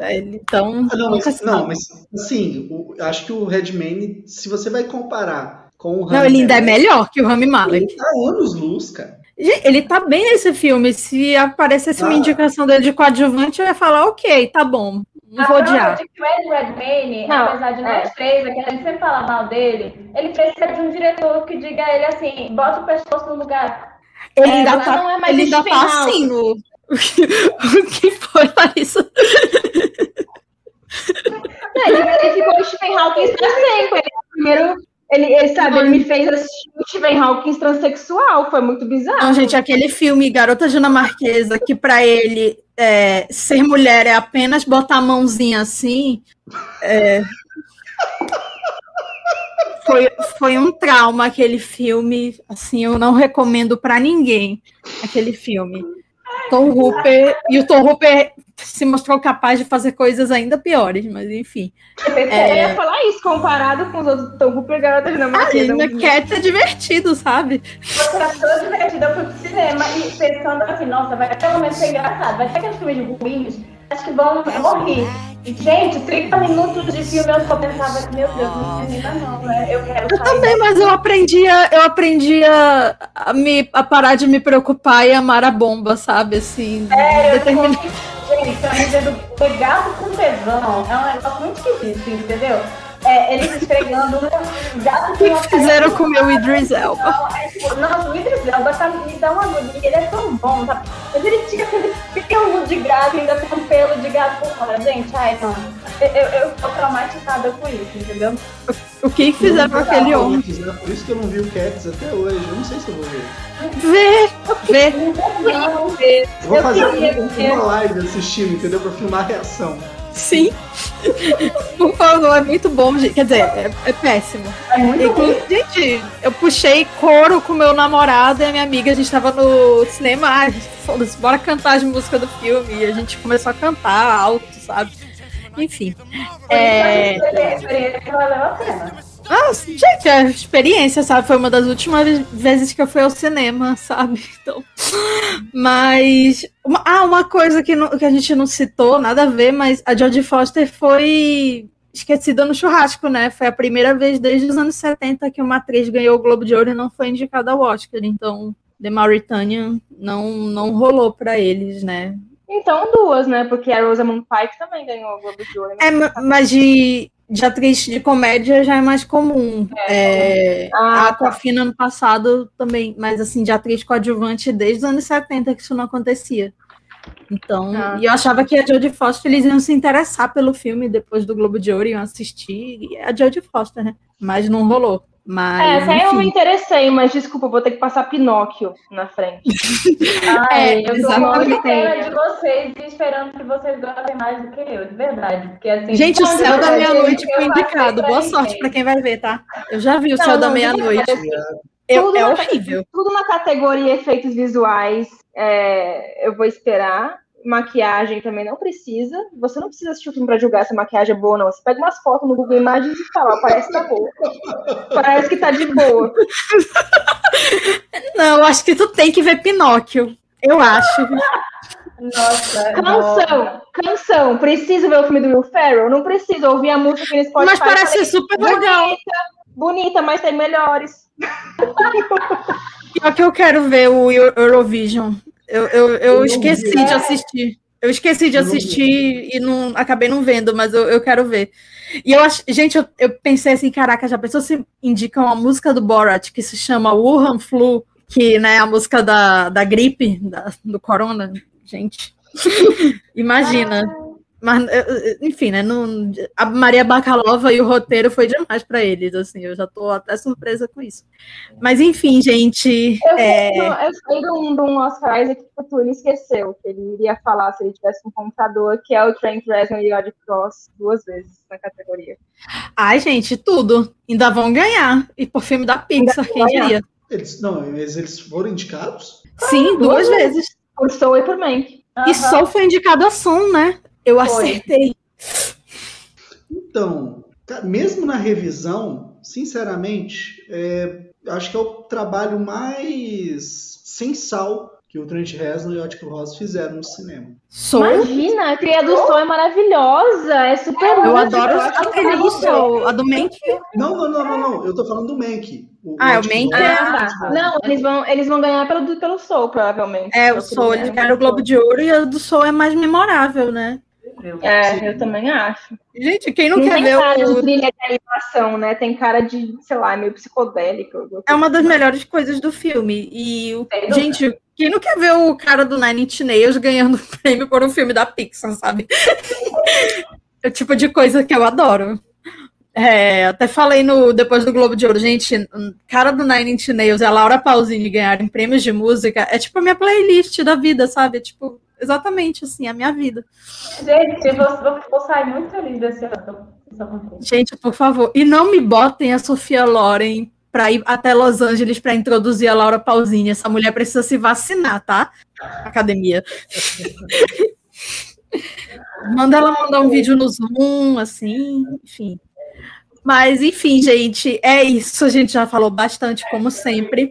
Então. Ah, não, mas, não, mas assim, acho que o Redmayne, se você vai comparar com o Rami Não, ele ainda é melhor que o Rami Malek. Ele tá anos luz, cara. Ele tá bem nesse filme. Se aparecesse ah. uma indicação dele de coadjuvante, eu ia falar, ok, tá bom. Não vou odiar. De que o Ed Redmayne, não, apesar de nós é. três, que a gente sempre fala mal dele, ele precisa de um diretor que diga a ele assim, bota o pescoço no lugar. Ele é, ainda tá, é ele ainda tá assim no... [laughs] o que foi, Larissa? Não, ele, ele ficou o Stephen Hawking para sempre. Ele é o primeiro ele, ele sabe, ele me fez assistir o Stephen Hawking transexual, foi muito bizarro. Não, gente, aquele filme Garota Dinamarquesa, que para ele é, ser mulher é apenas botar a mãozinha assim, é, foi, foi um trauma aquele filme, assim, eu não recomendo para ninguém aquele filme. Tom Hooper, e o Tom Hooper se mostrou capaz de fazer coisas ainda piores, mas enfim. É... Eu ia falar isso, comparado com os outros Tom Hooper Garota Dinamarquesa. Ah, Cats é divertido, sabe? Você achou divertido, eu fui pro cinema e pensando assim, nossa, vai pelo menos ser engraçado, vai ter aqueles filmes ruins, acho que vão morrer. Gente, 30 minutos de filme eu só pensava, meu Deus, não termina não, né? Eu quero Eu também, mas eu aprendi, a, eu aprendi a, a, me, a parar de me preocupar e amar a bomba, sabe? Assim, é, determin... Gente, eu dizendo, pegado com tesão é um negócio muito esquisito, entendeu? É, eles esfregando gato que fizeram com o meu Idris Elba. É, tipo, não, o Idris Elba tá, me dá uma agonia, ele é tão bom, sabe? Mas ele tinha aquele pelo de gato, ainda tem um pelo de gato por fora. Gente, ai, não. Eu, eu, eu tô traumatizada com isso, entendeu? O que fizeram com aquele homem? Por isso que eu não vi o Cats até hoje. Eu não sei se eu vou ver. Vê, vê. Não, vê. Eu vou fazer uma, uma live assistindo, entendeu? Pra filmar a reação. Sim. Por favor, é muito bom, gente. Quer dizer, é, é péssimo. É muito bom. Gente, eu puxei coro com meu namorado e a minha amiga, a gente tava no cinema, ah, foda-se, bora cantar as músicas do filme. E a gente começou a cantar alto, sabe? Enfim. É... Ah, gente, a experiência, sabe? Foi uma das últimas vezes que eu fui ao cinema, sabe? [laughs] Então. Mas. Uma, ah, uma coisa que, não, que a gente não citou, nada a ver, mas a Jodie Foster foi esquecida no churrasco, né? Foi a primeira vez desde os anos 70 que uma atriz ganhou o Globo de Ouro e não foi indicada ao Oscar. Então, The Mauritanian não, não rolou para eles, né? Então, duas, né? Porque a Rosamund Pike também ganhou o Globo de Ouro. É, mas de de atriz de comédia já é mais comum. É, é, ah, a Aquafina tá. ano passado também, mas assim, de atriz coadjuvante desde os anos 70 que isso não acontecia. Então, ah. e eu achava que a Jodie Foster eles iam se interessar pelo filme depois do Globo de Ouro, iam assistir, e a Jodie Foster, né? Mas não rolou. Mas, é, essa aí eu me interessei, mas desculpa, vou ter que passar Pinóquio na frente. [laughs] Ai, é, eu tô muito pena de vocês e esperando que vocês gostem mais do que eu, de verdade. Porque, assim, gente, o Céu da Meia-Noite foi indicado. Boa sorte para quem vai ver, tá? Eu já vi o não, Céu não, da Meia-Noite. É, horrível. Tudo na categoria efeitos visuais, é, eu vou esperar maquiagem também não precisa. Você não precisa assistir o filme para julgar se a maquiagem é boa ou não. Você pega umas fotos no Google Imagens e fala, parece que tá boa. parece que tá de boa. [laughs] Não, acho que tu tem que ver Pinóquio. Eu acho. Nossa. Canção, nossa. canção. Preciso ver o filme do Will Ferrell? Não preciso ouvir a música que eles podem Mas parece ser super legal. Bonita, bonita, mas tem melhores. Pior que eu quero ver o Eurovision. Eu, eu, eu esqueci de assistir. Eu esqueci de assistir e não acabei não vendo, mas eu, eu quero ver. E eu acho, gente, eu, eu pensei assim, caraca, já pensou se indicam uma música do Borat que se chama Wuhan Flu, que né, é a música da, da gripe, da, do corona, gente. [laughs] Imagina. Mas, eh, eh, enfim, né? Não, a Maria Bakalova e o roteiro foi demais para eles, assim, eu já tô até surpresa com isso. Mas, enfim, gente. Eu, é... eu sei de um, de um Oscar Isaac que o Tune esqueceu, que ele iria falar se ele tivesse um computador, que é o Trent Reznor e Odd Cross duas vezes na categoria. Ai, gente, tudo. Ainda vão ganhar. E por filme da Pixar, quem diria? Eles, não, eles, eles foram indicados? Sim, ah, duas, duas vezes. vezes. Por Soul e por Mank. E Soul foi indicado a som, né? Eu Foi. acertei. Então, mesmo na revisão, sinceramente, é, acho que é o trabalho mais sensal que o Trent Reznor e o Atticus Ross fizeram no cinema. Soul? Imagina, a trilha do Soul é maravilhosa, é super Eu adoro a trilha do Soul, a do Mank. Não, não, não, não, não, eu tô falando do Mank. O, ah, o Mank é... Ah, não, eles vão, eles vão ganhar pelo, pelo Soul, provavelmente. É, o Soul, eles ganharam o Globo de Ouro e a do Soul é mais memorável, né? É, eu também acho. Gente, quem não, não quer ver cara o... de trilha de animação, né? Tem cara de, sei lá, meio psicodélico. É uma das melhores coisas do filme. E, o... gente, quem não quer ver o cara do Nine Inch Nails ganhando [laughs] prêmio por um filme da Pixar, sabe? [laughs] é o tipo de coisa que eu adoro. É, até falei no depois do Globo de Ouro, gente, cara do Nine Inch Nails e a Laura Pausini ganharem prêmios de música é tipo a minha playlist da vida, sabe? É, tipo, exatamente assim, a minha vida. Gente, eu vou, vou sair muito feliz desse ano. Gente, por favor, e não me botem a Sofia Loren para ir até Los Angeles para introduzir a Laura Pausini. Essa mulher precisa se vacinar, tá? Academia. [laughs] Manda ela mandar um vídeo no Zoom, assim, enfim. Mas, enfim, gente, é isso. A gente já falou bastante, como sempre.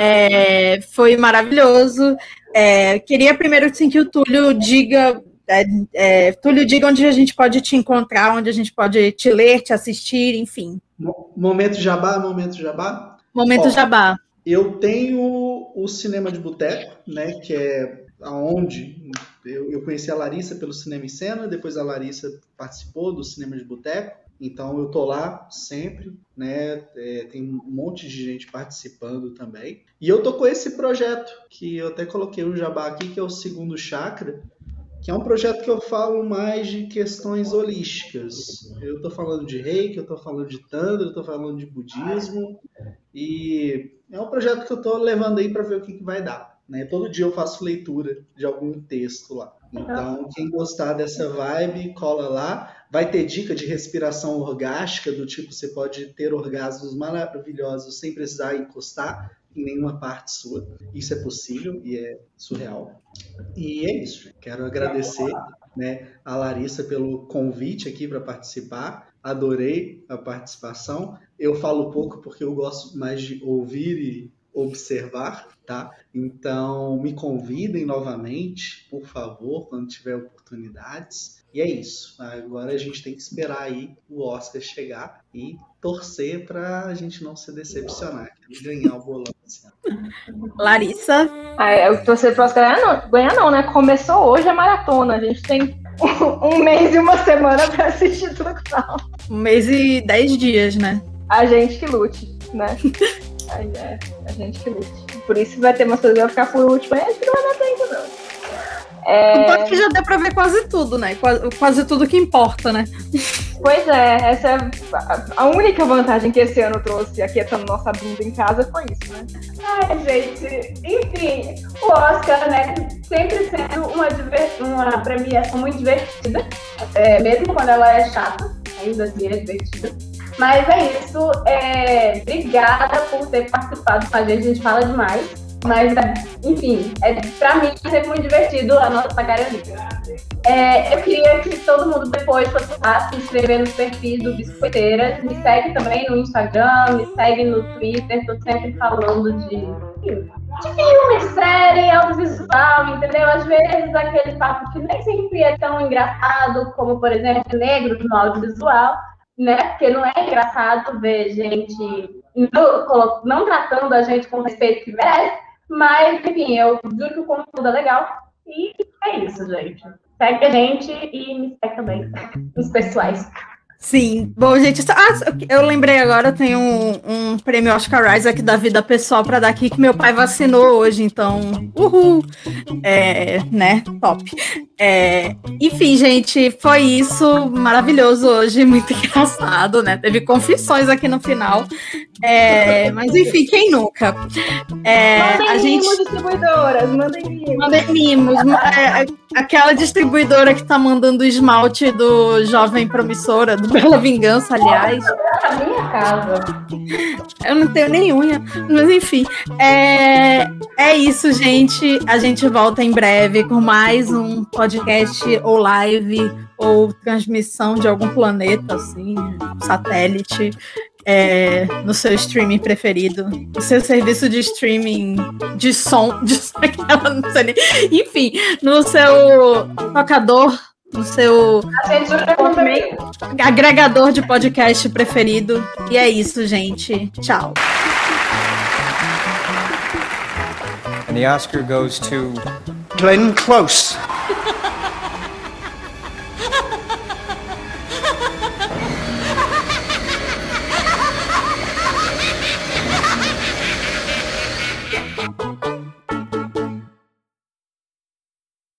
É, foi maravilhoso. É, queria primeiro assim, que o Túlio diga. É, é, Túlio, diga onde a gente pode te encontrar, onde a gente pode te ler, te assistir, enfim. Momento Jabá, momento Jabá. Momento Ó, Jabá. Eu tenho o Cinema de Boteco, né, que é aonde eu, eu conheci a Larissa pelo Cinema em Cena, depois a Larissa participou do Cinema de Boteco. Então eu tô lá sempre, né? É, tem um monte de gente participando também. E eu tô com esse projeto que eu até coloquei um jabá aqui, que é o segundo chakra, que é um projeto que eu falo mais de questões holísticas. Eu tô falando de reiki, eu tô falando de tantra, eu tô falando de budismo e é um projeto que eu tô levando aí para ver o que, que vai dar. Né? Todo dia eu faço leitura de algum texto lá. Então, quem gostar dessa vibe, cola lá. Vai ter dica de respiração orgástica, do tipo você pode ter orgasmos maravilhosos sem precisar encostar em nenhuma parte sua. Isso é possível e é surreal. E é isso. Quero agradecer né, a Larissa pelo convite aqui para participar. Adorei a participação. Eu falo pouco porque eu gosto mais de ouvir e observar, tá? Então, me convidem novamente, por favor, quando tiver oportunidades. E é isso. Agora a gente tem que esperar aí o Oscar chegar e torcer para a gente não se decepcionar, ganhar o bolão. Larissa? Ah, eu torcer para o Oscar ganhar não, ganhar não, né? Começou hoje a maratona. A gente tem [laughs] um mês e uma semana para assistir tudo. Um mês e dez dias, né? A gente que lute, né? [laughs] Aí é, a gente que lute. Por isso vai ter umas coisas que vai ficar por último, mas acho que não vai dar tempo, não. É... que já deu pra ver quase tudo, né? Quase, quase tudo que importa, né? Pois é, essa é a única vantagem que esse ano trouxe aquietando nossa bunda em casa foi isso, né? Ai, gente, enfim, o Oscar, né, sempre sendo uma, uma premiação muito divertida, é, mesmo quando ela é chata, ainda assim é divertida. Mas é isso. É... Obrigada por ter participado com a gente. A gente fala demais. Mas, enfim, é, pra mim sempre muito divertido a nossa galerinha. É, eu queria que todo mundo depois fosse lá se inscrever nos perfis do Biscoiteiras. Me segue também no Instagram, me segue no Twitter. Tô sempre falando de, de filme, série, audiovisual, entendeu? Às vezes aquele papo que nem sempre é tão engraçado como, por exemplo, negro no audiovisual né? Porque não é engraçado ver gente não, não tratando a gente com respeito que merece, mas, enfim, eu juro que o conteúdo é legal. E é isso, gente. Segue a gente e me segue também nos pessoais. Sim, bom, gente, ah, eu lembrei agora, eu tenho um, um prêmio Oscar Isaac da vida pessoal para dar aqui, que meu pai vacinou hoje, então, uhul, é, né, top. É, enfim, gente, foi isso, maravilhoso hoje, muito [laughs] engraçado, né, teve confissões aqui no final, é, mas enfim, quem nunca? É, mandem a gente... mimos distribuidoras, mandem mimos. Mandem mimos, é, é, aquela distribuidora que tá mandando o esmalte do Jovem Promissora, do Bela Vingança, aliás. A minha casa. Eu não tenho nem unha, mas enfim. É, é isso, gente. A gente volta em breve com mais um podcast ou live ou transmissão de algum planeta, assim, satélite. É, no seu streaming preferido, no seu serviço de streaming de som, [laughs] de aquela, não sei nem, enfim, no seu tocador no seu agregador de podcast preferido. E é isso, gente. Tchau. And the Oscar goes to Glenn Close.